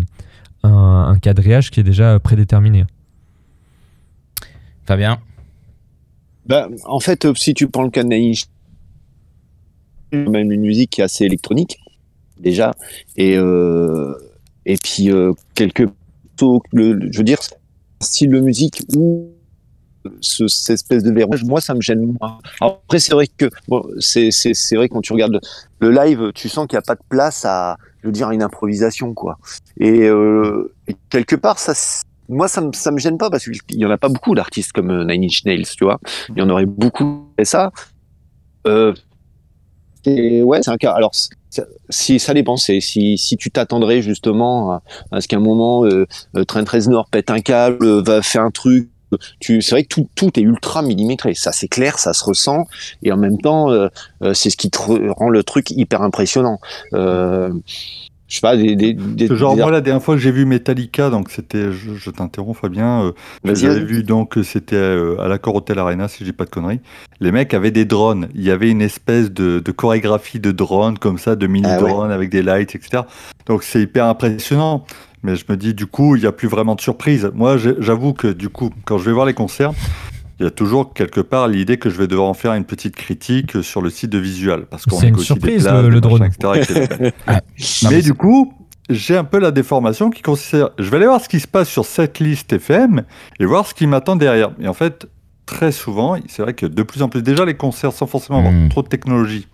un, un quadrillage qui est déjà prédéterminé. Fabien Bah, en fait, euh, si tu prends le cas de même une musique qui est assez électronique déjà, et euh, et puis euh, quelques le, le- je veux dire style de musique ou ce, cette espèce de verrouillage, moi ça me gêne moins. Après c'est vrai que bon, c'est vrai quand tu regardes le, live, tu sens qu'il n'y a pas de place à je veux dire une improvisation quoi. Et, euh, et quelque part ça moi, ça me, ça me gêne pas parce qu'il y en a pas beaucoup d'artistes comme euh, Nine Inch Nails, tu vois. Il y en aurait beaucoup. Et ça, euh, c'est- ouais, c'est un cas. Alors, si ça dépend, si, si tu t'attendrais justement à, ce qu'à un moment euh, euh, Trent Reznor pète un câble, va faire un truc. Tu, c'est vrai que tout, tout est ultra millimétré. Ça, c'est clair, ça se ressent, et en même temps, euh, euh, c'est ce qui te rend le truc hyper impressionnant. Euh, je sais pas, des, des, des- Genre, des- moi, la dernière fois que j'ai vu Metallica, donc c'était, je, je t'interromps Fabien, euh, Vas-y, j'avais vu donc c'était euh, à l'accord Hotel Arena, si je dis pas de conneries. Les mecs avaient des drones. Il y avait une espèce de, de chorégraphie de drones comme ça, de Ah mini-drones avec des lights, etc. Donc c'est hyper impressionnant. Mais je me dis, du coup, il n'y a plus vraiment de surprise. Moi, j'avoue que du coup, quand je vais voir les concerts, il y a toujours quelque part l'idée que je vais devoir en faire une petite critique sur le site de Visual. Parce qu'on C'est une négocie des surprise, places, le- le drone. machins, etc., etc. Ah, (laughs) non, Mais mais du coup, j'ai un peu la déformation qui consiste. Je vais aller voir ce qui se passe sur cette liste FM et voir ce qui m'attend derrière. Et en fait, très souvent, c'est vrai que de plus en plus, déjà les concerts sans forcément avoir Mm. trop de technologie,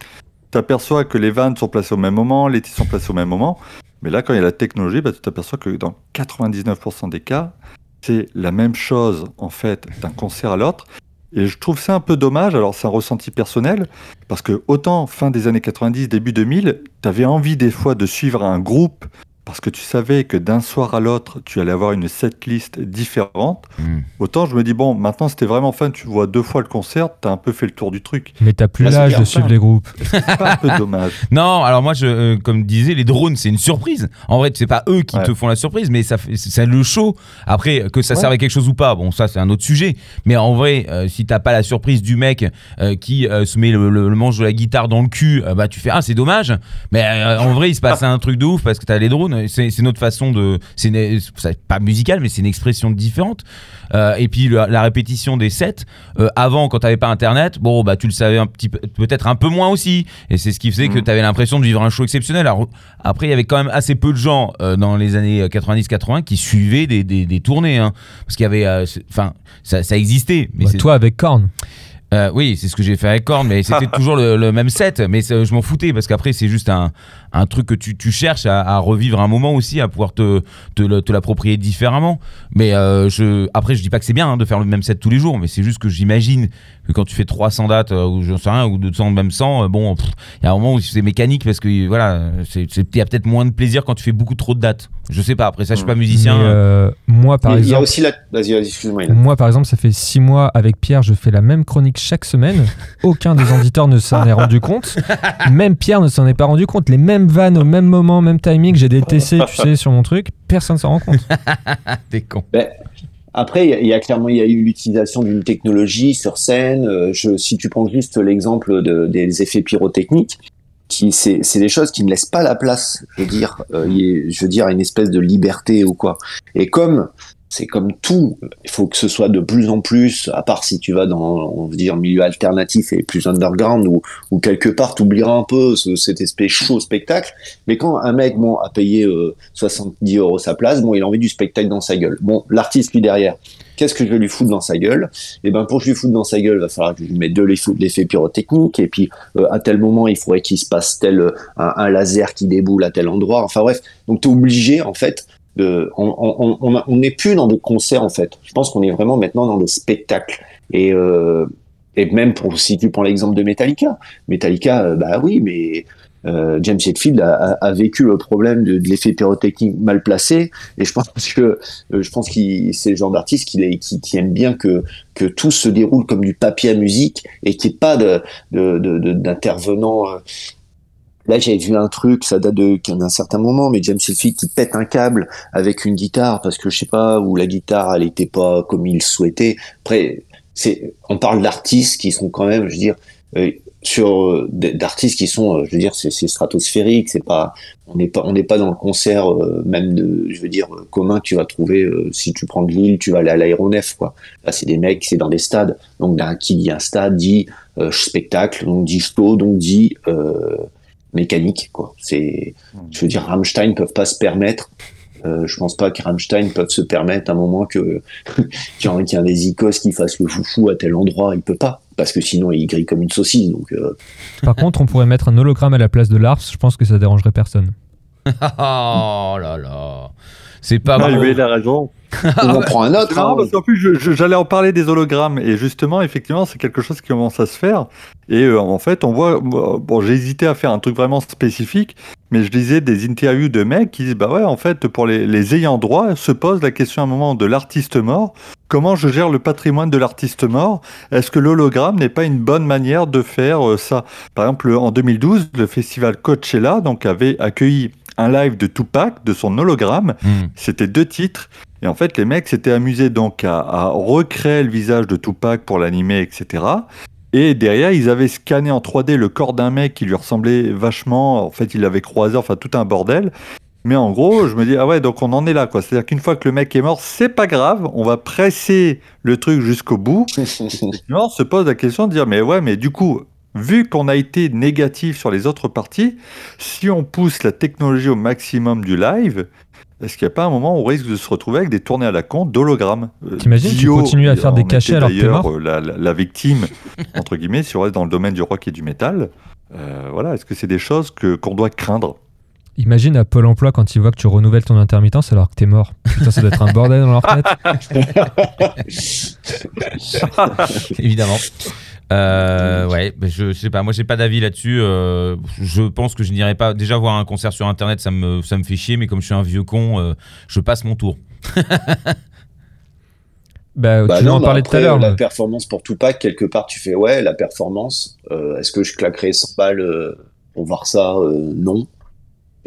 tu aperçois que les vannes sont placées au même moment, les titres sont placés au même moment. Mais là, quand il y a la technologie, bah, tu t'aperçois que dans 99% des cas, c'est la même chose en fait d'un concert à l'autre. Et je trouve ça un peu dommage. Alors, c'est un ressenti personnel. Parce que autant fin des années 90, début 2000, tu avais envie des fois de suivre un groupe parce que tu savais que d'un soir à l'autre, tu allais avoir une setlist différente. Hmm. Autant je me dis, bon, maintenant c'était vraiment fun, tu vois deux fois le concert, tu as un peu fait le tour du truc. Mais t'as plus c'est l'âge de suivre les groupes. C'est pas un peu dommage. (laughs) Non, alors moi, je, euh, comme disais, les drones, c'est une surprise. En vrai, c'est pas eux qui Ouais. te font la surprise, mais ça, c'est le show. Après, que ça Ouais. serve à quelque chose ou pas, bon, ça, c'est un autre sujet. Mais en vrai, euh, si t'as pas la surprise du mec euh, qui euh, se met le, le- le manche de la guitare dans le cul, euh, bah tu fais ah c'est dommage. Mais euh, en vrai, il se passe un truc de ouf parce que t'as les drones. Fonctionne. C'est c'est notre façon de. C'est une- c'est pas musical, mais c'est une expression différente. Euh, et puis la, la répétition des sets. euh, avant, quand t'avais pas Internet, bon, bah tu le savais un petit peu, peut-être un peu moins aussi. Et c'est ce qui faisait que t'avais l'impression de vivre un show exceptionnel. Alors après, il y avait quand même assez peu de gens euh, dans les années 90-80 qui suivaient des, des, des tournées, hein. parce qu'il y avait, euh, enfin, ça, ça existait. Mais Bah, c'est- toi avec Korn. euh, oui, c'est ce que j'ai fait avec Korn, mais c'était (laughs) toujours le, le même set. Mais je m'en foutais parce qu'après, c'est juste un, un truc que tu, tu cherches à, à revivre un moment aussi, à pouvoir te, te, te l'approprier différemment. Mais euh, je, après, je dis pas que c'est bien hein, de faire le même set tous les jours, mais c'est juste que j'imagine que quand tu fais 300 dates, euh, ou j'en sais rien, ou 200 même 100, euh, bon, il y a un moment où c'est mécanique parce que voilà, il y a peut-être moins de plaisir quand tu fais beaucoup trop de dates. Je sais pas, après ça, je suis pas musicien. Mais, euh, moi, par il y a exemple, aussi la. Vas-y, vas-y, excuse-moi. Ilan. moi, par exemple, ça fait six mois avec Pierre, je fais la même chronique chaque semaine. Aucun des auditeurs ne s'en est rendu compte. Même Pierre ne s'en est pas rendu compte. Les mêmes vannes au même moment, même timing. J'ai des TC, tu (laughs) sais, sur mon truc. Personne s'en rend compte. (laughs) T'es con. Après, il y a- il y, a clairement il y a eu l'utilisation d'une technologie sur scène. Euh, Je, si tu prends juste l'exemple de, des effets pyrotechniques, qui c'est c'est des choses qui ne laissent pas la place, je veux dire, euh, je veux dire, à une espèce de liberté ou quoi. Et comme c'est comme tout, il faut que ce soit de plus en plus, à part si tu vas dans, on veut dire, milieu alternatif et plus underground, ou, ou quelque part, t'oublieras un peu ce- cet espèce chaud spectacle. Mais quand un mec, bon, a payé euh, 70 euros sa place, bon, il a envie du spectacle dans sa gueule. Bon, l'artiste, lui, derrière, qu'est-ce que je vais lui foutre dans sa gueule? Eh ben, pour que je lui foute dans sa gueule, il va falloir que je lui mette de l'effet pyrotechnique, et puis, euh, à tel moment, il faudrait qu'il se passe tel, euh, un, un laser qui déboule à tel endroit. Enfin, bref. Donc, t'es obligé, en fait, on, n'est plus dans des concerts, en fait. Je pense qu'on est vraiment maintenant dans des spectacles. Et, euh, même pour, si tu prends l'exemple de Metallica, Metallica, euh, bah oui, mais euh, James Hetfield a, vécu le problème de, l'effet pyrotechnique mal placé, et je pense que je pense c'est le genre d'artiste qui, aime bien que tout se déroule comme du papier à musique et qu'il n'y ait pas de. Là, j'ai vu un truc, ça date de d'un certain moment, mais James Hetfield qui pète un câble avec une guitare parce que je sais pas où la guitare elle était pas comme il souhaitait. Après, c'est on parle d'artistes qui sont quand même, je veux dire, euh, sur euh, d'artistes qui sont, euh, je veux dire, c'est stratosphérique, c'est pas, on n'est pas, on n'est pas dans le concert euh, même de, je veux dire, commun que tu vas trouver euh, si tu prends de Lille, tu vas aller à l'aéronef, quoi. Là, c'est des mecs, c'est dans des stades, donc qui dit un stade dit euh, spectacle, donc dit show, donc dit euh, mécanique, quoi. C'est, je veux dire, Rammstein peuvent pas se permettre. Euh, je pense pas que Rammstein peuvent se permettre à un moment que (laughs) qu'il y a un des icos qui fasse le foufou à tel endroit, il peut pas parce que sinon il grille comme une saucisse. Donc euh, Par contre, on pourrait mettre un hologramme à la place de l'ARF. Je pense que ça dérangerait personne. (laughs) Oh là là. C'est pas Ah, bon. oui, il a raison. On en prend un autre. marrant hein. parce qu'en plus, j'allais en parler des hologrammes et justement, effectivement, c'est quelque chose qui commence à se faire. Et euh, en fait, on voit. Bon, j'ai hésité à faire un truc vraiment spécifique, mais je lisais des interviews de mecs qui disent Bah ouais, en fait, pour les, les ayants droit, se pose la question à un moment de l'artiste mort. Comment je gère le patrimoine de l'artiste mort? Est-ce que l'hologramme n'est pas une bonne manière de faire euh, ça? Par exemple, en 2012, le festival Coachella donc, avait accueilli un live de Tupac de son hologramme. Hmm. C'était deux titres. Et en fait, les mecs s'étaient amusés donc à, à recréer le visage de Tupac pour l'animer, etc. Et derrière, ils avaient scanné en 3D le corps d'un mec qui lui ressemblait vachement. En fait, il l'avait croisé, enfin tout un bordel. Mais en gros, je me dis, ah ouais, donc on en est là, quoi. C'est-à-dire qu'une fois que le mec est mort, c'est pas grave, on va presser le truc jusqu'au bout. (laughs) On se pose la question de dire, mais ouais, mais du coup, vu qu'on a été négatif sur les autres parties, si on pousse la technologie au maximum du live, est-ce qu'il n'y a pas un moment où on risque de se retrouver avec des tournées à la con d'hologrammes? Euh, T'imagines, tu continues à faire des cachets alors que t'es d'ailleurs, mort euh, la, la- la victime, (laughs) entre guillemets, si on reste dans le domaine du rock et du métal. Euh, voilà, est-ce que c'est des choses que qu'on doit craindre? Imagine à Pôle emploi quand ils voient que tu renouvelles ton intermittence alors que t'es mort. Putain, ça doit être un bordel dans leur tête. (laughs) (laughs) Évidemment. Euh, ouais, bah, je, je sais pas. Moi, j'ai pas d'avis là-dessus. euh, je pense que je n'irai pas. Déjà voir un concert sur Internet, ça me, ça me fait chier. Mais comme je suis un vieux con, euh, je passe mon tour. Bah, (laughs) Bah tu nous non, en parlais tout à l'heure. La performance pour Tupac, quelque part, tu fais ouais, la performance. euh, Est-ce que je claquerai 100 balles pour voir ça Euh, Non.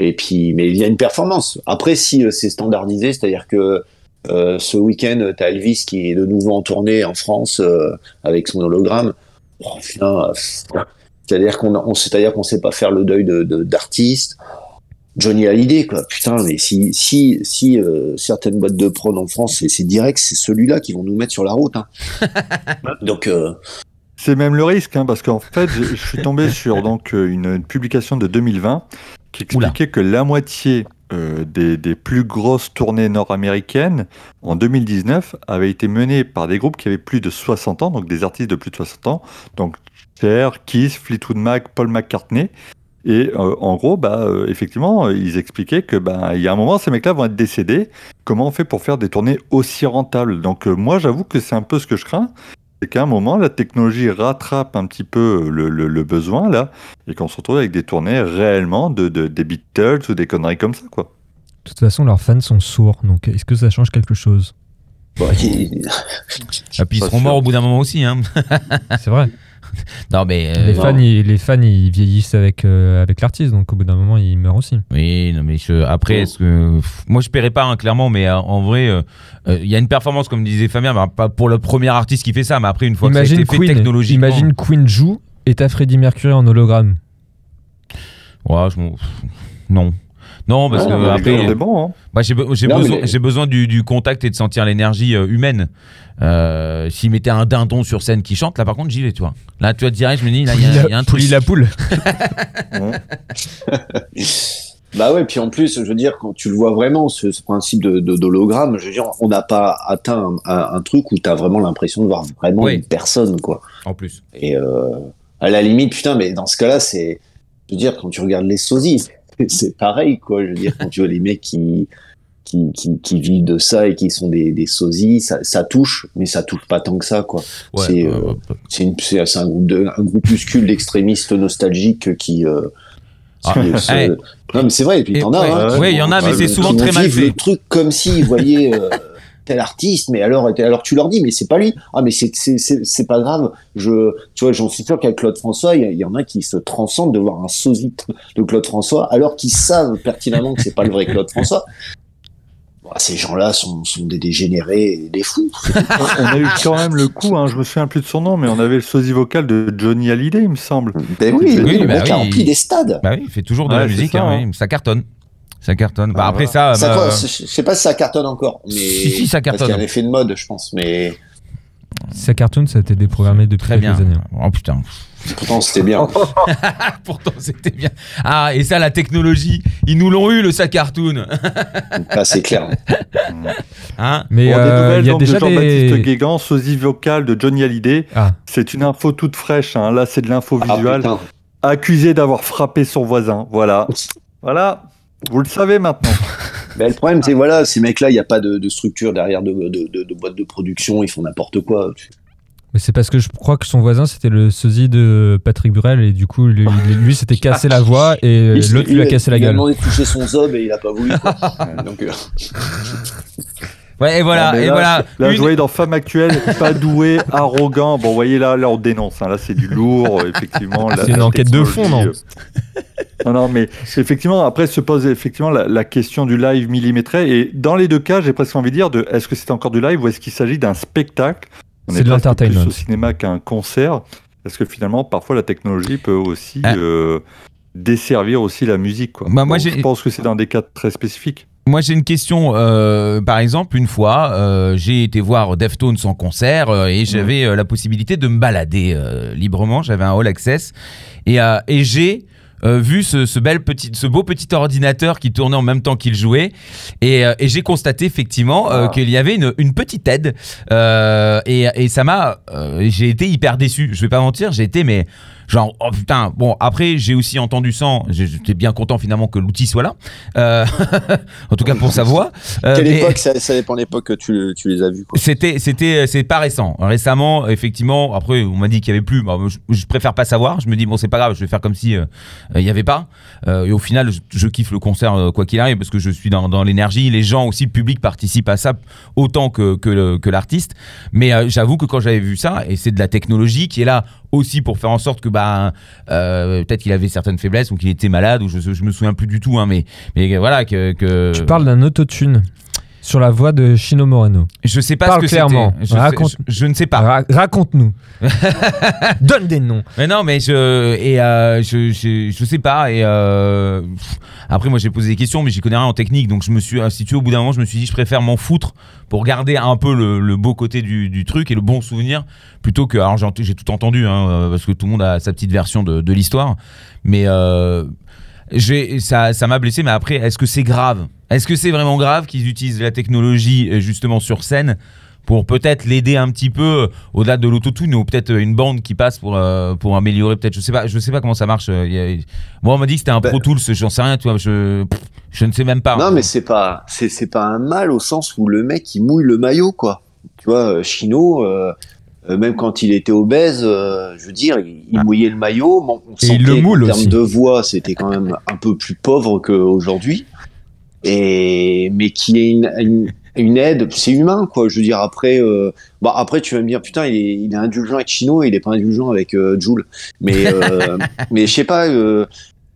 Et puis, mais il y a une performance. Après, si euh, c'est standardisé, c'est-à-dire que euh, ce week-end, t'as Elvis qui est de nouveau en tournée en France euh, avec son hologramme. Oh, c'est-à-dire qu'on, on, c'est-à-dire qu'on sait pas faire le deuil de, de- d'artistes. Johnny Hallyday, quoi. Putain, mais si, si, si euh, certaines boîtes de prod en France, c'est- direct, c'est celui-là qui vont nous mettre sur la route. hein. (laughs) Donc, euh, C'est même le risque, hein, parce qu'en fait, je, suis tombé sur donc euh, une, une publication de 2020 qui expliquait que la moitié euh, des, des plus grosses tournées nord-américaines en 2019 avaient été menées par des groupes qui avaient plus de 60 ans, donc des artistes de plus de 60 ans, donc Cher, Kiss, Fleetwood Mac, Paul McCartney. Et euh, en gros, bah, euh, effectivement, ils expliquaient que bah, il y a un moment, ces mecs-là vont être décédés. Comment on fait pour faire des tournées aussi rentables? Donc euh, moi, j'avoue que c'est un peu ce que je crains c'est qu'à un moment, la technologie rattrape un petit peu le, le- le besoin, là, et qu'on se retrouve avec des tournées réellement de, de- des Beatles ou des conneries comme ça, quoi. De toute façon, leurs fans sont sourds, donc est-ce que ça change quelque chose? Bah, Et puis ils seront sûr. morts au bout d'un moment aussi. Hein. (laughs) C'est vrai. Non, mais. euh, les, non. fans, ils, les fans, ils vieillissent avec, euh, avec l'artiste, donc au bout d'un moment, ils meurent aussi. Oui, non, mais je- après, est-ce que. pff, Moi, je paierais pas, hein, clairement, mais euh, en vrai, euh, euh, il y a une performance, comme disait Fabien, bah, pas pour le premier artiste qui fait ça, mais après, une fois Imagine que ça a été fait Queen, technologiquement. imagine Queen joue et t'as Freddie Mercury en hologramme. Ouais, je Non. Non, parce Ouais, que après. Bon, hein. Moi, j'ai besoin, mais- j'ai besoin du, du contact et de sentir l'énergie euh, humaine. Euh, S'il mettait un dindon sur scène qui chante, là par contre, j'y vais, tu vois. Là, tu vois, direct, je me dis, là, il y, a- il y a un truc. La poule. (laughs) Bah ouais, puis en plus, je veux dire, quand tu le vois vraiment, ce, ce principe de, de- d'hologramme, je veux dire, on n'a pas atteint un, un- un truc où tu as vraiment l'impression de voir vraiment Oui. une personne, quoi. En plus. Et euh, à la limite, putain, mais dans ce cas-là, c'est, je veux dire, quand tu regardes les sosies, c'est- pareil, quoi. Je veux dire, quand tu vois les mecs qui, qui, qui, qui vivent de ça et qui sont des, des sosies, ça, ça touche, mais ça touche pas tant que ça, quoi. Ouais, c'est, ouais, euh, ouais, c'est, un groupe de, un groupuscule d'extrémistes nostalgiques qui, euh, Ah, se- se- hey. non mais c'est vrai et puis t'en as ouais, hein, il y en a, mais c'est souvent très mal fait. le truc comme s'ils voyaient euh, (laughs) tel artiste mais alors alors tu leur dis mais c'est pas lui ah mais c'est c'est c'est c'est pas grave je tu vois j'en suis sûr qu'avec Claude François il y, en a qui se transcendent de voir un sosie de Claude François alors qu'ils savent pertinemment que c'est pas le vrai Claude François (laughs) Bon, ces gens-là sont, sont des dégénérés et des fous on a eu quand même le coup, hein, je me souviens plus de son nom, mais on avait le sosie vocal de Johnny Hallyday, il me semble. ben oui, Oui, le bah mec a oui. rempli des stades Bah oui, il fait toujours de Ouais, la musique, ça, hein, hein. oui. ça cartonne. Ça cartonne. Bah Ah, après voilà. ça, ça, bah, quoi, je je sais pas si ça cartonne encore mais Si, si, ça parce cartonne. qu'il y a un effet de mode je pense mais Sa cartoon, ça a été déprogrammé depuis très bien. années. Oh putain. pourtant c'était bien (laughs) Pourtant, c'était bien. Ah, et ça, la technologie, ils nous l'ont eu, le sac cartoon. Là, (laughs) c'est clair. Hein Mais Bon, des euh, nouvelles il y a donc, de déjà Jean-Baptiste des... Guégan, sosie vocal de Johnny Hallyday. Ah, C'est une info toute fraîche, hein. là c'est de l'info Ah, visuelle. Accusé d'avoir frappé son voisin, voilà. Voilà, vous le savez maintenant. (laughs) Mais le problème, c'est voilà, ces mecs-là, il n'y a pas de, de structure derrière de, de, de, de boîte de production, ils font n'importe quoi. mais c'est parce que je crois que son voisin, c'était le sosie de Patrick Burel, et du coup, lui, (laughs) lui s'était cassé la voix, et l'autre lui a cassé la Il a gueule. demandé de toucher son zob et il a pas voulu. quoi. (laughs) Donc, euh, Ouais, et voilà, mais et là, voilà. Là, Une- je voyais dans Femme Actuelle, pas doué, (laughs) arrogant. Bon, vous voyez, là, là, on dénonce. hein. Là, c'est du lourd, effectivement. la- C'est une enquête de fond, non euh. Non, non, mais effectivement, après se pose effectivement la, la question du live millimétré. Et dans les deux cas, j'ai presque envie de dire de est-ce que c'est encore du live ou est-ce qu'il s'agit d'un spectacle? On C'est est de l'entertainment. plus au cinéma qu'un concert. Parce que finalement, parfois, la technologie peut aussi Ah. euh, desservir aussi la musique. Quoi. Bah, moi, Bon, je pense que c'est dans des cas très spécifiques. Moi, j'ai une question. euh, par exemple, une fois, euh, j'ai été voir Deftones en concert euh, et j'avais la possibilité de me balader librement. J'avais un all access et, et j'ai euh, vu ce, ce bel petit, ce beau petit ordinateur qui tournait en même temps qu'il jouait et, euh, et j'ai constaté effectivement euh, Ah. qu'il y avait une, une petite aide et, et ça m'a. j'ai été hyper déçu. Je vais pas mentir, j'ai été mais genre oh putain. Bon après j'ai aussi entendu ça. J'étais bien content finalement que l'outil soit là. Euh, (laughs) en tout cas pour sa voix. (laughs) Euh, Quelle mais- époque ça, ça dépend de l'époque que tu, tu les as vus. C'était, c'était, c'est pas récent. Récemment, effectivement, après, on m'a dit qu'il y avait plus. Bah, je, je préfère pas savoir. Je me dis bon, c'est pas grave. Je vais faire comme si euh, il y avait pas. Euh, et au final, je, je kiffe le concert euh, quoi qu'il arrive parce que je suis dans, dans l'énergie. Les gens aussi, le public participe à ça autant que que, l'artiste. Mais euh, j'avoue que quand j'avais vu ça, et c'est de la technologie qui est là aussi pour faire en sorte que bah euh, peut-être qu'il avait certaines faiblesses ou qu'il était malade ou je, je me souviens plus du tout. Hein, mais mais voilà que, que Tu parles d'un autotune sur la voix de Chino Moreno. Je sais pas Parle ce que clairement. Je, Raconte- je- je ne sais pas. Ra- Raconte-nous. (laughs) Donne des noms. Mais non, mais je et euh, je, je je sais pas et euh, pff, après moi j'ai posé des questions mais j'y connais rien en technique donc je me suis tu veux, au bout d'un moment je me suis dit je préfère m'en foutre pour garder un peu le, le beau côté du, du truc et le bon souvenir plutôt que alors j'ai tout entendu hein, euh, parce que tout le monde a sa petite version de, de l'histoire mais euh, ça ça m'a blessé mais après est-ce que c'est grave? Est-ce que c'est vraiment grave qu'ils utilisent la technologie euh, justement sur scène pour peut-être l'aider un petit peu euh, au-delà de l'autotune ou peut-être euh, une bande qui passe pour euh, pour améliorer peut-être je sais pas je sais pas comment ça marche moi on m'a dit que c'était un Ben- Pro Tools j'en sais rien tu vois je je ne sais même pas Non, mais c'est pas, c'est, pas un mal au sens où le mec il mouille le maillot, quoi. Tu vois, Chino, euh, même quand il était obèse, euh, je veux dire, il, il mouillait le maillot. Bon, on Et il le moule qu'en termes aussi. de voix, c'était quand même un peu plus pauvre qu'aujourd'hui. Et mais qui est une, une, une aide, c'est humain, quoi. Je veux dire, après, euh, bah après, tu vas me dire, putain, il est, il est indulgent avec Chino, il est pas indulgent avec euh, Joule. Mais, euh, (laughs) mais je sais pas.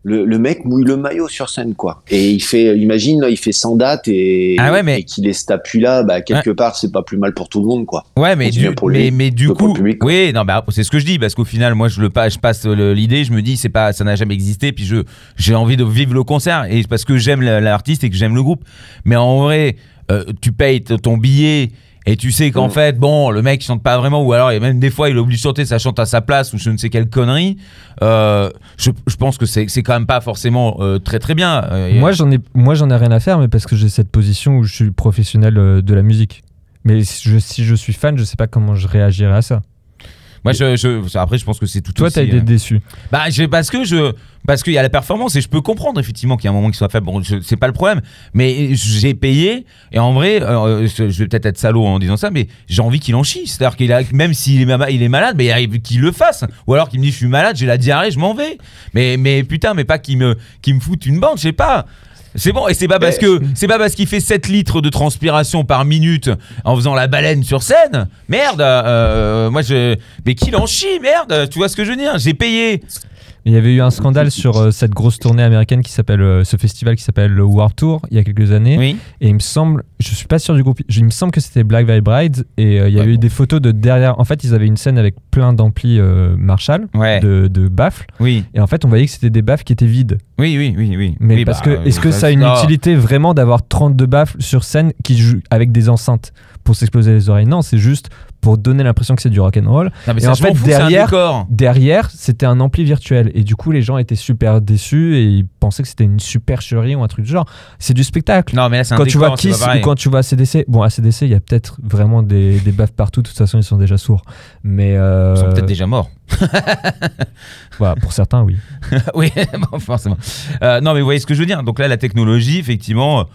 Le, le mec mouille le maillot sur scène, quoi. Et il fait, imagine, là, il fait 100 dates et, Ah ouais, mais- et qu'il ait cet appui-là, bah, quelque part, c'est pas plus mal pour tout le monde, quoi. Ouais, mais du, pour mais, mais du coup, public, oui, non, bah, c'est ce que je dis, parce qu'au final, moi, je le passe, je passe l'idée, je me dis, c'est pas, ça n'a jamais existé, puis je, j'ai envie de vivre le concert, et parce que j'aime la- l'artiste et que j'aime le groupe. Mais en vrai, euh, tu payes ton billet. Et tu sais qu'en Mm. fait, bon, le mec il chante pas vraiment, ou alors il y a même des fois il est obligé de chanter, ça chante à sa place, ou je ne sais quelle connerie. Euh, je, je pense que c'est c'est quand même pas forcément euh, très très bien. Euh, Moi, j'en ai, moi, j'en ai rien à faire, mais parce que j'ai cette position où je suis professionnel de la musique. Mais si je, si je suis fan, je sais pas comment je réagirais à ça. Moi, je, je- après, je pense que c'est tout Toi, t'as été euh, déçu. Bah, je, parce que je, parce qu'il y a la performance et je peux comprendre effectivement qu'il y a un moment qui soit faible. Bon, c'est pas le problème. Mais j'ai payé et en vrai, euh, je, je vais peut-être être salaud en disant ça, mais j'ai envie qu'il en chie. C'est-à-dire qu'il a, même s'il est, il est malade, mais il arrive qu'il le fasse. Ou alors qu'il me dit je suis malade, j'ai la diarrhée, je m'en vais. Mais, mais putain, mais pas qu'il me, qu'il me foute une bande, je sais pas. C'est bon, et c'est pas parce que c'est pas parce qu'il fait 7 litres de transpiration par minute en faisant la baleine sur scène. Merde, euh, moi je. Mais qu'il en chie, merde, tu vois ce que je veux dire? J'ai payé. Il y avait eu un scandale sur euh, cette grosse tournée américaine qui s'appelle, euh, ce festival qui s'appelle le War Tour il y a quelques années. Oui. Et il me semble, je suis pas sûr du groupe, je- il me semble que c'était Black Veil Brides et euh, il y Ouais, avait eu bon. des photos de derrière. En fait, ils avaient une scène avec plein d'amplis Marshall, Ouais. de, de baffles. Oui. Et en fait, on voyait que c'était des baffles qui étaient vides. Oui, oui, oui, oui. Mais Oui, parce bah, que, est-ce que ça a une utilité vraiment d'avoir 32 baffles sur scène qui jouent avec des enceintes pour s'exploser les oreilles? Non, c'est juste pour donner l'impression que c'est du rock'n'roll. Non, mais Et en fait, derrière-. Derrière, c'était un ampli virtuel. Et du coup, les gens étaient super déçus et ils pensaient que c'était une supercherie ou un truc du genre. C'est du spectacle. Non, mais là, c'est un Quand tu décor, vois Kiss ou quand tu vois ACDC, bon, ACDC, il y a peut-être vraiment des, des baffes partout. De toute façon, ils sont déjà sourds. Mais. euh, Ils sont peut-être déjà morts. (laughs) voilà, pour certains, oui. (laughs) oui, (laughs) bon, forcément. Euh, non, mais vous voyez ce que je veux dire. Donc là, la technologie, effectivement,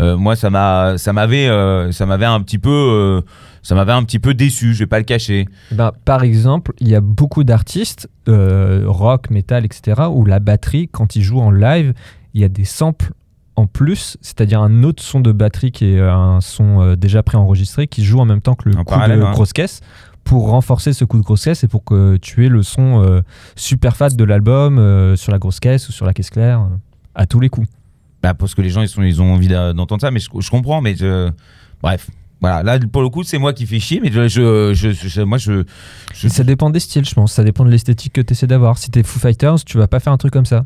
euh, moi, ça m'a, ça m'avait, euh, ça m'avait un petit peu, euh, ça m'avait un petit peu déçu. Je vais pas le cacher. Ben, par exemple, il y a beaucoup d'artistes, euh, rock, metal, etc., où la batterie, quand ils jouent en live, il y a des samples en plus, c'est-à-dire un autre son de batterie qui est un son euh, déjà préenregistré, qui joue en même temps que le En coup parallèle, de ouais. grosse caisse, pour renforcer ce coup de grosse caisse et pour que tu aies le son euh, super fat de l'album euh, sur la grosse caisse ou sur la caisse claire, euh, à tous les coups. Bah, parce que les gens, ils, sont, ils ont envie d'entendre ça, mais je, je comprends. Mais je... bref. Voilà, là pour le coup c'est moi qui fais chier, mais je, je, je- je- moi je, je- Ça dépend des styles, je pense. Ça dépend de l'esthétique que tu essaies d'avoir. Si t'es Foo Fighters, tu vas pas faire un truc comme ça.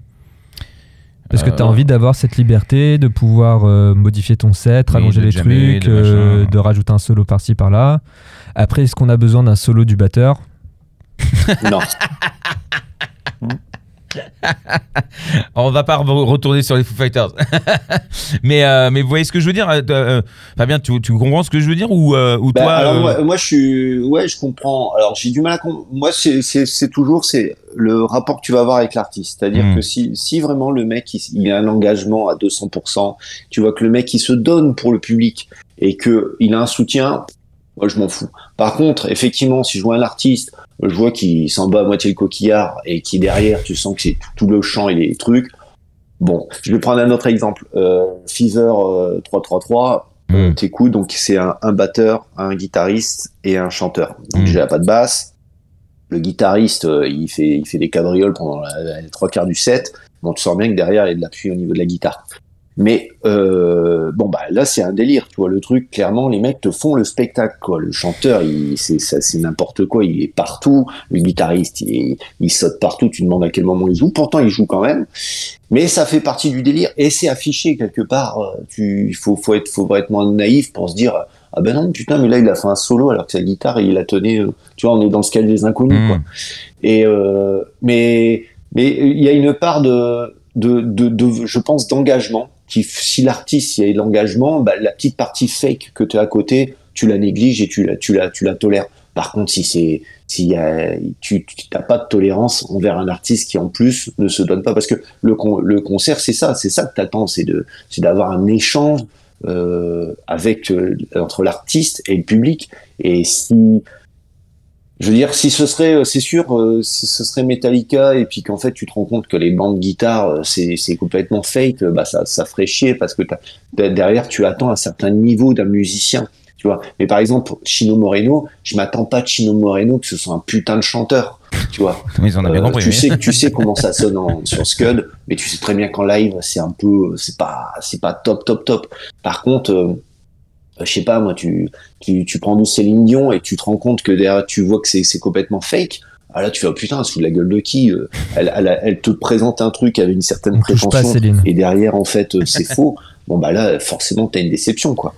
Parce que tu as Euh, envie d'avoir cette liberté de pouvoir euh, modifier ton set, rallonger les jammer, trucs, de euh, de rajouter un solo par-ci par-là. Après, est-ce qu'on a besoin d'un solo du batteur? Non. (laughs) (laughs) on va pas re- retourner sur les Foo Fighters. (laughs) mais euh, mais vous voyez ce que je veux dire, euh, euh, Fabien, tu, tu comprends ce que je veux dire ou euh, ou Bah, toi alors euh, moi, moi, je suis, ouais, je comprends. Alors j'ai du mal à comprendre. Moi, c'est, toujours c'est le rapport que tu vas avoir avec l'artiste. C'est-à-dire Mm. que si, si vraiment le mec il, il a un engagement à 200%, tu vois que le mec il se donne pour le public et que il a un soutien, moi je m'en fous. Par contre, effectivement, si je vois un artiste, je vois qu'il s'en bat à moitié le coquillard et qui derrière, tu sens que c'est tout, tout le chant et les trucs. Bon, je vais prendre un autre exemple. Euh, Fever euh, 333, hmm. t'écoutes, donc c'est un, un batteur, un guitariste et un chanteur. Donc Mm. déjà pas de basse. Le guitariste, euh, il fait, il fait des cabrioles pendant les trois quarts du set. Bon, tu sens bien que derrière il y a de l'appui au niveau de la guitare. Mais euh, bon bah là c'est un délire, tu vois le truc. Clairement, les mecs te font le spectacle quoi. Le chanteur, c'est n'importe quoi. Il est partout. Le guitariste, il, il saute partout. Tu demandes à quel moment il joue. Pourtant, il joue quand même. Mais ça fait partie du délire et c'est affiché quelque part. euh, Tu il faut faut être faut être moins naïf pour se dire ah ben non putain mais là il a fait un solo alors que sa guitare il la tenait. euh, Tu vois on est dans le scale des inconnus quoi. Et euh, mais mais il y a une part de de, de, de je pense d'engagement si l'artiste y a l'engagement bah, la petite partie fake que tu as à côté tu la négliges et tu la tu la tu la tolères. Par contre si c'est si y a, tu t'as pas de tolérance envers un artiste qui en plus ne se donne pas. Parce que le le concert c'est ça c'est ça que t'attends c'est de c'est d'avoir un échange euh, avec euh, entre l'artiste et le public. Et si je veux dire, si ce serait, euh, c'est sûr, euh, si ce serait Metallica et puis qu'en fait tu te rends compte que les bandes guitare euh, c'est c'est complètement fake, bah ça ça ferait chier parce que derrière tu attends un certain niveau d'un musicien, tu vois. Mais par exemple Chino Moreno, je m'attends pas de Chino Moreno que ce soit un putain de chanteur, tu vois. Ils en Euh, compris. tu sais tu sais comment ça sonne en- sur Scud, mais tu sais très bien qu'en live c'est un peu, c'est pas c'est pas top top top. Par contre euh, je sais pas moi tu tu, tu prends du Céline Dion et tu te rends compte que derrière tu vois que c'est c'est complètement fake. Ah là tu fais oh putain de la gueule de qui euh, elle, elle, elle te présente un truc avec une certaine On prétention et derrière en fait euh, c'est (laughs) faux bon bah là forcément t'as une déception quoi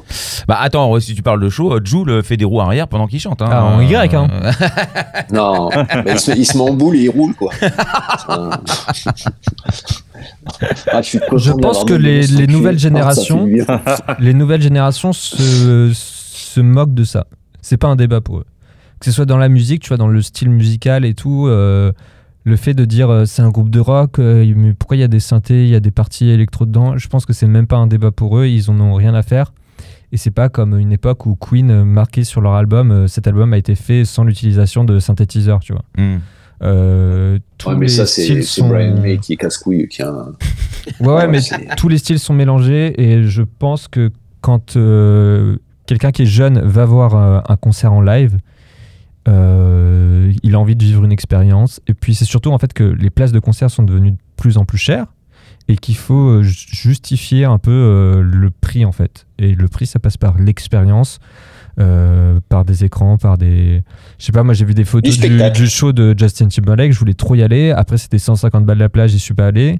Bah attends, si tu parles de show, euh, Jules fait des roues arrière pendant qu'il chante. Hein. Ah, en Y, hein. Euh, (laughs) non bah, il, se, il se met en boule et il roule quoi (laughs) ah, je, Je pense que les, nouvelles Ah, générations, (laughs) les nouvelles générations se, se moquent de ça. C'est pas un débat pour eux. Que ce soit dans la musique, tu vois, dans le style musical et tout, euh, le fait de dire euh, c'est un groupe de rock, euh, mais pourquoi il y a des synthés, il y a des parties électro dedans, je pense que c'est même pas un débat pour eux, ils en ont rien à faire. Et c'est pas comme une époque où Queen euh, marquait sur leur album, euh, cet album a été fait sans l'utilisation de synthétiseurs, tu vois. hmm. Euh, tous Ouais, mais les ça c'est styles c'est sont- Brian May qui est casse-couille qui a. Ouais, ouais, Ouais, (laughs) mais c'est- tous les styles sont mélangés et je pense que quand euh, quelqu'un qui est jeune va voir euh, un concert en live, euh, il a envie de vivre une expérience. Et puis c'est surtout en fait que les places de concert sont devenues de plus en plus chères et qu'il faut euh, ju- justifier un peu euh, le prix en fait. Et le prix, ça passe par l'expérience. euh, par des écrans, par des. Je sais pas, moi j'ai vu des photos Du du, spectacle. du show de Justin Timberlake, je voulais trop y aller. Après, c'était 150 balles la plage, j'y suis pas allé.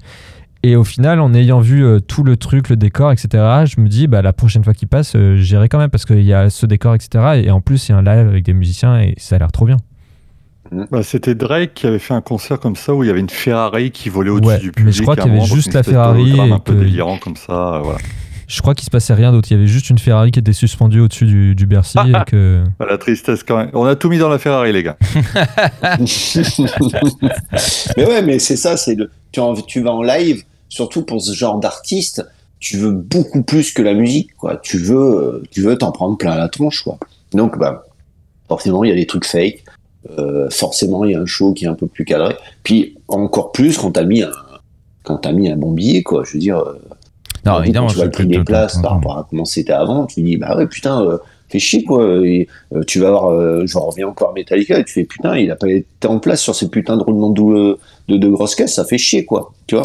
Et au final, en ayant vu euh, tout le truc, le décor, etc., je me dis, bah, la prochaine fois qu'il passe, euh, j'irai quand même parce qu'il y a ce décor, etc. Et en plus, il y a un live avec des musiciens et ça a l'air trop bien. Bah, C'était Drake qui avait fait un concert comme ça où il y avait une Ferrari qui volait au-dessus Ouais, du mais public. je crois qu'il y avait juste la Ferrari un peu que- délirant comme ça. euh, voilà. Je crois qu'il se passait rien d'autre. Il y avait juste une Ferrari qui était suspendue au-dessus du, du Bercy et que. Bah, La tristesse quand même. On a tout mis dans la Ferrari, les gars. (laughs) (laughs) mais ouais, mais c'est ça, c'est le, tu, en- tu vas en live, surtout pour ce genre d'artiste, tu veux beaucoup plus que la musique, quoi. Tu veux, euh, tu veux t'en prendre plein la tronche, quoi. Donc, bah, forcément, il y a des trucs fake. Euh, forcément, il y a un show qui est un peu plus cadré. Puis, encore plus quand t'as mis un, quand t'as mis un bon billet, quoi. Je veux dire, euh, Non, évidemment. tu vois le prix des places par rapport à comment c'était avant, tu dis, bah ouais, putain, euh, fais chier, quoi. Et, euh, tu vas voir, euh, j'en reviens encore à Metallica, et tu fais, putain, il a pas été en place sur ces putains de roulements de, de, de grosses caisses, ça fait chier, quoi. Tu vois?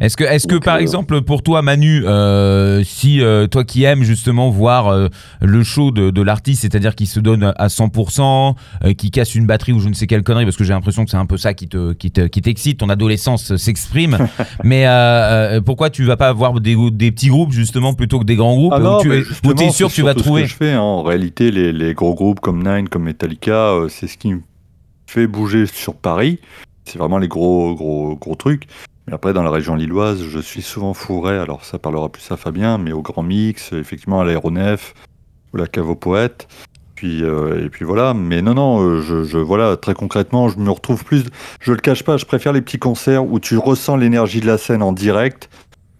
Est-ce que, est-ce que par euh, exemple, pour toi, Manu, euh, si euh, toi qui aimes justement voir euh, le show de, de l'artiste, c'est-à-dire qui se donne à 100%, euh, qui casse une batterie ou je ne sais quelle connerie, parce que j'ai l'impression que c'est un peu ça qui te, qui te, qui t'excite, ton adolescence s'exprime. (laughs) mais pourquoi tu vas pas voir des, des petits groupes justement plutôt que des grands groupes Ah où non, tu es, où justement, t'es sûr que tu vas surtout ce trouver? que je fais. hein. En réalité, les, les gros groupes comme Nine, comme Metallica, c'est ce qui me fait bouger sur Paris. C'est vraiment les gros, gros, gros trucs. Mais après, dans la région lilloise, je suis souvent fourré. Alors, ça parlera plus à Fabien, mais au Grand Mix, effectivement, à l'Aéronef, ou la Cave aux Poètes. Puis, euh, et puis voilà. Mais non, non, euh, je, je, voilà, très concrètement, je me retrouve plus. Je le cache pas, je préfère les petits concerts où tu ressens l'énergie de la scène en direct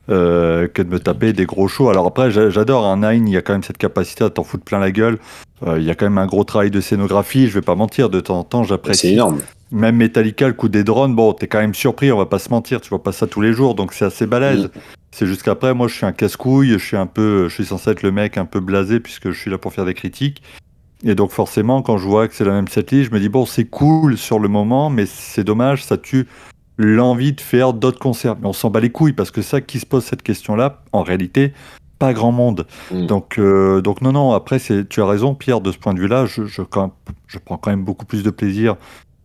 euh, que de me taper des gros shows. Alors après, j'a- j'adore un Nine, il y a quand même cette capacité à t'en foutre plein la gueule. Euh, il y a quand même un gros travail de scénographie, je vais pas mentir, de temps en temps, C'est j'apprécie. énorme. Même Metallica, le coup des drones, bon, t'es quand même surpris, on va pas se mentir, tu vois pas ça tous les jours, donc c'est assez balèze. Mm. C'est juste qu'après, moi, je suis un casse-couille, je suis un peu, je suis censé être le mec un peu blasé puisque je suis là pour faire des critiques. Et donc forcément, quand je vois que c'est la même setlist, je me dis bon, c'est cool sur le moment, mais c'est dommage, ça tue l'envie de faire d'autres concerts. Mais on s'en bat les couilles parce que ça qui se pose cette question-là, en réalité, pas grand monde. Mm. Donc, euh, donc non, non, après, tu as raison, Pierre, de ce point de vue-là, je, je, quand- je prends quand même beaucoup plus de plaisir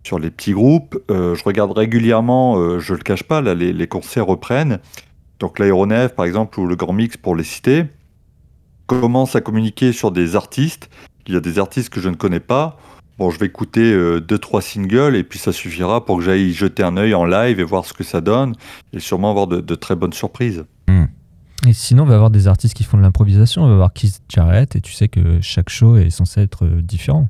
sur les petits groupes. Euh, je regarde régulièrement, euh, je le cache pas, là, les, les concerts reprennent. Donc l'aéronef, par exemple, ou le Grand Mix, pour les citer, commence à communiquer sur des artistes. Il y a des artistes que je ne connais pas. Bon, je vais écouter euh, deux, trois singles et puis ça suffira pour que j'aille y jeter un œil en live et voir ce que ça donne et sûrement avoir de, très bonnes surprises. Et sinon, on va avoir des artistes qui font de l'improvisation. On va avoir Keith Jarrett et tu sais que chaque show est censé être euh, différent.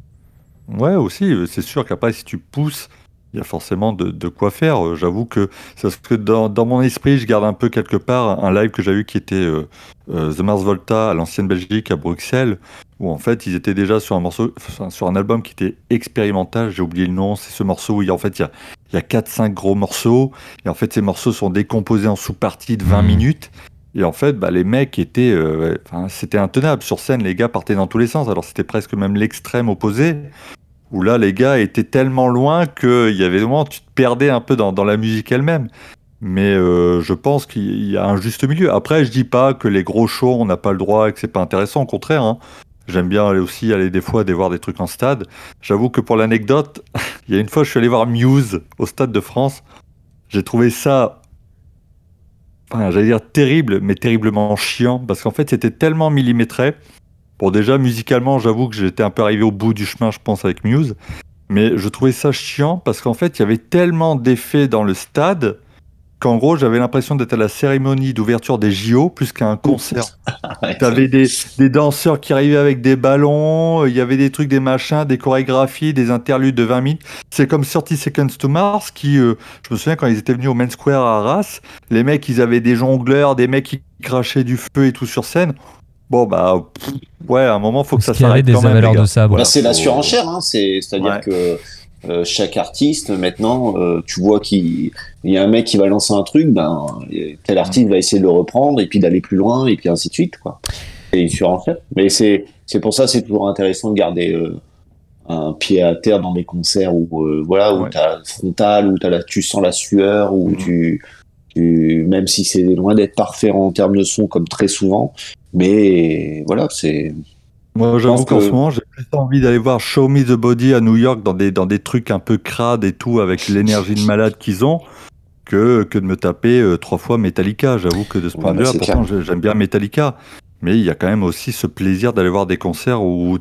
Ouais, aussi, euh, c'est sûr qu'après, si tu pousses, il y a forcément de, de quoi faire. Euh, J'avoue que parce que dans, dans mon esprit, je garde un peu quelque part un live que j'ai eu qui était euh, euh, The Mars Volta à l'ancienne Belgique à Bruxelles, où en fait, ils étaient déjà sur un morceau, sur un album qui était expérimental. J'ai oublié le nom. C'est ce morceau où il y a, en fait, il y a, il y a 4-5 gros morceaux. Et en fait, ces morceaux sont décomposés en sous-parties de 20 Mhm. minutes. Et en fait, bah, les mecs étaient, euh, c'était intenable sur scène. Les gars partaient dans tous les sens. Alors c'était presque même l'extrême opposé où là les gars étaient tellement loin qu'il y avait des tu te perdais un peu dans, dans la musique elle-même. Mais euh, je pense qu'il y a un juste milieu. Après, je dis pas que les gros shows, on n'a pas le droit et que c'est pas intéressant. Au contraire, hein. j'aime bien aller aussi aller des fois aller voir des trucs en stade. J'avoue que pour l'anecdote, (laughs) il y a une fois, je suis allé voir Muse au stade de France. J'ai trouvé ça, enfin, j'allais dire terrible, mais terriblement chiant parce qu'en fait, c'était tellement millimétré. Bon, déjà, musicalement, j'avoue que j'étais un peu arrivé au bout du chemin, je pense, avec Muse. Mais je trouvais ça chiant parce qu'en fait, il y avait tellement d'effets dans le stade qu'en gros, j'avais l'impression d'être à la cérémonie d'ouverture des JO plus qu'à un concert. (laughs) T'avais des, des danseurs qui arrivaient avec des ballons, il y avait des trucs, des machins, des chorégraphies, des interludes de 20 minutes. C'est comme 30 Seconds to Mars qui, euh, je me souviens quand ils étaient venus au Main Square à Arras, les mecs, ils avaient des jongleurs, des mecs qui crachaient du feu et tout sur scène. Bon, bah, pff, ouais, à un moment, faut que ça Parce s'arrête des quand même. de sabre. Bah, c'est la surenchère, hein. c'est, c'est-à-dire Ouais. que euh, chaque artiste, maintenant, euh, tu vois qu'il il y a un mec qui va lancer un truc, ben, tel artiste va essayer de le reprendre et puis d'aller plus loin et puis ainsi de suite, quoi. C'est une surenchère. Mais c'est, c'est pour ça, c'est toujours intéressant de garder euh, un pied à terre dans des concerts où, euh, voilà, où Ouais. t'as le frontal, où t'as la, tu sens la sueur, où tu, tu, même si c'est loin d'être parfait en termes de son, comme très souvent, mais voilà, c'est, Moi, j'avoue qu'en que- ce moment, j'ai plus envie d'aller voir Show Me the Body à New York dans des, dans des trucs un peu crades et tout, avec l'énergie de malade qu'ils ont, que, que de me taper euh, trois fois Metallica. J'avoue que de ce point de bah, vue-là, pourtant, j'aime bien Metallica. Mais il y a quand même aussi ce plaisir d'aller voir des concerts où,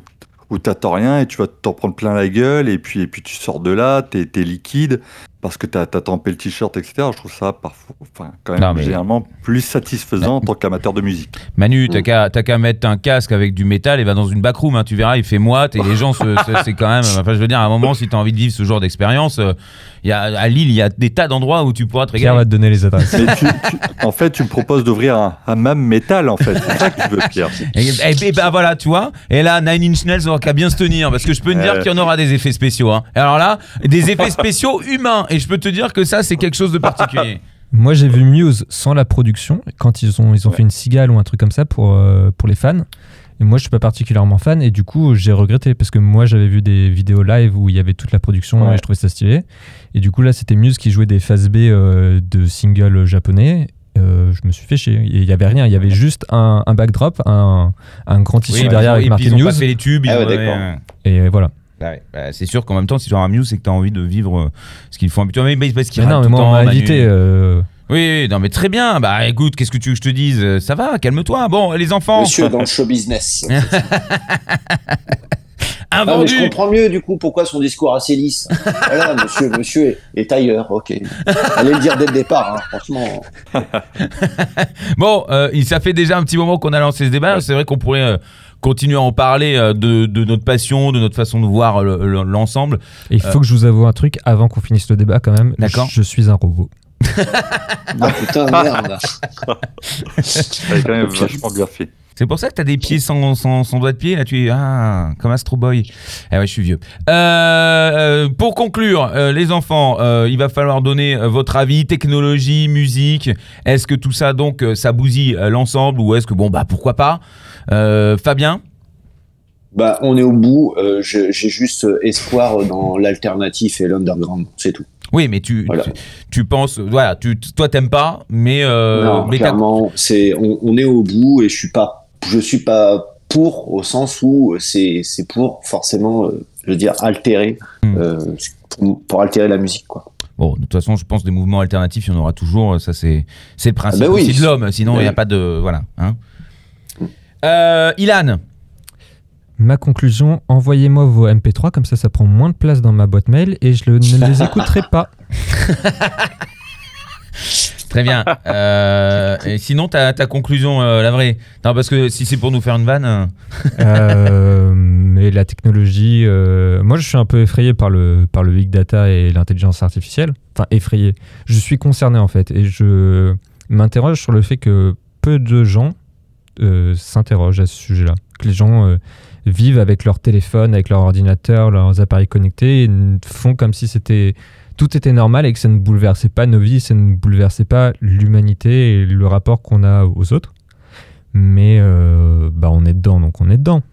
où t'attends rien et tu vas t'en prendre plein la gueule et puis, et puis tu sors de là, t'es es liquide parce que t'as as trempé le t-shirt, etc. Je trouve ça parfois, enfin, quand même Non, mais- généralement plus satisfaisant en tant qu'amateur de musique. Manu, t'as Mm. qu'à t'as qu'à mettre un casque avec du métal et va dans une backroom, hein, tu verras, il fait moite et les gens, c'est quand même. Enfin, je veux dire, à un moment, si t'as envie de vivre ce genre d'expérience, euh, il y a, à Lille, il y a des tas d'endroits où tu pourras te Pierre va régaler. te donner les adresses. Mais tu- tu- en fait, tu me proposes d'ouvrir un hammam métal, en fait. C'est ça que tu veux, Pierre. Et, et- et bah voilà, tu vois. Et là, Nine Inch Nails aura qu'à bien se tenir parce que je peux te dire Euh. qu'il y en aura des effets spéciaux. Hein. Et alors là, des effets spéciaux humains. Et je peux te dire que ça, c'est quelque chose de particulier. (laughs) Moi, j'ai vu Muse sans la production, quand ils ont, ils ont Ouais. fait une cigale ou un truc comme ça pour, euh, pour les fans. Et moi, je suis pas particulièrement fan, et du coup, j'ai regretté parce que moi, j'avais vu des vidéos live où il y avait toute la production Ouais. et je trouvais ça stylé. Et du coup, là, c'était Muse qui jouait des phases B euh, de singles japonais. Euh, je me suis fait chier. Il y avait rien, il y avait juste un, un backdrop, un, un grand tissu Oui, derrière bah, avec et puis marqué ils ont pas Muse. fait les tubes. Ah ouais. Et voilà. Bah ouais, bah, c'est sûr qu'en même temps, si tu as un Muse, c'est que tu as envie de vivre euh, ce qu'ils font habituellement. Mais parce qu'ils Mais non, mais tout moi, le on temps, m'a invité. euh, Oui, non, mais très bien. Bah écoute, qu'est-ce que tu veux que je te dise Euh, Ça va, calme-toi. Bon, les enfants, monsieur dans le show business. (laughs) un Ah, mais je comprends mieux du coup pourquoi son discours assez lisse. Voilà, monsieur, monsieur est, est ailleurs, ok. Allez le dire dès le départ, hein, franchement. (laughs) Bon, euh, il- ça fait déjà un petit moment qu'on a lancé ce débat. C'est vrai qu'on pourrait euh, continuer à en parler euh, de, de notre passion, de notre façon de voir le- le- l'ensemble. Il faut que je vous avoue un truc avant qu'on finisse le débat quand même. Euh. D'accord. Je, je suis un robot. (laughs) Ah putain, merde. (laughs) C'est quand même vachement bien fait. C'est pour ça que t'as des pieds sans, sans, sans doigts de pied. Là, tu es ah, comme Astro Boy. Eh ouais, je suis vieux. Euh, euh, pour conclure, euh, les enfants, euh, il va falloir donner euh, votre avis, technologie, musique. Est-ce que tout ça, donc, euh, ça bousille euh, l'ensemble ou est-ce que, bon, bah, pourquoi pas? Euh, Fabien Bah, on est au bout. euh, J'ai juste espoir dans l'alternatif et l'underground, c'est tout. Oui, mais tu, Voilà. tu, tu penses, voilà, tu, toi t'aimes pas, mais, euh, non, mais clairement, c'est on, on est au bout et je suis pas, je suis pas pour au sens où c'est c'est pour forcément, euh, je veux dire, altérer, Hmm. euh, pour, pour altérer la musique, quoi. Bon, de toute façon, je pense des mouvements alternatifs, il y en aura toujours. Ça, c'est, c'est le principe Ah bah oui. aussi de l'homme. Sinon, il n'y a pas de, voilà. Hein. Euh, Ilan, Ma conclusion, envoyez-moi vos MP3, comme ça ça prend moins de place dans ma boîte mail et je le- ne les (laughs) écouterai pas. très bien. Euh, et sinon, ta, ta conclusion, euh, la vraie. Non, parce que si c'est pour nous faire une vanne. euh, Euh, mais la technologie, moi je suis un peu effrayé par le, par le big data et l'intelligence artificielle. Enfin, effrayé. Je suis concerné en fait et je m'interroge sur le fait que peu de gens euh, s'interrogent à ce sujet-là. Que les gens euh, vivent avec leur téléphone, avec leur ordinateur, leurs appareils connectés et font comme si c'était tout était normal et que ça ne bouleversait pas nos vies, ça ne bouleversait pas l'humanité et le rapport qu'on a aux autres. Mais euh, bah on est dedans, donc on est dedans.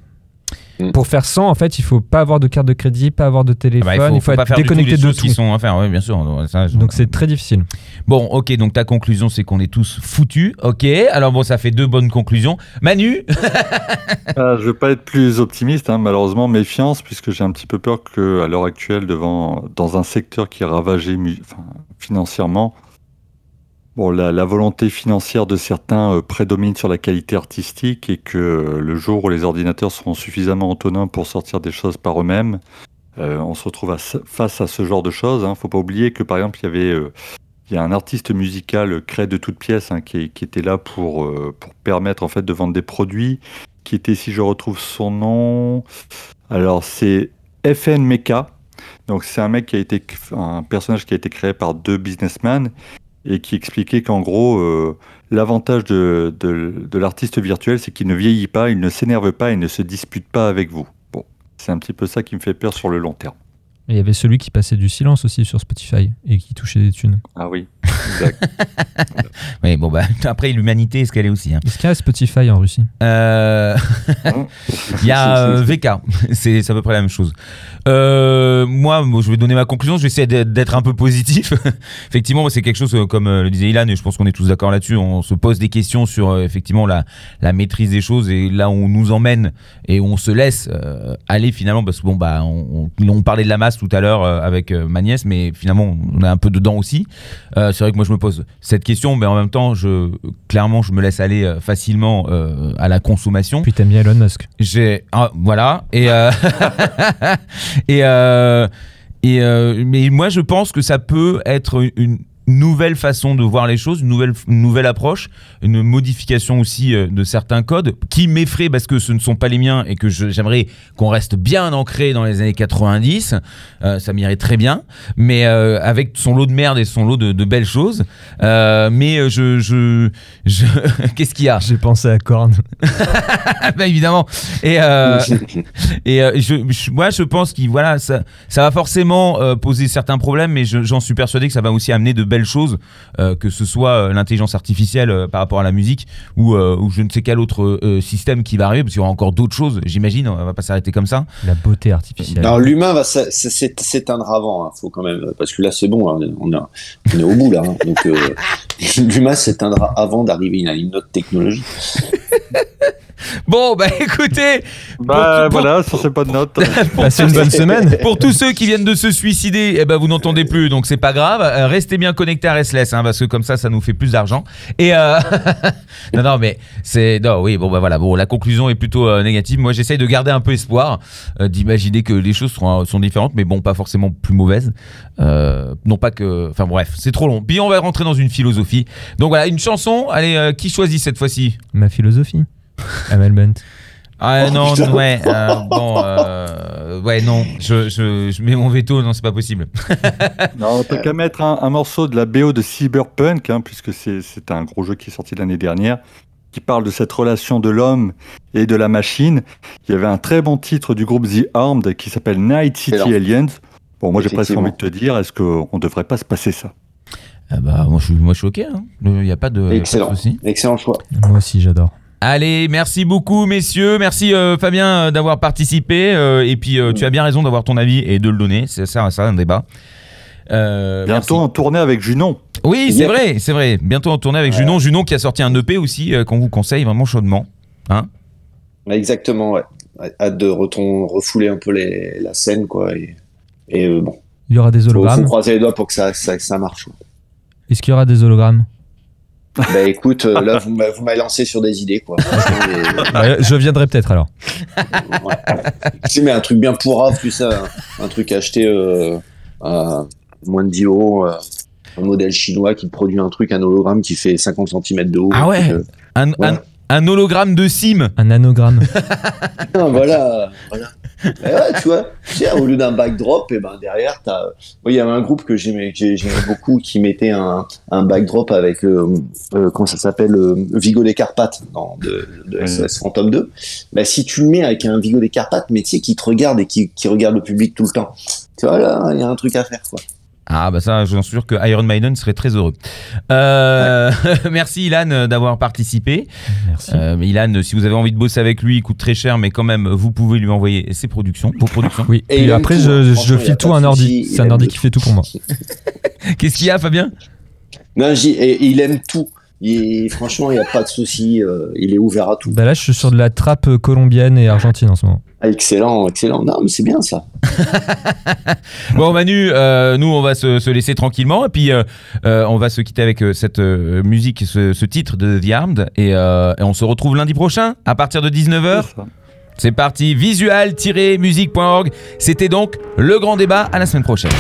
Mm. Pour faire 100, en fait, il faut pas avoir de carte de crédit, pas avoir de ah téléphone, bah, il faut, il faut, faut pas être faire du tout déconnecté les de tout. qui sont à faire. Oui, bien sûr. Ça, Donc c'est très difficile. Bon, ok, donc ta conclusion, c'est qu'on est tous foutus. Ok, alors bon, ça fait deux bonnes conclusions. Manu (laughs) Ah, je vais pas être plus optimiste, hein, malheureusement, méfiance, puisque j'ai un petit peu peur que, à l'heure actuelle, devant, dans un secteur qui est ravagé enfin, financièrement, bon, la, volonté financière de certains euh, prédomine sur la qualité artistique et que euh, le jour où les ordinateurs seront suffisamment autonomes pour sortir des choses par eux-mêmes, euh, on se retrouve face à ce genre de choses. Hein. Faut pas oublier que, par exemple, il y avait il y a un artiste musical créé de toutes pièces hein, qui, était là pour, pour permettre en fait de vendre des produits qui était, si je retrouve son nom, alors c'est FN Mecha. Donc c'est un mec qui a été, un personnage qui a été créé par deux businessmen et qui expliquait qu'en gros, euh, l'avantage de, de, de l'artiste virtuel, c'est qu'il ne vieillit pas, il ne s'énerve pas, il ne se dispute pas avec vous. Bon, c'est un petit peu ça qui me fait peur sur le long terme. Et il y avait celui qui passait du silence aussi sur Spotify et qui touchait des thunes. Ah oui, exact. (laughs) Oui, bon, bah, (laughs) après, l'humanité, est-ce qu'elle est aussi hein Est-ce qu'il y a Spotify en Russie? Euh, (laughs) Il y a euh, VK, c'est à peu près la même chose. Euh, moi, je vais donner ma conclusion, je vais essayer d'être un peu positif. effectivement, c'est quelque chose, comme le disait Ilan, et je pense qu'on est tous d'accord là-dessus, on se pose des questions sur effectivement la, la maîtrise des choses et là où on nous emmène et où on se laisse euh, aller finalement, parce que bon, bah, on, on, on parlait de la masse tout à l'heure euh, avec euh, ma nièce, mais finalement, on est un peu dedans aussi. Euh, c'est vrai que moi, je me pose cette question, mais en même temps, je, clairement, je me laisse aller facilement euh, à la consommation. Puis t'aimes bien Elon Musk. J'ai ah, voilà et euh, (laughs) et et mais moi je pense que ça peut être une nouvelle façon de voir les choses, une nouvelle, une nouvelle approche, une modification aussi euh, de certains codes qui m'effraient parce que ce ne sont pas les miens et que j'aimerais qu'on reste bien ancré dans les années 90. Euh, ça m'irait très bien, mais euh, avec son lot de merde et son lot de, de belles choses. Euh, mais je, je, je... (laughs) qu'est-ce qu'il y a? J'ai pensé à Korn. (laughs) bah, évidemment. Et, euh, (laughs) et euh, je, je- moi, je pense que voilà, ça, ça va forcément euh, poser certains problèmes, mais je- j'en suis persuadé que ça va aussi amener de belles choses, euh, que ce soit euh, l'intelligence artificielle euh, par rapport à la musique ou, euh, ou je ne sais quel autre euh, système qui va arriver, parce qu'il y aura encore d'autres choses, j'imagine. On va pas s'arrêter comme ça. La beauté artificielle. Non, l'humain va s'éteindre avant, hein, faut quand même, parce que là c'est bon, hein, on, a- on est au bout là, hein, donc euh, (laughs) l'humain s'éteindra avant d'arriver à une autre technologie. (laughs) Bon, bah (laughs) écoutez, Bah Pour- voilà, sur ces bonnes notes. (laughs) Passez une bonne semaine. Pour tous ceux qui viennent de se suicider, eh ben vous n'entendez plus, donc c'est pas grave. Euh, restez bien connectés à Restless, hein, parce que comme ça, ça nous fait plus d'argent. Et euh... (laughs) non, non, mais c'est non, oui, bon bah voilà, bon, la conclusion est plutôt euh, négative. Moi, j'essaye de garder un peu espoir, euh, d'imaginer que les choses seront, sont différentes, mais bon, pas forcément plus mauvaises. Euh, non pas que, enfin bref, c'est trop long. Puis on va rentrer dans une philosophie. Donc voilà, une chanson. Allez, euh, qui choisit cette fois-ci? Ma philosophie. Amel Bent. ah Oh, non, putain. ouais, euh, bon, euh, ouais, non, je, je, je mets mon veto, non, c'est pas possible. Non, t'as qu'à mettre un, un morceau de la BO de Cyberpunk, hein, puisque c'est c'est un gros jeu qui est sorti l'année dernière, qui parle de cette relation de l'homme et de la machine. Il y avait un très bon titre du groupe The Armed qui s'appelle Night City. Aliens. Bon, moi j'ai presque envie de te dire, est-ce qu'on ne devrait pas se passer ça? Ah bah, moi je suis, moi, je suis ok, il n'y a pas de, y a pas de Excellent. souci. Excellent choix. Moi aussi, j'adore. Allez, merci beaucoup messieurs, merci euh, Fabien euh, d'avoir participé euh, et puis euh, tu as bien raison d'avoir ton avis et de le donner, c'est ça, ça un débat. Euh, Bientôt merci. en tournée avec Junon. Oui, c'est vrai, c'est vrai. Bientôt en tournée avec Junon, Junon qui a sorti un EP aussi euh, qu'on vous conseille vraiment chaudement. Hein Exactement, ouais. Hâte de reton- refouler un peu les, la scène, quoi. Et, et euh, bon, Il y aura des faut, faut hologrammes. croiser les doigts pour que ça, ça, ça marche. Est-ce qu'il y aura des hologrammes? Bah écoute, euh, là, vous m'a- vous m'avez lancé sur des idées, quoi. Franchement, (laughs) Ouais, Je viendrai peut-être alors. Tu mets un truc bien pourrave, plus ça, un, un truc acheté euh, à moins de 10 euros, euh, un modèle chinois qui produit un truc, un hologramme qui fait 50 cm de haut. Ah ouais Euh, un, Ouais. un- un hologramme de Sim. Un anagramme. (laughs) Ah, voilà, voilà. Eh ouais, tu vois, tu sais, au lieu d'un backdrop, et ben derrière, t'as. Moi, il y avait un groupe que j'aimais, beaucoup qui mettait un, un backdrop avec, euh, euh, comment ça s'appelle, euh, Vigo des Carpates dans, de, de SOS Phantom 2. Bah, si tu le mets avec un Vigo des Carpates, mais tu sais, qui te regarde et qui, qui regarde le public tout le temps, tu vois, là, il y a un truc à faire, quoi. Ah bah ça, j'en suis sûr que Iron Maiden serait très heureux. Euh, (laughs) merci Ilan d'avoir participé. Merci. Euh, Ilan, si vous avez envie de bosser avec lui, il coûte très cher, mais quand même, vous pouvez lui envoyer ses productions, vos productions. Oui. Et après, tout, je, hein. je file tout à un ordi. C'est un ordi qui fait tout pour moi. (laughs) Qu'est-ce qu'il y a, Fabien? Non, il aime tout. Il- franchement, il n'y a pas de souci. euh, il est ouvert à tout. Bah là, je suis sur de la trappe colombienne et argentine en ce moment. Ah, excellent, excellent. Non, mais c'est bien ça. (laughs) Bon Manu, euh, nous on va se, se laisser tranquillement et puis euh, euh, on va se quitter avec cette euh, musique, ce, ce titre de The Armed et, euh, et on se retrouve lundi prochain à partir de 19h. C'est ça. C'est parti, visual-musique.org. C'était donc le grand débat à la semaine prochaine.